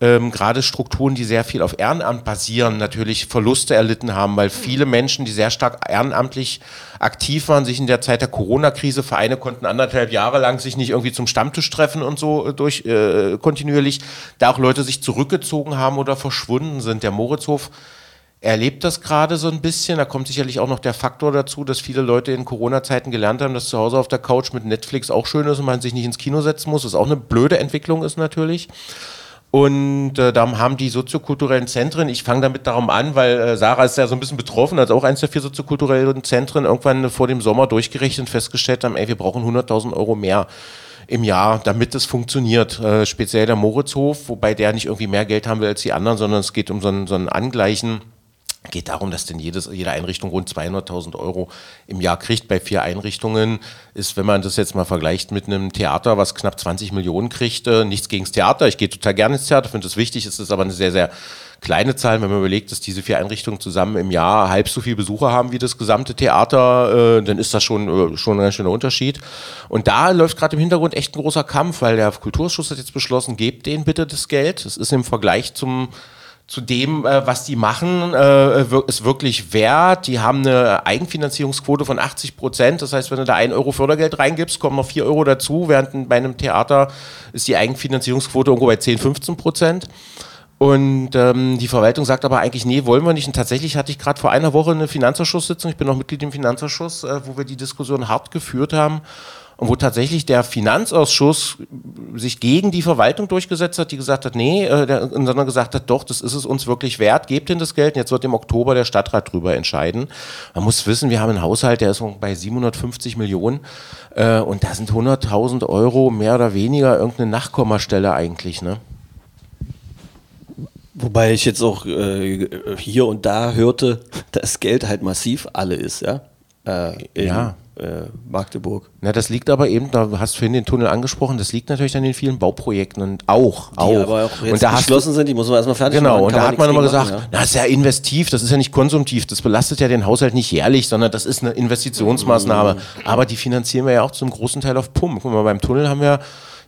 ähm, gerade Strukturen, die sehr viel auf Ehrenamt basieren, natürlich Verluste erlitten haben, weil viele Menschen, die sehr stark ehrenamtlich aktiv waren, sich in der Zeit der Corona-Krise, Vereine konnten anderthalb Jahre lang sich nicht irgendwie zum Stammtisch treffen und so äh, durch äh, kontinuierlich, da auch Leute sich zurückgezogen haben oder verschwunden sind. Der Moritzhof erlebt das gerade so ein bisschen. Da kommt sicherlich auch noch der Faktor dazu, dass viele Leute in Corona-Zeiten gelernt haben, dass zu Hause auf der Couch mit Netflix auch schön ist und man sich nicht ins Kino setzen muss. Das auch eine blöde Entwicklung ist natürlich. Und äh, da haben die soziokulturellen Zentren, ich fange damit darum an, weil äh, Sarah ist ja so ein bisschen betroffen, hat auch eins der vier soziokulturellen Zentren irgendwann vor dem Sommer durchgerechnet und festgestellt haben, ey, wir brauchen 100.000 Euro mehr im Jahr, damit es funktioniert. Äh, speziell der Moritzhof, wobei der nicht irgendwie mehr Geld haben will als die anderen, sondern es geht um so ein, so ein Angleichen geht darum, dass denn jedes, jede Einrichtung rund 200.000 Euro im Jahr kriegt. Bei vier Einrichtungen ist, wenn man das jetzt mal vergleicht mit einem Theater, was knapp 20 Millionen kriegt, äh, nichts gegen das Theater. Ich gehe total gerne ins Theater, finde das wichtig. Es ist aber eine sehr, sehr kleine Zahl, wenn man überlegt, dass diese vier Einrichtungen zusammen im Jahr halb so viel Besucher haben wie das gesamte Theater, äh, dann ist das schon, äh, schon ein ganz schöner Unterschied. Und da läuft gerade im Hintergrund echt ein großer Kampf, weil der Kulturausschuss hat jetzt beschlossen, gebt denen bitte das Geld. Das ist im Vergleich zum zu dem, äh, was die machen, äh, ist wirklich wert. Die haben eine Eigenfinanzierungsquote von 80 Prozent. Das heißt, wenn du da 1 Euro Fördergeld reingibst, kommen noch 4 Euro dazu, während bei einem Theater ist die Eigenfinanzierungsquote irgendwo bei 10, 15 Prozent. Und ähm, die Verwaltung sagt aber eigentlich, nee, wollen wir nicht. Und tatsächlich hatte ich gerade vor einer Woche eine Finanzausschusssitzung, ich bin auch Mitglied im Finanzausschuss, äh, wo wir die Diskussion hart geführt haben und wo tatsächlich der Finanzausschuss sich gegen die Verwaltung durchgesetzt hat, die gesagt hat, nee, äh, der, sondern gesagt hat, doch, das ist es uns wirklich wert, gebt ihnen das Geld und jetzt wird im Oktober der Stadtrat drüber entscheiden. Man muss wissen, wir haben einen Haushalt, der ist bei 750 Millionen äh, und da sind 100.000 Euro mehr oder weniger irgendeine Nachkommastelle eigentlich, ne? Wobei ich jetzt auch äh, hier und da hörte, [LAUGHS] dass Geld halt massiv alle ist, ja. Äh, in, Ja. Äh, Magdeburg. Na, das liegt aber eben, da hast du vorhin den Tunnel angesprochen, das liegt natürlich an den vielen Bauprojekten und auch, Die auch. aber auch jetzt und da geschlossen sind, die muss man erstmal fertig Genau, machen. und kann da hat man immer gesagt, machen, na, das ist ja investiv, das ist ja nicht konsumtiv, das belastet ja den Haushalt nicht jährlich, sondern das ist eine Investitionsmaßnahme. Mhm. Aber die finanzieren wir ja auch zum großen Teil auf Pump. Guck mal, beim Tunnel haben wir,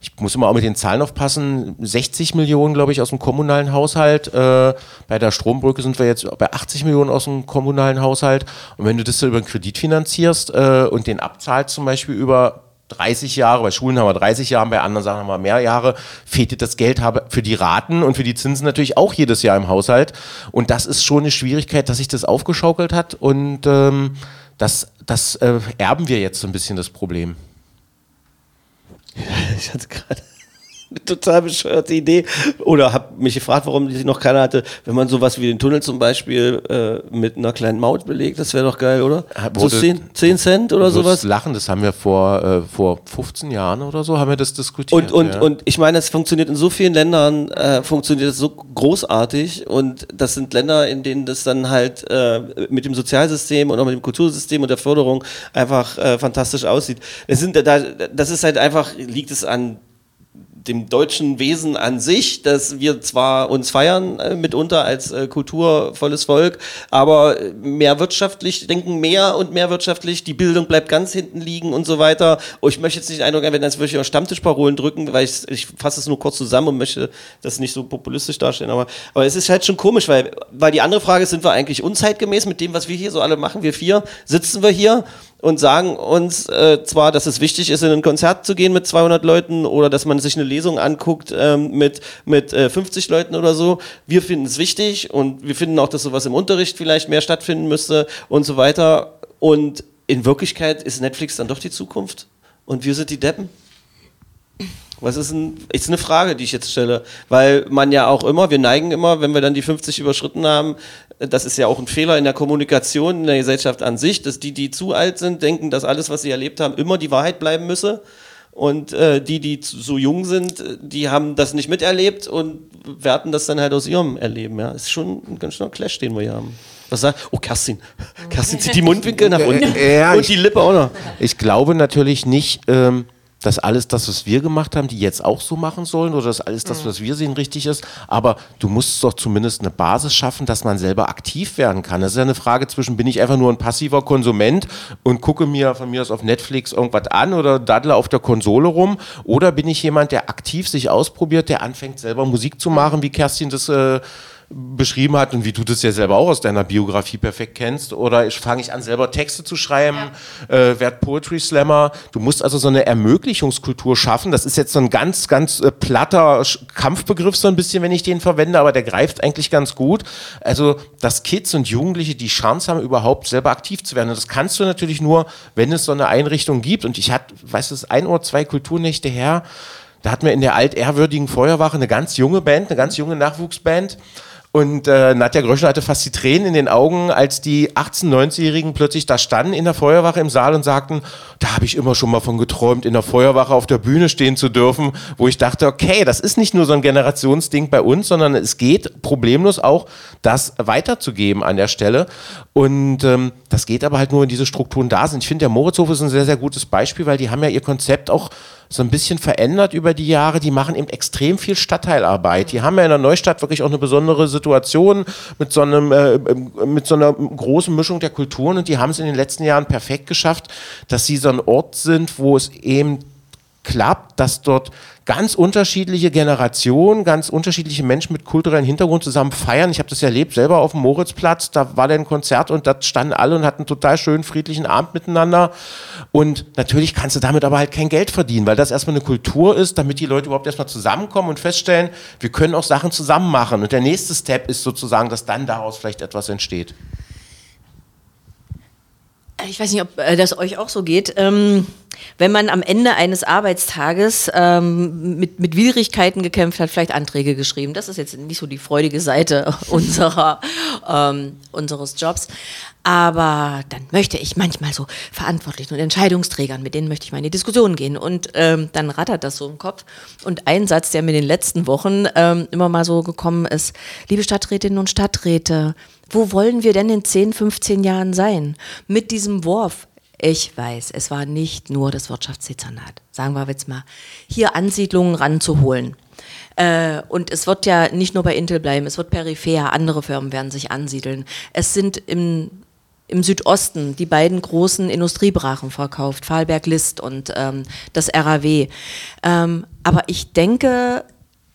ich muss immer auch mit den Zahlen aufpassen, 60 Millionen, glaube ich, aus dem kommunalen Haushalt. Äh, bei der Strombrücke sind wir jetzt bei 80 Millionen aus dem kommunalen Haushalt. Und wenn du das so über einen Kredit finanzierst äh, und den abzahlst zum Beispiel über 30 Jahre, bei Schulen haben wir 30 Jahre, bei anderen Sachen haben wir mehr Jahre, fehlt dir das Geld für die Raten und für die Zinsen natürlich auch jedes Jahr im Haushalt. Und das ist schon eine Schwierigkeit, dass sich das aufgeschaukelt hat und ähm, das, das äh, erben wir jetzt so ein bisschen das Problem. [LAUGHS] Ich hatte gerade eine [LAUGHS] total bescheuerte Idee oder habe mich gefragt, warum die noch keiner hatte, wenn man sowas wie den Tunnel zum Beispiel äh, mit einer kleinen Maut belegt, das wäre doch geil, oder? So Wurde- 10, 10 Cent oder sowas? lachen, das haben wir vor, äh, vor 15 Jahren oder so, haben wir das diskutiert. Und, und, ja. und ich meine, es funktioniert in so vielen Ländern, äh, funktioniert es so großartig und das sind Länder, in denen das dann halt äh, mit dem Sozialsystem und auch mit dem Kultursystem und der Förderung einfach äh, fantastisch aussieht. Es sind, da, das ist halt einfach, liegt es an dem deutschen Wesen an sich, dass wir zwar uns feiern äh, mitunter als äh, kulturvolles Volk, aber äh, mehr wirtschaftlich denken mehr und mehr wirtschaftlich, die Bildung bleibt ganz hinten liegen und so weiter. Oh, ich möchte jetzt nicht den Eindruck haben, wenn das wirklich auch Stammtischparolen drücken, weil ich, ich fasse es nur kurz zusammen und möchte das nicht so populistisch darstellen, aber, aber es ist halt schon komisch, weil, weil die andere Frage ist, sind wir eigentlich unzeitgemäß mit dem, was wir hier so alle machen? Wir vier sitzen wir hier und sagen uns äh, zwar, dass es wichtig ist, in ein Konzert zu gehen mit 200 Leuten oder dass man sich eine Lesung anguckt ähm, mit, mit äh, 50 Leuten oder so. Wir finden es wichtig und wir finden auch, dass sowas im Unterricht vielleicht mehr stattfinden müsste und so weiter. Und in Wirklichkeit ist Netflix dann doch die Zukunft und wir sind die Deppen. Was ist, ein, ist eine Frage, die ich jetzt stelle, weil man ja auch immer, wir neigen immer, wenn wir dann die 50 überschritten haben, das ist ja auch ein Fehler in der Kommunikation in der Gesellschaft an sich, dass die, die zu alt sind, denken, dass alles, was sie erlebt haben, immer die Wahrheit bleiben müsse. Und äh, die, die zu- so jung sind, die haben das nicht miterlebt und werten das dann halt aus ihrem Erleben. Ja, ist schon ein ganz schöner Clash, den wir hier haben. Was sagt? Oh, Kerstin. Kerstin zieht die [LAUGHS] Mundwinkel nach unten. Ja, und die Lippe auch noch. Ich glaube natürlich nicht, ähm, dass alles das, was wir gemacht haben, die jetzt auch so machen sollen oder dass alles das, was wir sehen, richtig ist. Aber du musst doch zumindest eine Basis schaffen, dass man selber aktiv werden kann. Das ist ja eine Frage zwischen, bin ich einfach nur ein passiver Konsument und gucke mir von mir aus auf Netflix irgendwas an oder daddle auf der Konsole rum oder bin ich jemand, der aktiv sich ausprobiert, der anfängt selber Musik zu machen, wie Kerstin das äh, beschrieben hat und wie du das ja selber auch aus deiner Biografie perfekt kennst. Oder ich fange ich an, selber Texte zu schreiben, äh, werd Poetry Slammer. Du musst also so eine Ermöglichungskultur schaffen. Das ist jetzt so ein ganz, ganz äh, platter Kampfbegriff so ein bisschen, wenn ich den verwende, aber der greift eigentlich ganz gut. Also, dass Kids und Jugendliche die Chance haben, überhaupt selber aktiv zu werden. Und das kannst du natürlich nur, wenn es so eine Einrichtung gibt. Und ich hatte, weißt du, ein oder zwei Kulturnächte her, da hatten wir in der altehrwürdigen Feuerwache eine ganz junge Band, eine ganz junge Nachwuchsband. Und äh, Nadja Gröschel hatte fast die Tränen in den Augen, als die 18-, 19-Jährigen plötzlich da standen in der Feuerwache im Saal und sagten, da habe ich immer schon mal von geträumt, in der Feuerwache auf der Bühne stehen zu dürfen, wo ich dachte, okay, das ist nicht nur so ein Generationsding bei uns, sondern es geht problemlos auch, das weiterzugeben an der Stelle. Und ähm, das geht aber halt nur, wenn diese Strukturen da sind. Ich finde, der Moritzhof ist ein sehr, sehr gutes Beispiel, weil die haben ja ihr Konzept auch so ein bisschen verändert über die Jahre. Die machen eben extrem viel Stadtteilarbeit. Die haben ja in der Neustadt wirklich auch eine besondere Situation mit so, einem, äh, mit so einer großen Mischung der Kulturen und die haben es in den letzten Jahren perfekt geschafft, dass sie so ein Ort sind, wo es eben klappt, dass dort ganz unterschiedliche Generationen, ganz unterschiedliche Menschen mit kulturellem Hintergrund zusammen feiern. Ich habe das erlebt, selber auf dem Moritzplatz, da war ein Konzert und da standen alle und hatten einen total schönen, friedlichen Abend miteinander. Und natürlich kannst du damit aber halt kein Geld verdienen, weil das erstmal eine Kultur ist, damit die Leute überhaupt erstmal zusammenkommen und feststellen, wir können auch Sachen zusammen machen. Und der nächste Step ist sozusagen, dass dann daraus vielleicht etwas entsteht. Ich weiß nicht, ob äh, das euch auch so geht. Ähm, wenn man am Ende eines Arbeitstages ähm, mit, mit Widrigkeiten gekämpft hat, vielleicht Anträge geschrieben. Das ist jetzt nicht so die freudige Seite [LAUGHS] unserer, ähm, unseres Jobs. Aber dann möchte ich manchmal so Verantwortlichen und Entscheidungsträgern, mit denen möchte ich mal in die Diskussion gehen. Und ähm, dann rattert das so im Kopf. Und ein Satz, der mir in den letzten Wochen ähm, immer mal so gekommen ist, liebe Stadträtinnen und Stadträte, wo wollen wir denn in 10, 15 Jahren sein? Mit diesem Wurf. Ich weiß, es war nicht nur das Wirtschaftsdezernat, sagen wir jetzt mal, hier Ansiedlungen ranzuholen. Äh, und es wird ja nicht nur bei Intel bleiben, es wird peripher, andere Firmen werden sich ansiedeln. Es sind im, im Südosten die beiden großen Industriebrachen verkauft, Fahlberg-List und ähm, das RAW. Ähm, aber ich denke,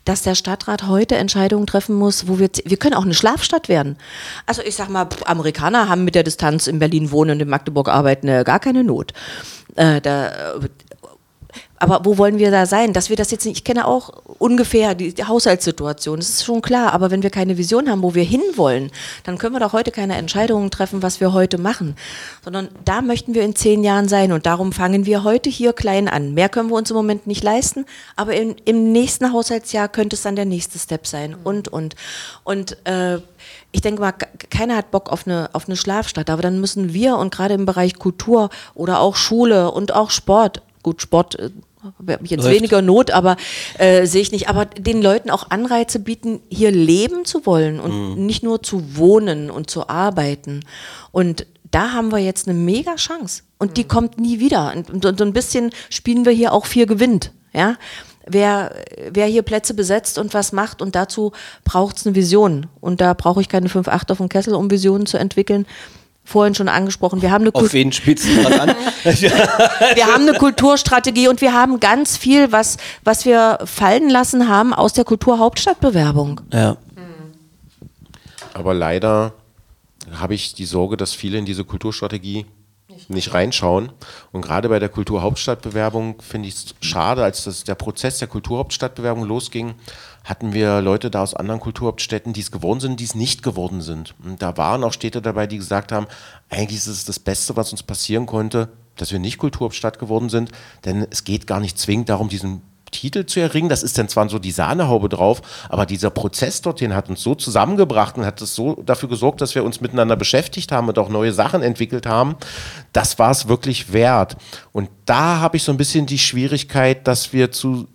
dass der Stadtrat heute Entscheidungen treffen muss, wo wir, wir können auch eine Schlafstadt werden. Also ich sag mal, Amerikaner haben mit der Distanz in Berlin wohnen und in Magdeburg arbeiten äh, gar keine Not. Äh, da, aber wo wollen wir da sein? Dass wir das jetzt nicht, ich kenne auch ungefähr die, die, Haushaltssituation, das ist schon klar, aber wenn wir keine Vision haben, wo wir hinwollen, dann können wir doch heute keine Entscheidungen treffen, was wir heute machen, sondern da möchten wir in zehn Jahren sein und darum fangen wir heute hier klein an. Mehr können wir uns im Moment nicht leisten, aber in, im nächsten Haushaltsjahr könnte es dann der nächste Step sein und, und. Und äh, ich denke mal, keiner hat Bock auf eine, auf eine Schlafstadt, aber dann müssen wir und gerade im Bereich Kultur oder auch Schule und auch Sport gut, Sport äh, jetzt Läuft. weniger Not, aber äh, sehe ich nicht. Aber den Leuten auch Anreize bieten, hier leben zu wollen und mhm. nicht nur zu wohnen und zu arbeiten. Und da haben wir jetzt eine mega Chance. Und mhm. die kommt nie wieder. Und, und, so ein bisschen spielen wir hier auch vier gewinnt. Ja? Wer, wer hier Plätze besetzt und was macht und dazu braucht es eine Vision. Und da brauche ich keine 5-8 auf dem Kessel, um Visionen zu entwickeln vorhin schon angesprochen. Wir haben eine Auf wen spitzen wir an? [LAUGHS] wir haben eine Kulturstrategie und wir haben ganz viel, was, was wir fallen lassen haben aus der Kulturhauptstadtbewerbung. Ja. Aber leider habe ich die Sorge, dass viele in diese Kulturstrategie nicht reinschauen. Und gerade bei der Kulturhauptstadtbewerbung finde ich es schade, als das, der Prozess der Kulturhauptstadtbewerbung losging, hatten wir Leute da aus anderen Kulturhauptstädten, die es geworden sind, die es nicht geworden sind. Und da waren auch Städte dabei, die gesagt haben, eigentlich ist es das Beste, was uns passieren konnte, dass wir nicht Kulturhauptstadt geworden sind, denn es geht gar nicht zwingend darum, diesen Titel zu erringen. Das ist dann zwar so die Sahnehaube drauf, aber dieser Prozess dorthin hat uns so zusammengebracht und hat es so dafür gesorgt, dass wir uns miteinander beschäftigt haben und auch neue Sachen entwickelt haben. Das war es wirklich wert. Und da habe ich so ein bisschen die Schwierigkeit, dass wir zu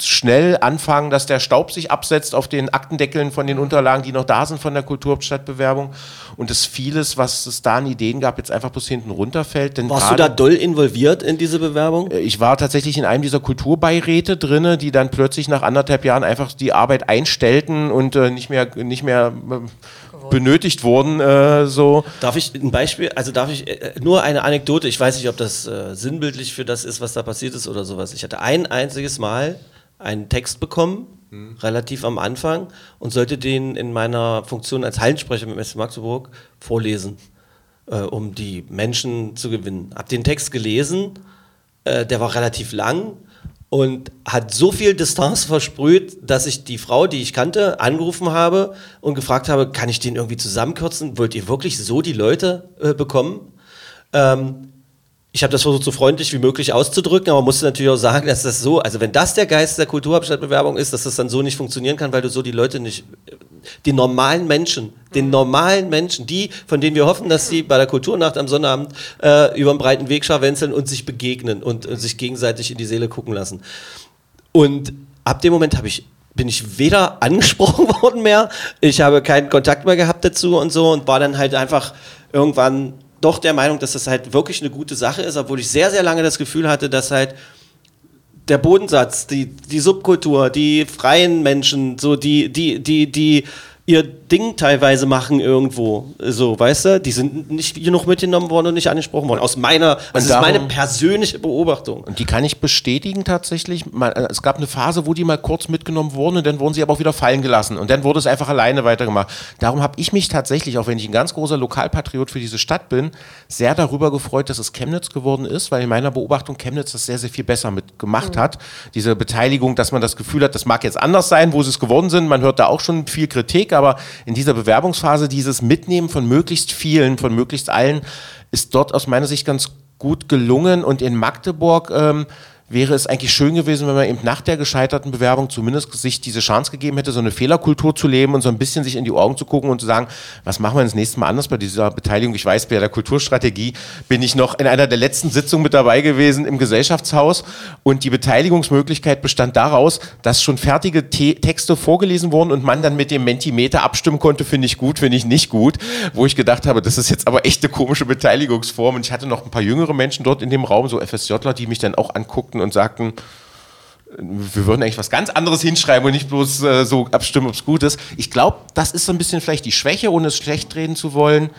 schnell anfangen, dass der Staub sich absetzt auf den Aktendeckeln von den Unterlagen, die noch da sind von der Kulturhauptstadtbewerbung und dass vieles, was es da an Ideen gab, jetzt einfach bis hinten runterfällt. Denn Warst du da doll involviert in diese Bewerbung? Äh, ich war tatsächlich in einem dieser Kulturbeiräte drinne, die dann plötzlich nach anderthalb Jahren einfach die Arbeit einstellten und äh, nicht mehr, nicht mehr äh, benötigt wurden. Äh, so. Darf ich ein Beispiel, also darf ich äh, nur eine Anekdote, ich weiß nicht, ob das äh, sinnbildlich für das ist, was da passiert ist oder sowas. Ich hatte ein einziges Mal einen Text bekommen, mhm. relativ am Anfang, und sollte den in meiner Funktion als Hallensprecher mit SC Magdeburg vorlesen, äh, um die Menschen zu gewinnen. Hab den Text gelesen, äh, der war relativ lang und hat so viel Distanz versprüht, dass ich die Frau, die ich kannte, angerufen habe und gefragt habe, kann ich den irgendwie zusammenkürzen? Wollt ihr wirklich so die Leute äh, bekommen? Ähm, ich habe das versucht, so freundlich wie möglich auszudrücken, aber musste natürlich auch sagen, dass das so, also wenn das der Geist der Kulturhauptstadtbewerbung ist, dass das dann so nicht funktionieren kann, weil du so die Leute nicht, die normalen Menschen, den normalen Menschen, die, von denen wir hoffen, dass sie bei der Kulturnacht am Sonnabend äh, über den breiten Weg scharwenzeln und sich begegnen und äh, sich gegenseitig in die Seele gucken lassen. Und ab dem Moment habe ich bin ich weder [LAUGHS] angesprochen worden mehr, ich habe keinen Kontakt mehr gehabt dazu und so und war dann halt einfach irgendwann doch der Meinung, dass das halt wirklich eine gute Sache ist, obwohl ich sehr, sehr lange das Gefühl hatte, dass halt der Bodensatz, die, die Subkultur, die freien Menschen, so die, die, die, die ihr Ding teilweise machen irgendwo, so, weißt du, die sind nicht genug mitgenommen worden und nicht angesprochen worden. Aus meiner, das ist darum- meine persönliche Beobachtung. Und die kann ich bestätigen tatsächlich. Äh, Es gab eine Phase, wo die mal kurz mitgenommen wurden und dann wurden sie aber auch wieder fallen gelassen. Und dann wurde es einfach alleine weitergemacht. Darum habe ich mich tatsächlich, auch wenn ich ein ganz großer Lokalpatriot für diese Stadt bin, sehr darüber gefreut, dass es Chemnitz geworden ist, weil in meiner Beobachtung Chemnitz das sehr, sehr viel besser mitgemacht hat. Diese Beteiligung, dass man das Gefühl hat, das mag jetzt anders sein, wo sie es geworden sind. Man hört da auch schon viel Kritik, aber in dieser Bewerbungsphase dieses Mitnehmen von möglichst vielen, von möglichst allen, ist dort aus meiner Sicht ganz gut gelungen. Und in Magdeburg ähm, wäre es eigentlich schön gewesen, wenn man eben nach der gescheiterten Bewerbung zumindest sich diese Chance gegeben hätte, so eine Fehlerkultur zu leben und so ein bisschen sich in die Augen zu gucken und zu sagen, was machen wir das nächste Mal anders bei dieser Beteiligung? Ich weiß, bei der Kulturstrategie bin ich noch in einer der letzten Sitzungen mit dabei gewesen im Gesellschaftshaus und die Beteiligungsmöglichkeit bestand daraus, dass schon fertige Te Texte vorgelesen wurden und man dann mit dem Mentimeter abstimmen konnte, finde ich gut, finde ich nicht gut, wo ich gedacht habe, das ist jetzt aber echt eine komische Beteiligungsform und ich hatte noch ein paar jüngere Menschen dort in dem Raum, so FSJler, die mich dann auch anguckten und sagten, wir würden eigentlich was ganz anderes hinschreiben und nicht bloß äh, so abstimmen, ob es gut ist. Ich glaube, das ist so ein bisschen vielleicht die Schwäche, ohne es schlecht reden zu wollen,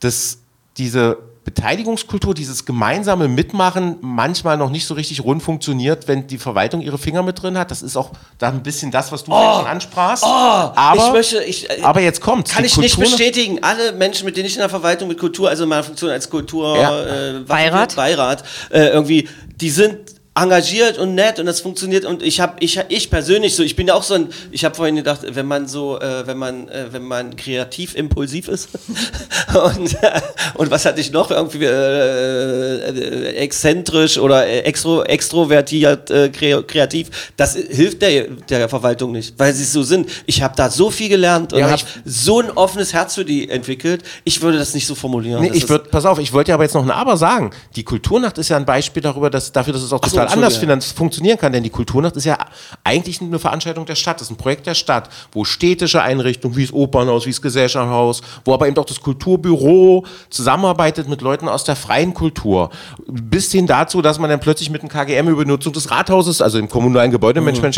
dass diese Beteiligungskultur, dieses gemeinsame Mitmachen manchmal noch nicht so richtig rund funktioniert, wenn die Verwaltung ihre Finger mit drin hat. Das ist auch dann ein bisschen das, was du vorhin schon ansprachst. aber, ich möchte, ich, äh, aber jetzt kommt Kann ich nicht bestätigen. Alle Menschen, mit denen ich in der Verwaltung mit Kultur, also in meiner Funktion als Kultur Ja. äh, Beirat? Beirat äh, irgendwie, die sind engagiert und nett und das funktioniert und ich habe ich ich persönlich so ich bin ja auch so ein ich habe vorhin gedacht wenn man so äh, wenn man äh, wenn man kreativ impulsiv ist [LAUGHS] und äh, und was hatte ich noch irgendwie äh, äh, exzentrisch oder extro, extrovertiert äh, kre kreativ das hilft der der Verwaltung nicht weil sie so sind. Ich habe da so viel gelernt und Ja, habe so ein offenes Herz für die entwickelt ich würde das nicht so formulieren. Nee, ich würde, pass auf, ich wollte ja aber jetzt noch ein Aber sagen. Die Kulturnacht ist ja ein Beispiel darüber, dass, dafür, dass es auch so, total anders funktionieren kann. Denn die Kulturnacht ist ja eigentlich eine Veranstaltung der Stadt. Das ist ein Projekt der Stadt, wo städtische Einrichtungen, wie das Opernhaus, wie das Gesellschaftshaus, wo aber eben auch das Kulturbüro zusammenarbeitet mit Leuten aus der freien Kultur. Bis hin dazu, dass man dann plötzlich mit dem KGM über die Nutzung des Rathauses, also im kommunalen Gebäudemanagement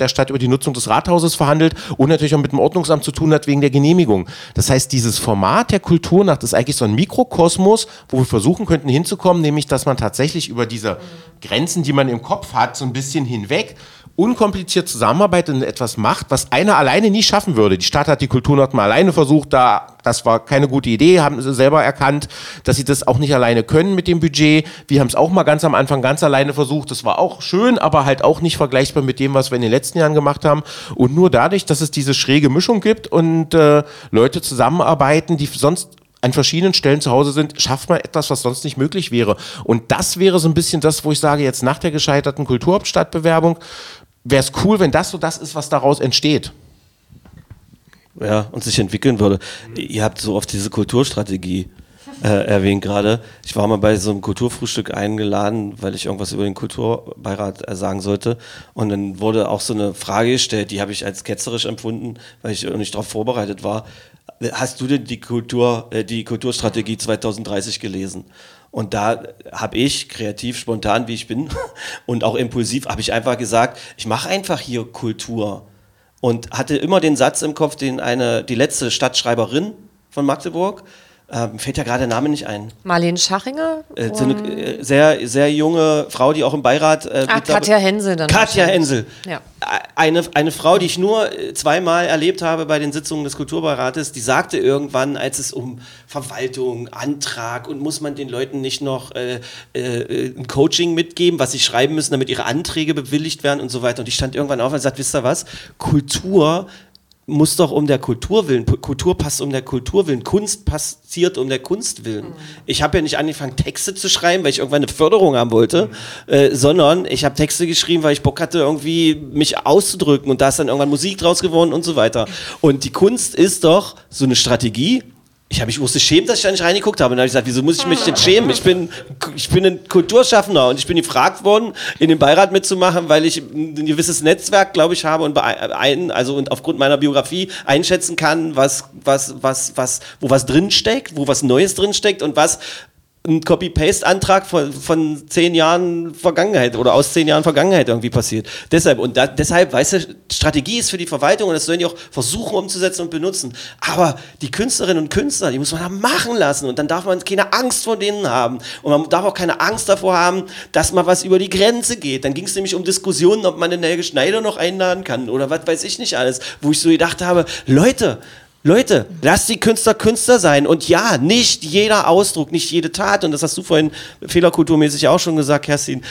der Stadt über die Nutzung des Rathauses verhandelt und natürlich auch mit dem Ordnungsamt zu tun hat wegen der Genehmigung. Das heißt, dieses Format der Kulturnacht ist eigentlich so ein Mikrokosmos, wo wir versuchen könnten hinzukommen, nämlich dass man tatsächlich über diese Grenzen, die man im Kopf hat, so ein bisschen hinweg unkompliziert zusammenarbeitet und etwas macht, was einer alleine nie schaffen würde. Die Stadt hat die Kulturnacht mal alleine versucht, da das war keine gute Idee, haben sie selber erkannt, dass sie das auch nicht alleine können mit dem Budget. Wir haben es auch mal ganz am Anfang ganz alleine versucht. Das war auch schön, aber halt auch nicht vergleichbar mit dem, was wir in den letzten Jahren gemacht haben. Und nur dadurch, dass es diese schräge Mischung gibt und äh, Leute zusammenarbeiten, die sonst an verschiedenen Stellen zu Hause sind, schafft man etwas, was sonst nicht möglich wäre. Und das wäre so ein bisschen das, wo ich sage, jetzt nach der gescheiterten Kulturhauptstadtbewerbung, wäre es cool, wenn das so das ist, was daraus entsteht. ja, und sich entwickeln würde. Ihr habt so oft diese Kulturstrategie äh, erwähnt gerade. Ich war mal bei so einem Kulturfrühstück eingeladen, weil ich irgendwas über den Kulturbeirat äh, sagen sollte. Und dann wurde auch so eine Frage gestellt, die habe ich als ketzerisch empfunden, weil ich nicht darauf vorbereitet war. Hast du denn die Kultur, äh, die Kulturstrategie 2030 gelesen? Und da habe ich, kreativ, spontan wie ich bin [LAUGHS] und auch impulsiv, habe ich einfach gesagt, ich mache einfach hier Kultur und hatte immer den Satz im Kopf, den eine, die letzte Stadtschreiberin von Magdeburg, ähm, fällt ja gerade der Name nicht ein, Marlene Schachinger? äh, so eine äh, sehr, sehr junge Frau, die auch im Beirat. Äh, Ah, Katja Hensel dann Katja. Hensel. Ja. Eine, eine Frau, die ich nur äh, zweimal erlebt habe bei den Sitzungen des Kulturbeirates, die sagte irgendwann, als es um Verwaltung, Antrag und muss man den Leuten nicht noch äh, äh, ein Coaching mitgeben, was sie schreiben müssen, damit ihre Anträge bewilligt werden und so weiter. Und die stand irgendwann auf und sagt, wisst ihr was, Kultur muss doch um der Kultur willen, Kultur passt um der Kultur willen, Kunst passiert um der Kunst willen. Ich habe ja nicht angefangen, Texte zu schreiben, weil ich irgendwann eine Förderung haben wollte, äh, sondern ich habe Texte geschrieben, weil ich Bock hatte, irgendwie mich auszudrücken und da ist dann irgendwann Musik draus geworden und so weiter. Und die Kunst ist doch so eine Strategie, ich habe mich musste schämen, dass ich da nicht reingeguckt habe. Und dann habe ich gesagt, wieso muss ich mich denn schämen? Ich bin, ich bin ein Kulturschaffender und ich bin gefragt worden, in den Beirat mitzumachen, weil ich ein gewisses Netzwerk, glaube ich, habe und ein, also und aufgrund meiner Biografie einschätzen kann, was, was, was, was, wo was drinsteckt, wo was Neues drinsteckt und was ein Copy-Paste-Antrag von, von zehn Jahren Vergangenheit oder aus zehn Jahren Vergangenheit irgendwie passiert. Deshalb, und da, deshalb, weißt du, Strategie ist für die Verwaltung und das sollen die auch versuchen umzusetzen und benutzen. Aber die Künstlerinnen und Künstler, die muss man da machen lassen und dann darf man keine Angst vor denen haben. Und man darf auch keine Angst davor haben, dass mal was über die Grenze geht. Dann ging es nämlich um Diskussionen, ob man den Helge Schneider noch einladen kann oder was weiß ich nicht alles, wo ich so gedacht habe, Leute, Leute, lasst die Künstler Künstler sein. Und ja, nicht jeder Ausdruck, nicht jede Tat, und das hast du vorhin fehlerkulturmäßig auch schon gesagt, Kerstin,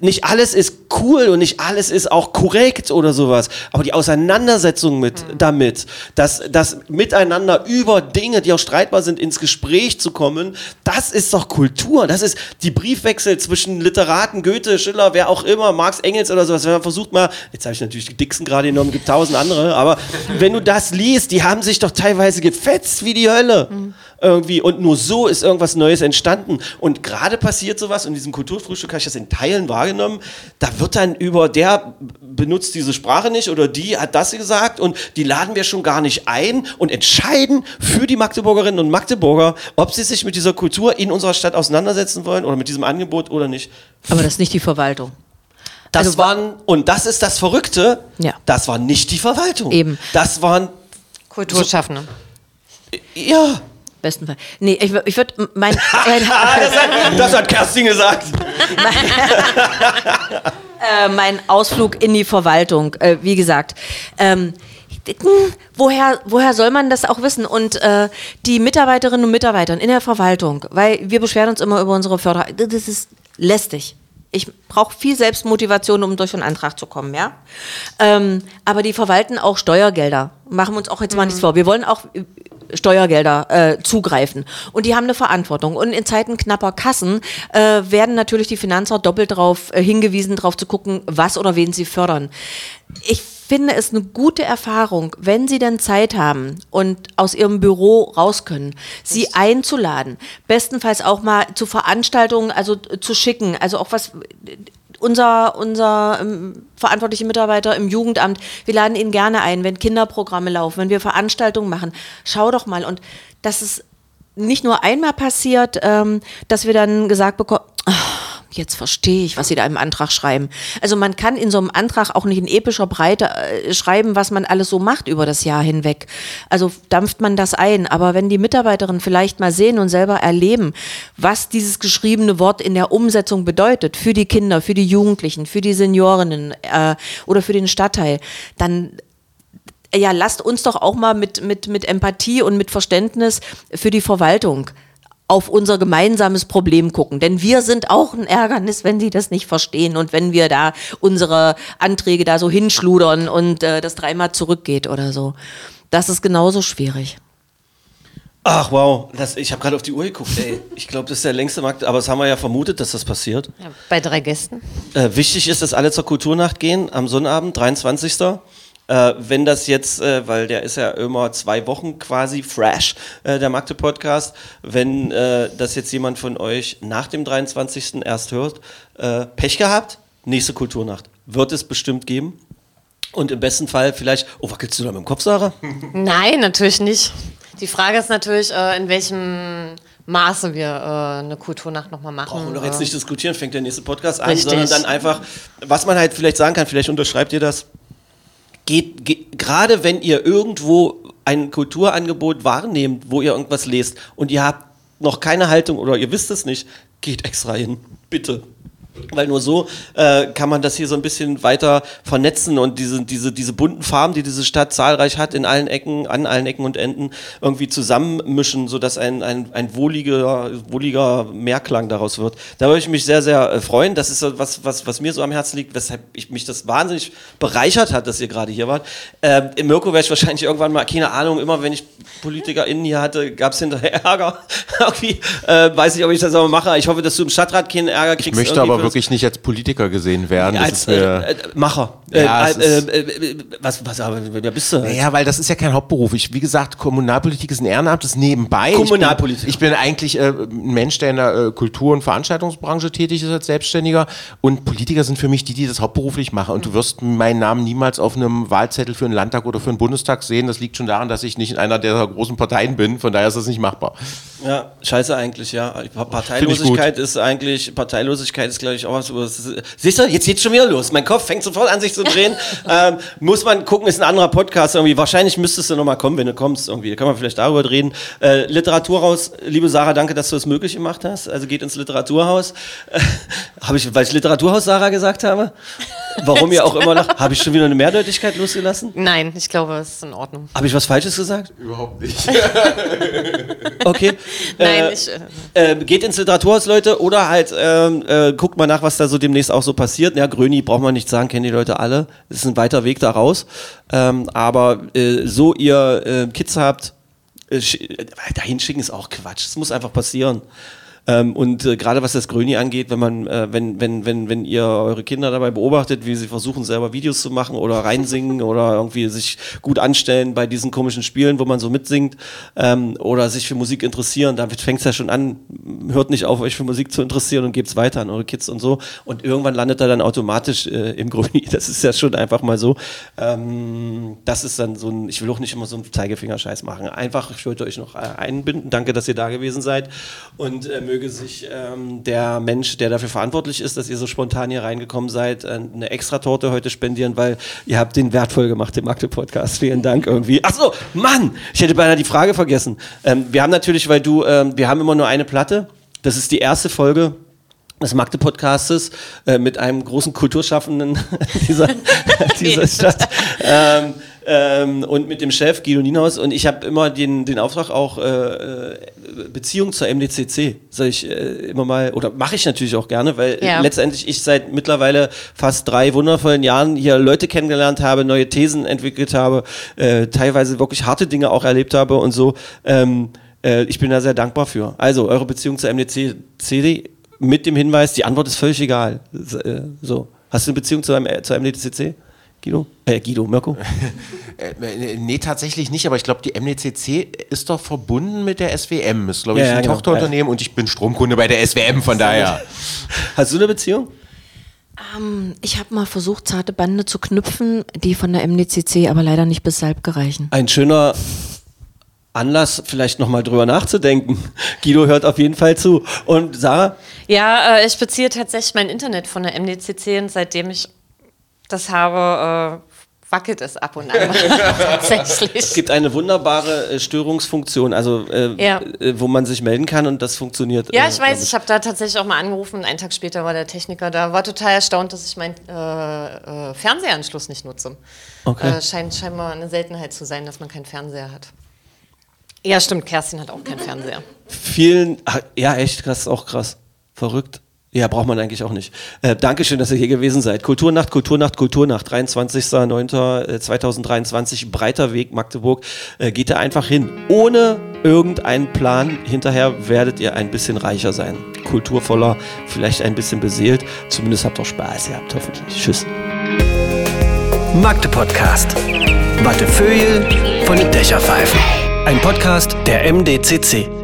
nicht alles ist cool und nicht alles ist auch korrekt oder sowas. Aber die Auseinandersetzung mit, damit, das, das Miteinander über Dinge, die auch streitbar sind, ins Gespräch zu kommen, das ist doch Kultur. Das ist die Briefwechsel zwischen Literaten, Goethe, Schiller, wer auch immer, Marx Engels oder sowas. Wenn man versucht mal, jetzt habe ich natürlich die Dixon gerade genommen, gibt tausend andere, aber wenn du das liest, die haben sich doch teilweise gefetzt wie die Hölle. Irgendwie. Und nur so ist irgendwas Neues entstanden. Und gerade passiert sowas, und in diesem Kulturfrühstück habe ich das in Teilen wahrgenommen, da wird dann über der benutzt diese Sprache nicht oder die hat das gesagt und die laden wir schon gar nicht ein und entscheiden für die Magdeburgerinnen und Magdeburger, ob sie sich mit dieser Kultur in unserer Stadt auseinandersetzen wollen oder mit diesem Angebot oder nicht. Aber das ist nicht die Verwaltung. Das Also- waren, und das ist das Verrückte, Ja. das war nicht die Verwaltung. Eben. Das waren, Kulturschaffende. ja. Besten Fall. Nee, ich, ich würde mein, mein, [LAUGHS] Ah, das, hat, das hat Kerstin gesagt. [LAUGHS] äh, mein Ausflug in die Verwaltung, äh, wie gesagt. Ähm, hm, woher, woher soll man das auch wissen? Und äh, die Mitarbeiterinnen und Mitarbeiter in der Verwaltung, weil wir beschweren uns immer über unsere Förder, das ist lästig. Ich brauche viel Selbstmotivation, um durch einen Antrag zu kommen, ja. Ähm, aber die verwalten auch Steuergelder. Machen wir uns auch jetzt mal nichts vor. Wir wollen auch äh, Steuergelder äh, zugreifen. Und die haben eine Verantwortung. Und in Zeiten knapper Kassen äh, werden natürlich die Finanzer doppelt darauf äh, hingewiesen, darauf zu gucken, was oder wen sie fördern. Ich finde es eine gute Erfahrung, wenn Sie denn Zeit haben und aus Ihrem Büro raus können, Sie einzuladen, bestenfalls auch mal zu Veranstaltungen, also äh, zu schicken, also auch was unser, unser ähm, verantwortliche Mitarbeiter im Jugendamt, wir laden ihn gerne ein, wenn Kinderprogramme laufen, wenn wir Veranstaltungen machen. Schau doch mal. Und das ist nicht nur einmal passiert, ähm, dass wir dann gesagt bekommen, "Ah, jetzt verstehe ich, was Sie da im Antrag schreiben. Also man kann in so einem Antrag auch nicht in epischer Breite äh, schreiben, was man alles so macht über das Jahr hinweg. Also dampft man das ein. Aber wenn die Mitarbeiterinnen vielleicht mal sehen und selber erleben, was dieses geschriebene Wort in der Umsetzung bedeutet für die Kinder, für die Jugendlichen, für die Seniorinnen äh, oder für den Stadtteil, dann ja, lasst uns doch auch mal mit, mit, mit Empathie und mit Verständnis für die Verwaltung auf unser gemeinsames Problem gucken. Denn wir sind auch ein Ärgernis, wenn sie das nicht verstehen und wenn wir da unsere Anträge da so hinschludern und äh, das dreimal zurückgeht oder so. Das ist genauso schwierig. Ach wow, das, ich habe gerade auf die Uhr geguckt, ey. Ich glaube, das ist der längste Markt, aber das haben wir ja vermutet, dass das passiert. Ja, bei drei Gästen. Äh, wichtig ist, dass alle zur Kulturnacht gehen am Sonnabend, 23. Äh, wenn das jetzt, äh, weil der ist ja immer zwei Wochen quasi fresh, äh, der Magde Podcast, wenn äh, das jetzt jemand von euch nach dem 23. erst hört, äh, Pech gehabt, nächste Kulturnacht. Wird es bestimmt geben. Und im besten Fall vielleicht, oh, wackelst du da mit dem Kopf, Sarah? [LAUGHS] Nein, natürlich nicht. Die Frage ist natürlich, äh, in welchem Maße wir äh, eine Kulturnacht nochmal machen. Brauchen wir doch jetzt nicht diskutieren, fängt der nächste Podcast an, Richtig. sondern dann einfach, was man halt vielleicht sagen kann, vielleicht unterschreibt ihr das, geht, geht gerade wenn ihr irgendwo ein Kulturangebot wahrnehmt, wo ihr irgendwas lest und ihr habt noch keine Haltung oder ihr wisst es nicht, geht extra hin, bitte. Weil nur so äh, kann man das hier so ein bisschen weiter vernetzen und diese, diese, diese bunten Farben, die diese Stadt zahlreich hat, in allen Ecken, an allen Ecken und Enden irgendwie zusammenmischen, sodass ein, ein, ein wohliger, wohliger Mehrklang daraus wird. Da würde ich mich sehr, sehr äh, freuen. Das ist so was, was, was mir so am Herzen liegt, weshalb ich mich das wahnsinnig bereichert hat, dass ihr gerade hier wart. Ähm, Im Mirko wäre ich wahrscheinlich irgendwann mal, keine Ahnung, immer wenn ich PolitikerInnen hier hatte, gab es hinterher [LAUGHS] Ärger. Irgendwie äh, weiß nicht, ob ich das aber mache. Ich hoffe, dass du im Stadtrat keinen Ärger kriegst. Ich möchte aber für das- wirklich nicht als Politiker gesehen werden. Als äh, äh, Macher. Ja, äh, äh, äh, äh, was, was, aber wer bist du? Ja, weil das ist ja kein Hauptberuf. Ich, wie gesagt, Kommunalpolitik ist ein Ehrenamt, das ist nebenbei. Kommunalpolitik. Ich bin, ich bin eigentlich äh, ein Mensch, der in der äh, Kultur- und Veranstaltungsbranche tätig ist als Selbstständiger. Und Politiker sind für mich die, die das hauptberuflich machen. Und du wirst meinen Namen niemals auf einem Wahlzettel für einen Landtag oder für einen Bundestag sehen. Das liegt schon daran, dass ich nicht in einer der großen Parteien bin. Von daher ist das nicht machbar. Ja, scheiße eigentlich, ja. Parteilosigkeit ist eigentlich, Parteilosigkeit ist, glaube ich, auch was. was siehst du, jetzt geht's schon wieder los. Mein Kopf fängt sofort an, sich zu drehen. [LAUGHS] ähm, muss man gucken, ist ein anderer Podcast irgendwie. Wahrscheinlich müsstest du nochmal kommen, wenn du kommst irgendwie. Da kann man vielleicht darüber reden. Äh, Literaturhaus, liebe Sarah, danke, dass du es möglich gemacht hast. Also geht ins Literaturhaus. [LAUGHS] Äh, habe ich, weil ich Literaturhaus Sarah gesagt habe? Warum ihr auch immer noch. [LAUGHS] Habe ich schon wieder eine Mehrdeutigkeit losgelassen? Nein, ich glaube, es ist in Ordnung. Habe ich was Falsches gesagt? Überhaupt nicht. Okay. [LAUGHS] Nein, Äh, ich. Äh, äh, geht ins Literaturhaus, Leute, oder halt ähm, äh, guckt mal nach, was da so demnächst auch so passiert. Ja, Gröni braucht man nicht sagen, kennen die Leute alle. Das ist ein weiter Weg da raus. Ähm, aber äh, so ihr äh, Kids habt, äh, äh, dahin schicken ist auch Quatsch. Es muss einfach passieren. Ähm, und äh, gerade was das Gröni angeht, wenn man, äh, wenn, wenn, wenn, wenn ihr eure Kinder dabei beobachtet, wie sie versuchen, selber Videos zu machen oder reinsingen oder irgendwie sich gut anstellen bei diesen komischen Spielen, wo man so mitsingt, ähm, oder sich für Musik interessieren, damit fängt es ja schon an, hört nicht auf, euch für Musik zu interessieren und gebt es weiter an eure Kids und so. Und irgendwann landet er dann automatisch äh, im Gröni. [LAUGHS] Das ist ja schon einfach mal so. Ähm, das ist dann so ein, ich will auch nicht immer so einen Zeigefingerscheiß machen. Einfach, ich wollte euch noch äh, einbinden. Danke, dass ihr da gewesen seid. Und äh, möge sich ähm, der Mensch, der dafür verantwortlich ist, dass ihr so spontan hier reingekommen seid, äh, eine extra Torte heute spendieren, weil ihr habt den wertvoll gemacht, den Magde-Podcast. Vielen Dank irgendwie. Ach so, Mann, ich hätte beinahe die Frage vergessen. Ähm, wir haben natürlich, weil du, ähm, wir haben immer nur eine Platte. Das ist die erste Folge des Magde-Podcastes äh, mit einem großen Kulturschaffenden [LAUGHS] dieser, [LAUGHS] dieser Stadt. [LAUGHS] Ähm, ähm, und mit dem Chef Guido Nienhaus. Und ich habe immer den, den Auftrag auch äh, äh, Beziehung zur MDCC soll ich äh, immer mal oder mache ich natürlich auch gerne weil Ja. letztendlich ich seit mittlerweile fast drei wundervollen Jahren hier Leute kennengelernt habe neue Thesen entwickelt habe äh, teilweise wirklich harte Dinge auch erlebt habe und so. Ähm, äh, ich bin da sehr dankbar für. Also eure Beziehung zur MDCC mit dem Hinweis die Antwort ist völlig egal. Äh, so. Hast du eine Beziehung zu einem, zur MDCC Guido äh, Guido Mirko [LAUGHS] Äh, nee, tatsächlich nicht, aber ich glaube, die MDCC ist doch verbunden mit der SWM. Ist, glaube ich, Ja, ja, ein genau. Tochterunternehmen und ich bin Stromkunde bei der SWM, von daher. [LAUGHS] hast du eine Beziehung Ich habe mal versucht, zarte Bande zu knüpfen, die von der MDCC aber leider nicht bis Salb gereichen. ein schöner Anlass, vielleicht nochmal drüber nachzudenken. Guido hört auf jeden Fall zu. Und Sarah? ja, äh, ich beziehe tatsächlich mein Internet von der MDCC und seitdem ich das habe, äh, wackelt es ab und an. [LAUGHS] tatsächlich. Es gibt eine wunderbare äh, Störungsfunktion, also äh, Ja. äh, wo man sich melden kann und das funktioniert. Ja, äh, ich weiß, ich habe da tatsächlich auch mal angerufen. und Einen Tag später war der Techniker da. War total erstaunt, dass ich meinen äh, äh, Fernsehanschluss nicht nutze. Okay. Äh, scheint scheinbar eine Seltenheit zu sein, dass man keinen Fernseher hat. Ja, stimmt, Kerstin hat auch keinen Fernseher. Vielen, ja echt, das ist auch krass. Verrückt. Ja, braucht man eigentlich auch nicht. Äh, Dankeschön, dass ihr hier gewesen seid. Kulturnacht, Kulturnacht, Kulturnacht, 23.09.2023, Breiter Weg, Magdeburg. Äh, geht da einfach hin. Ohne irgendeinen Plan. Hinterher werdet ihr ein bisschen reicher sein. Kulturvoller, vielleicht ein bisschen beseelt. Zumindest habt ihr Spaß. Ihr habt hoffentlich. Tschüss. Magde Podcast. Wattefeuille von den Dächerpfeifen. Ein Podcast der MDCC.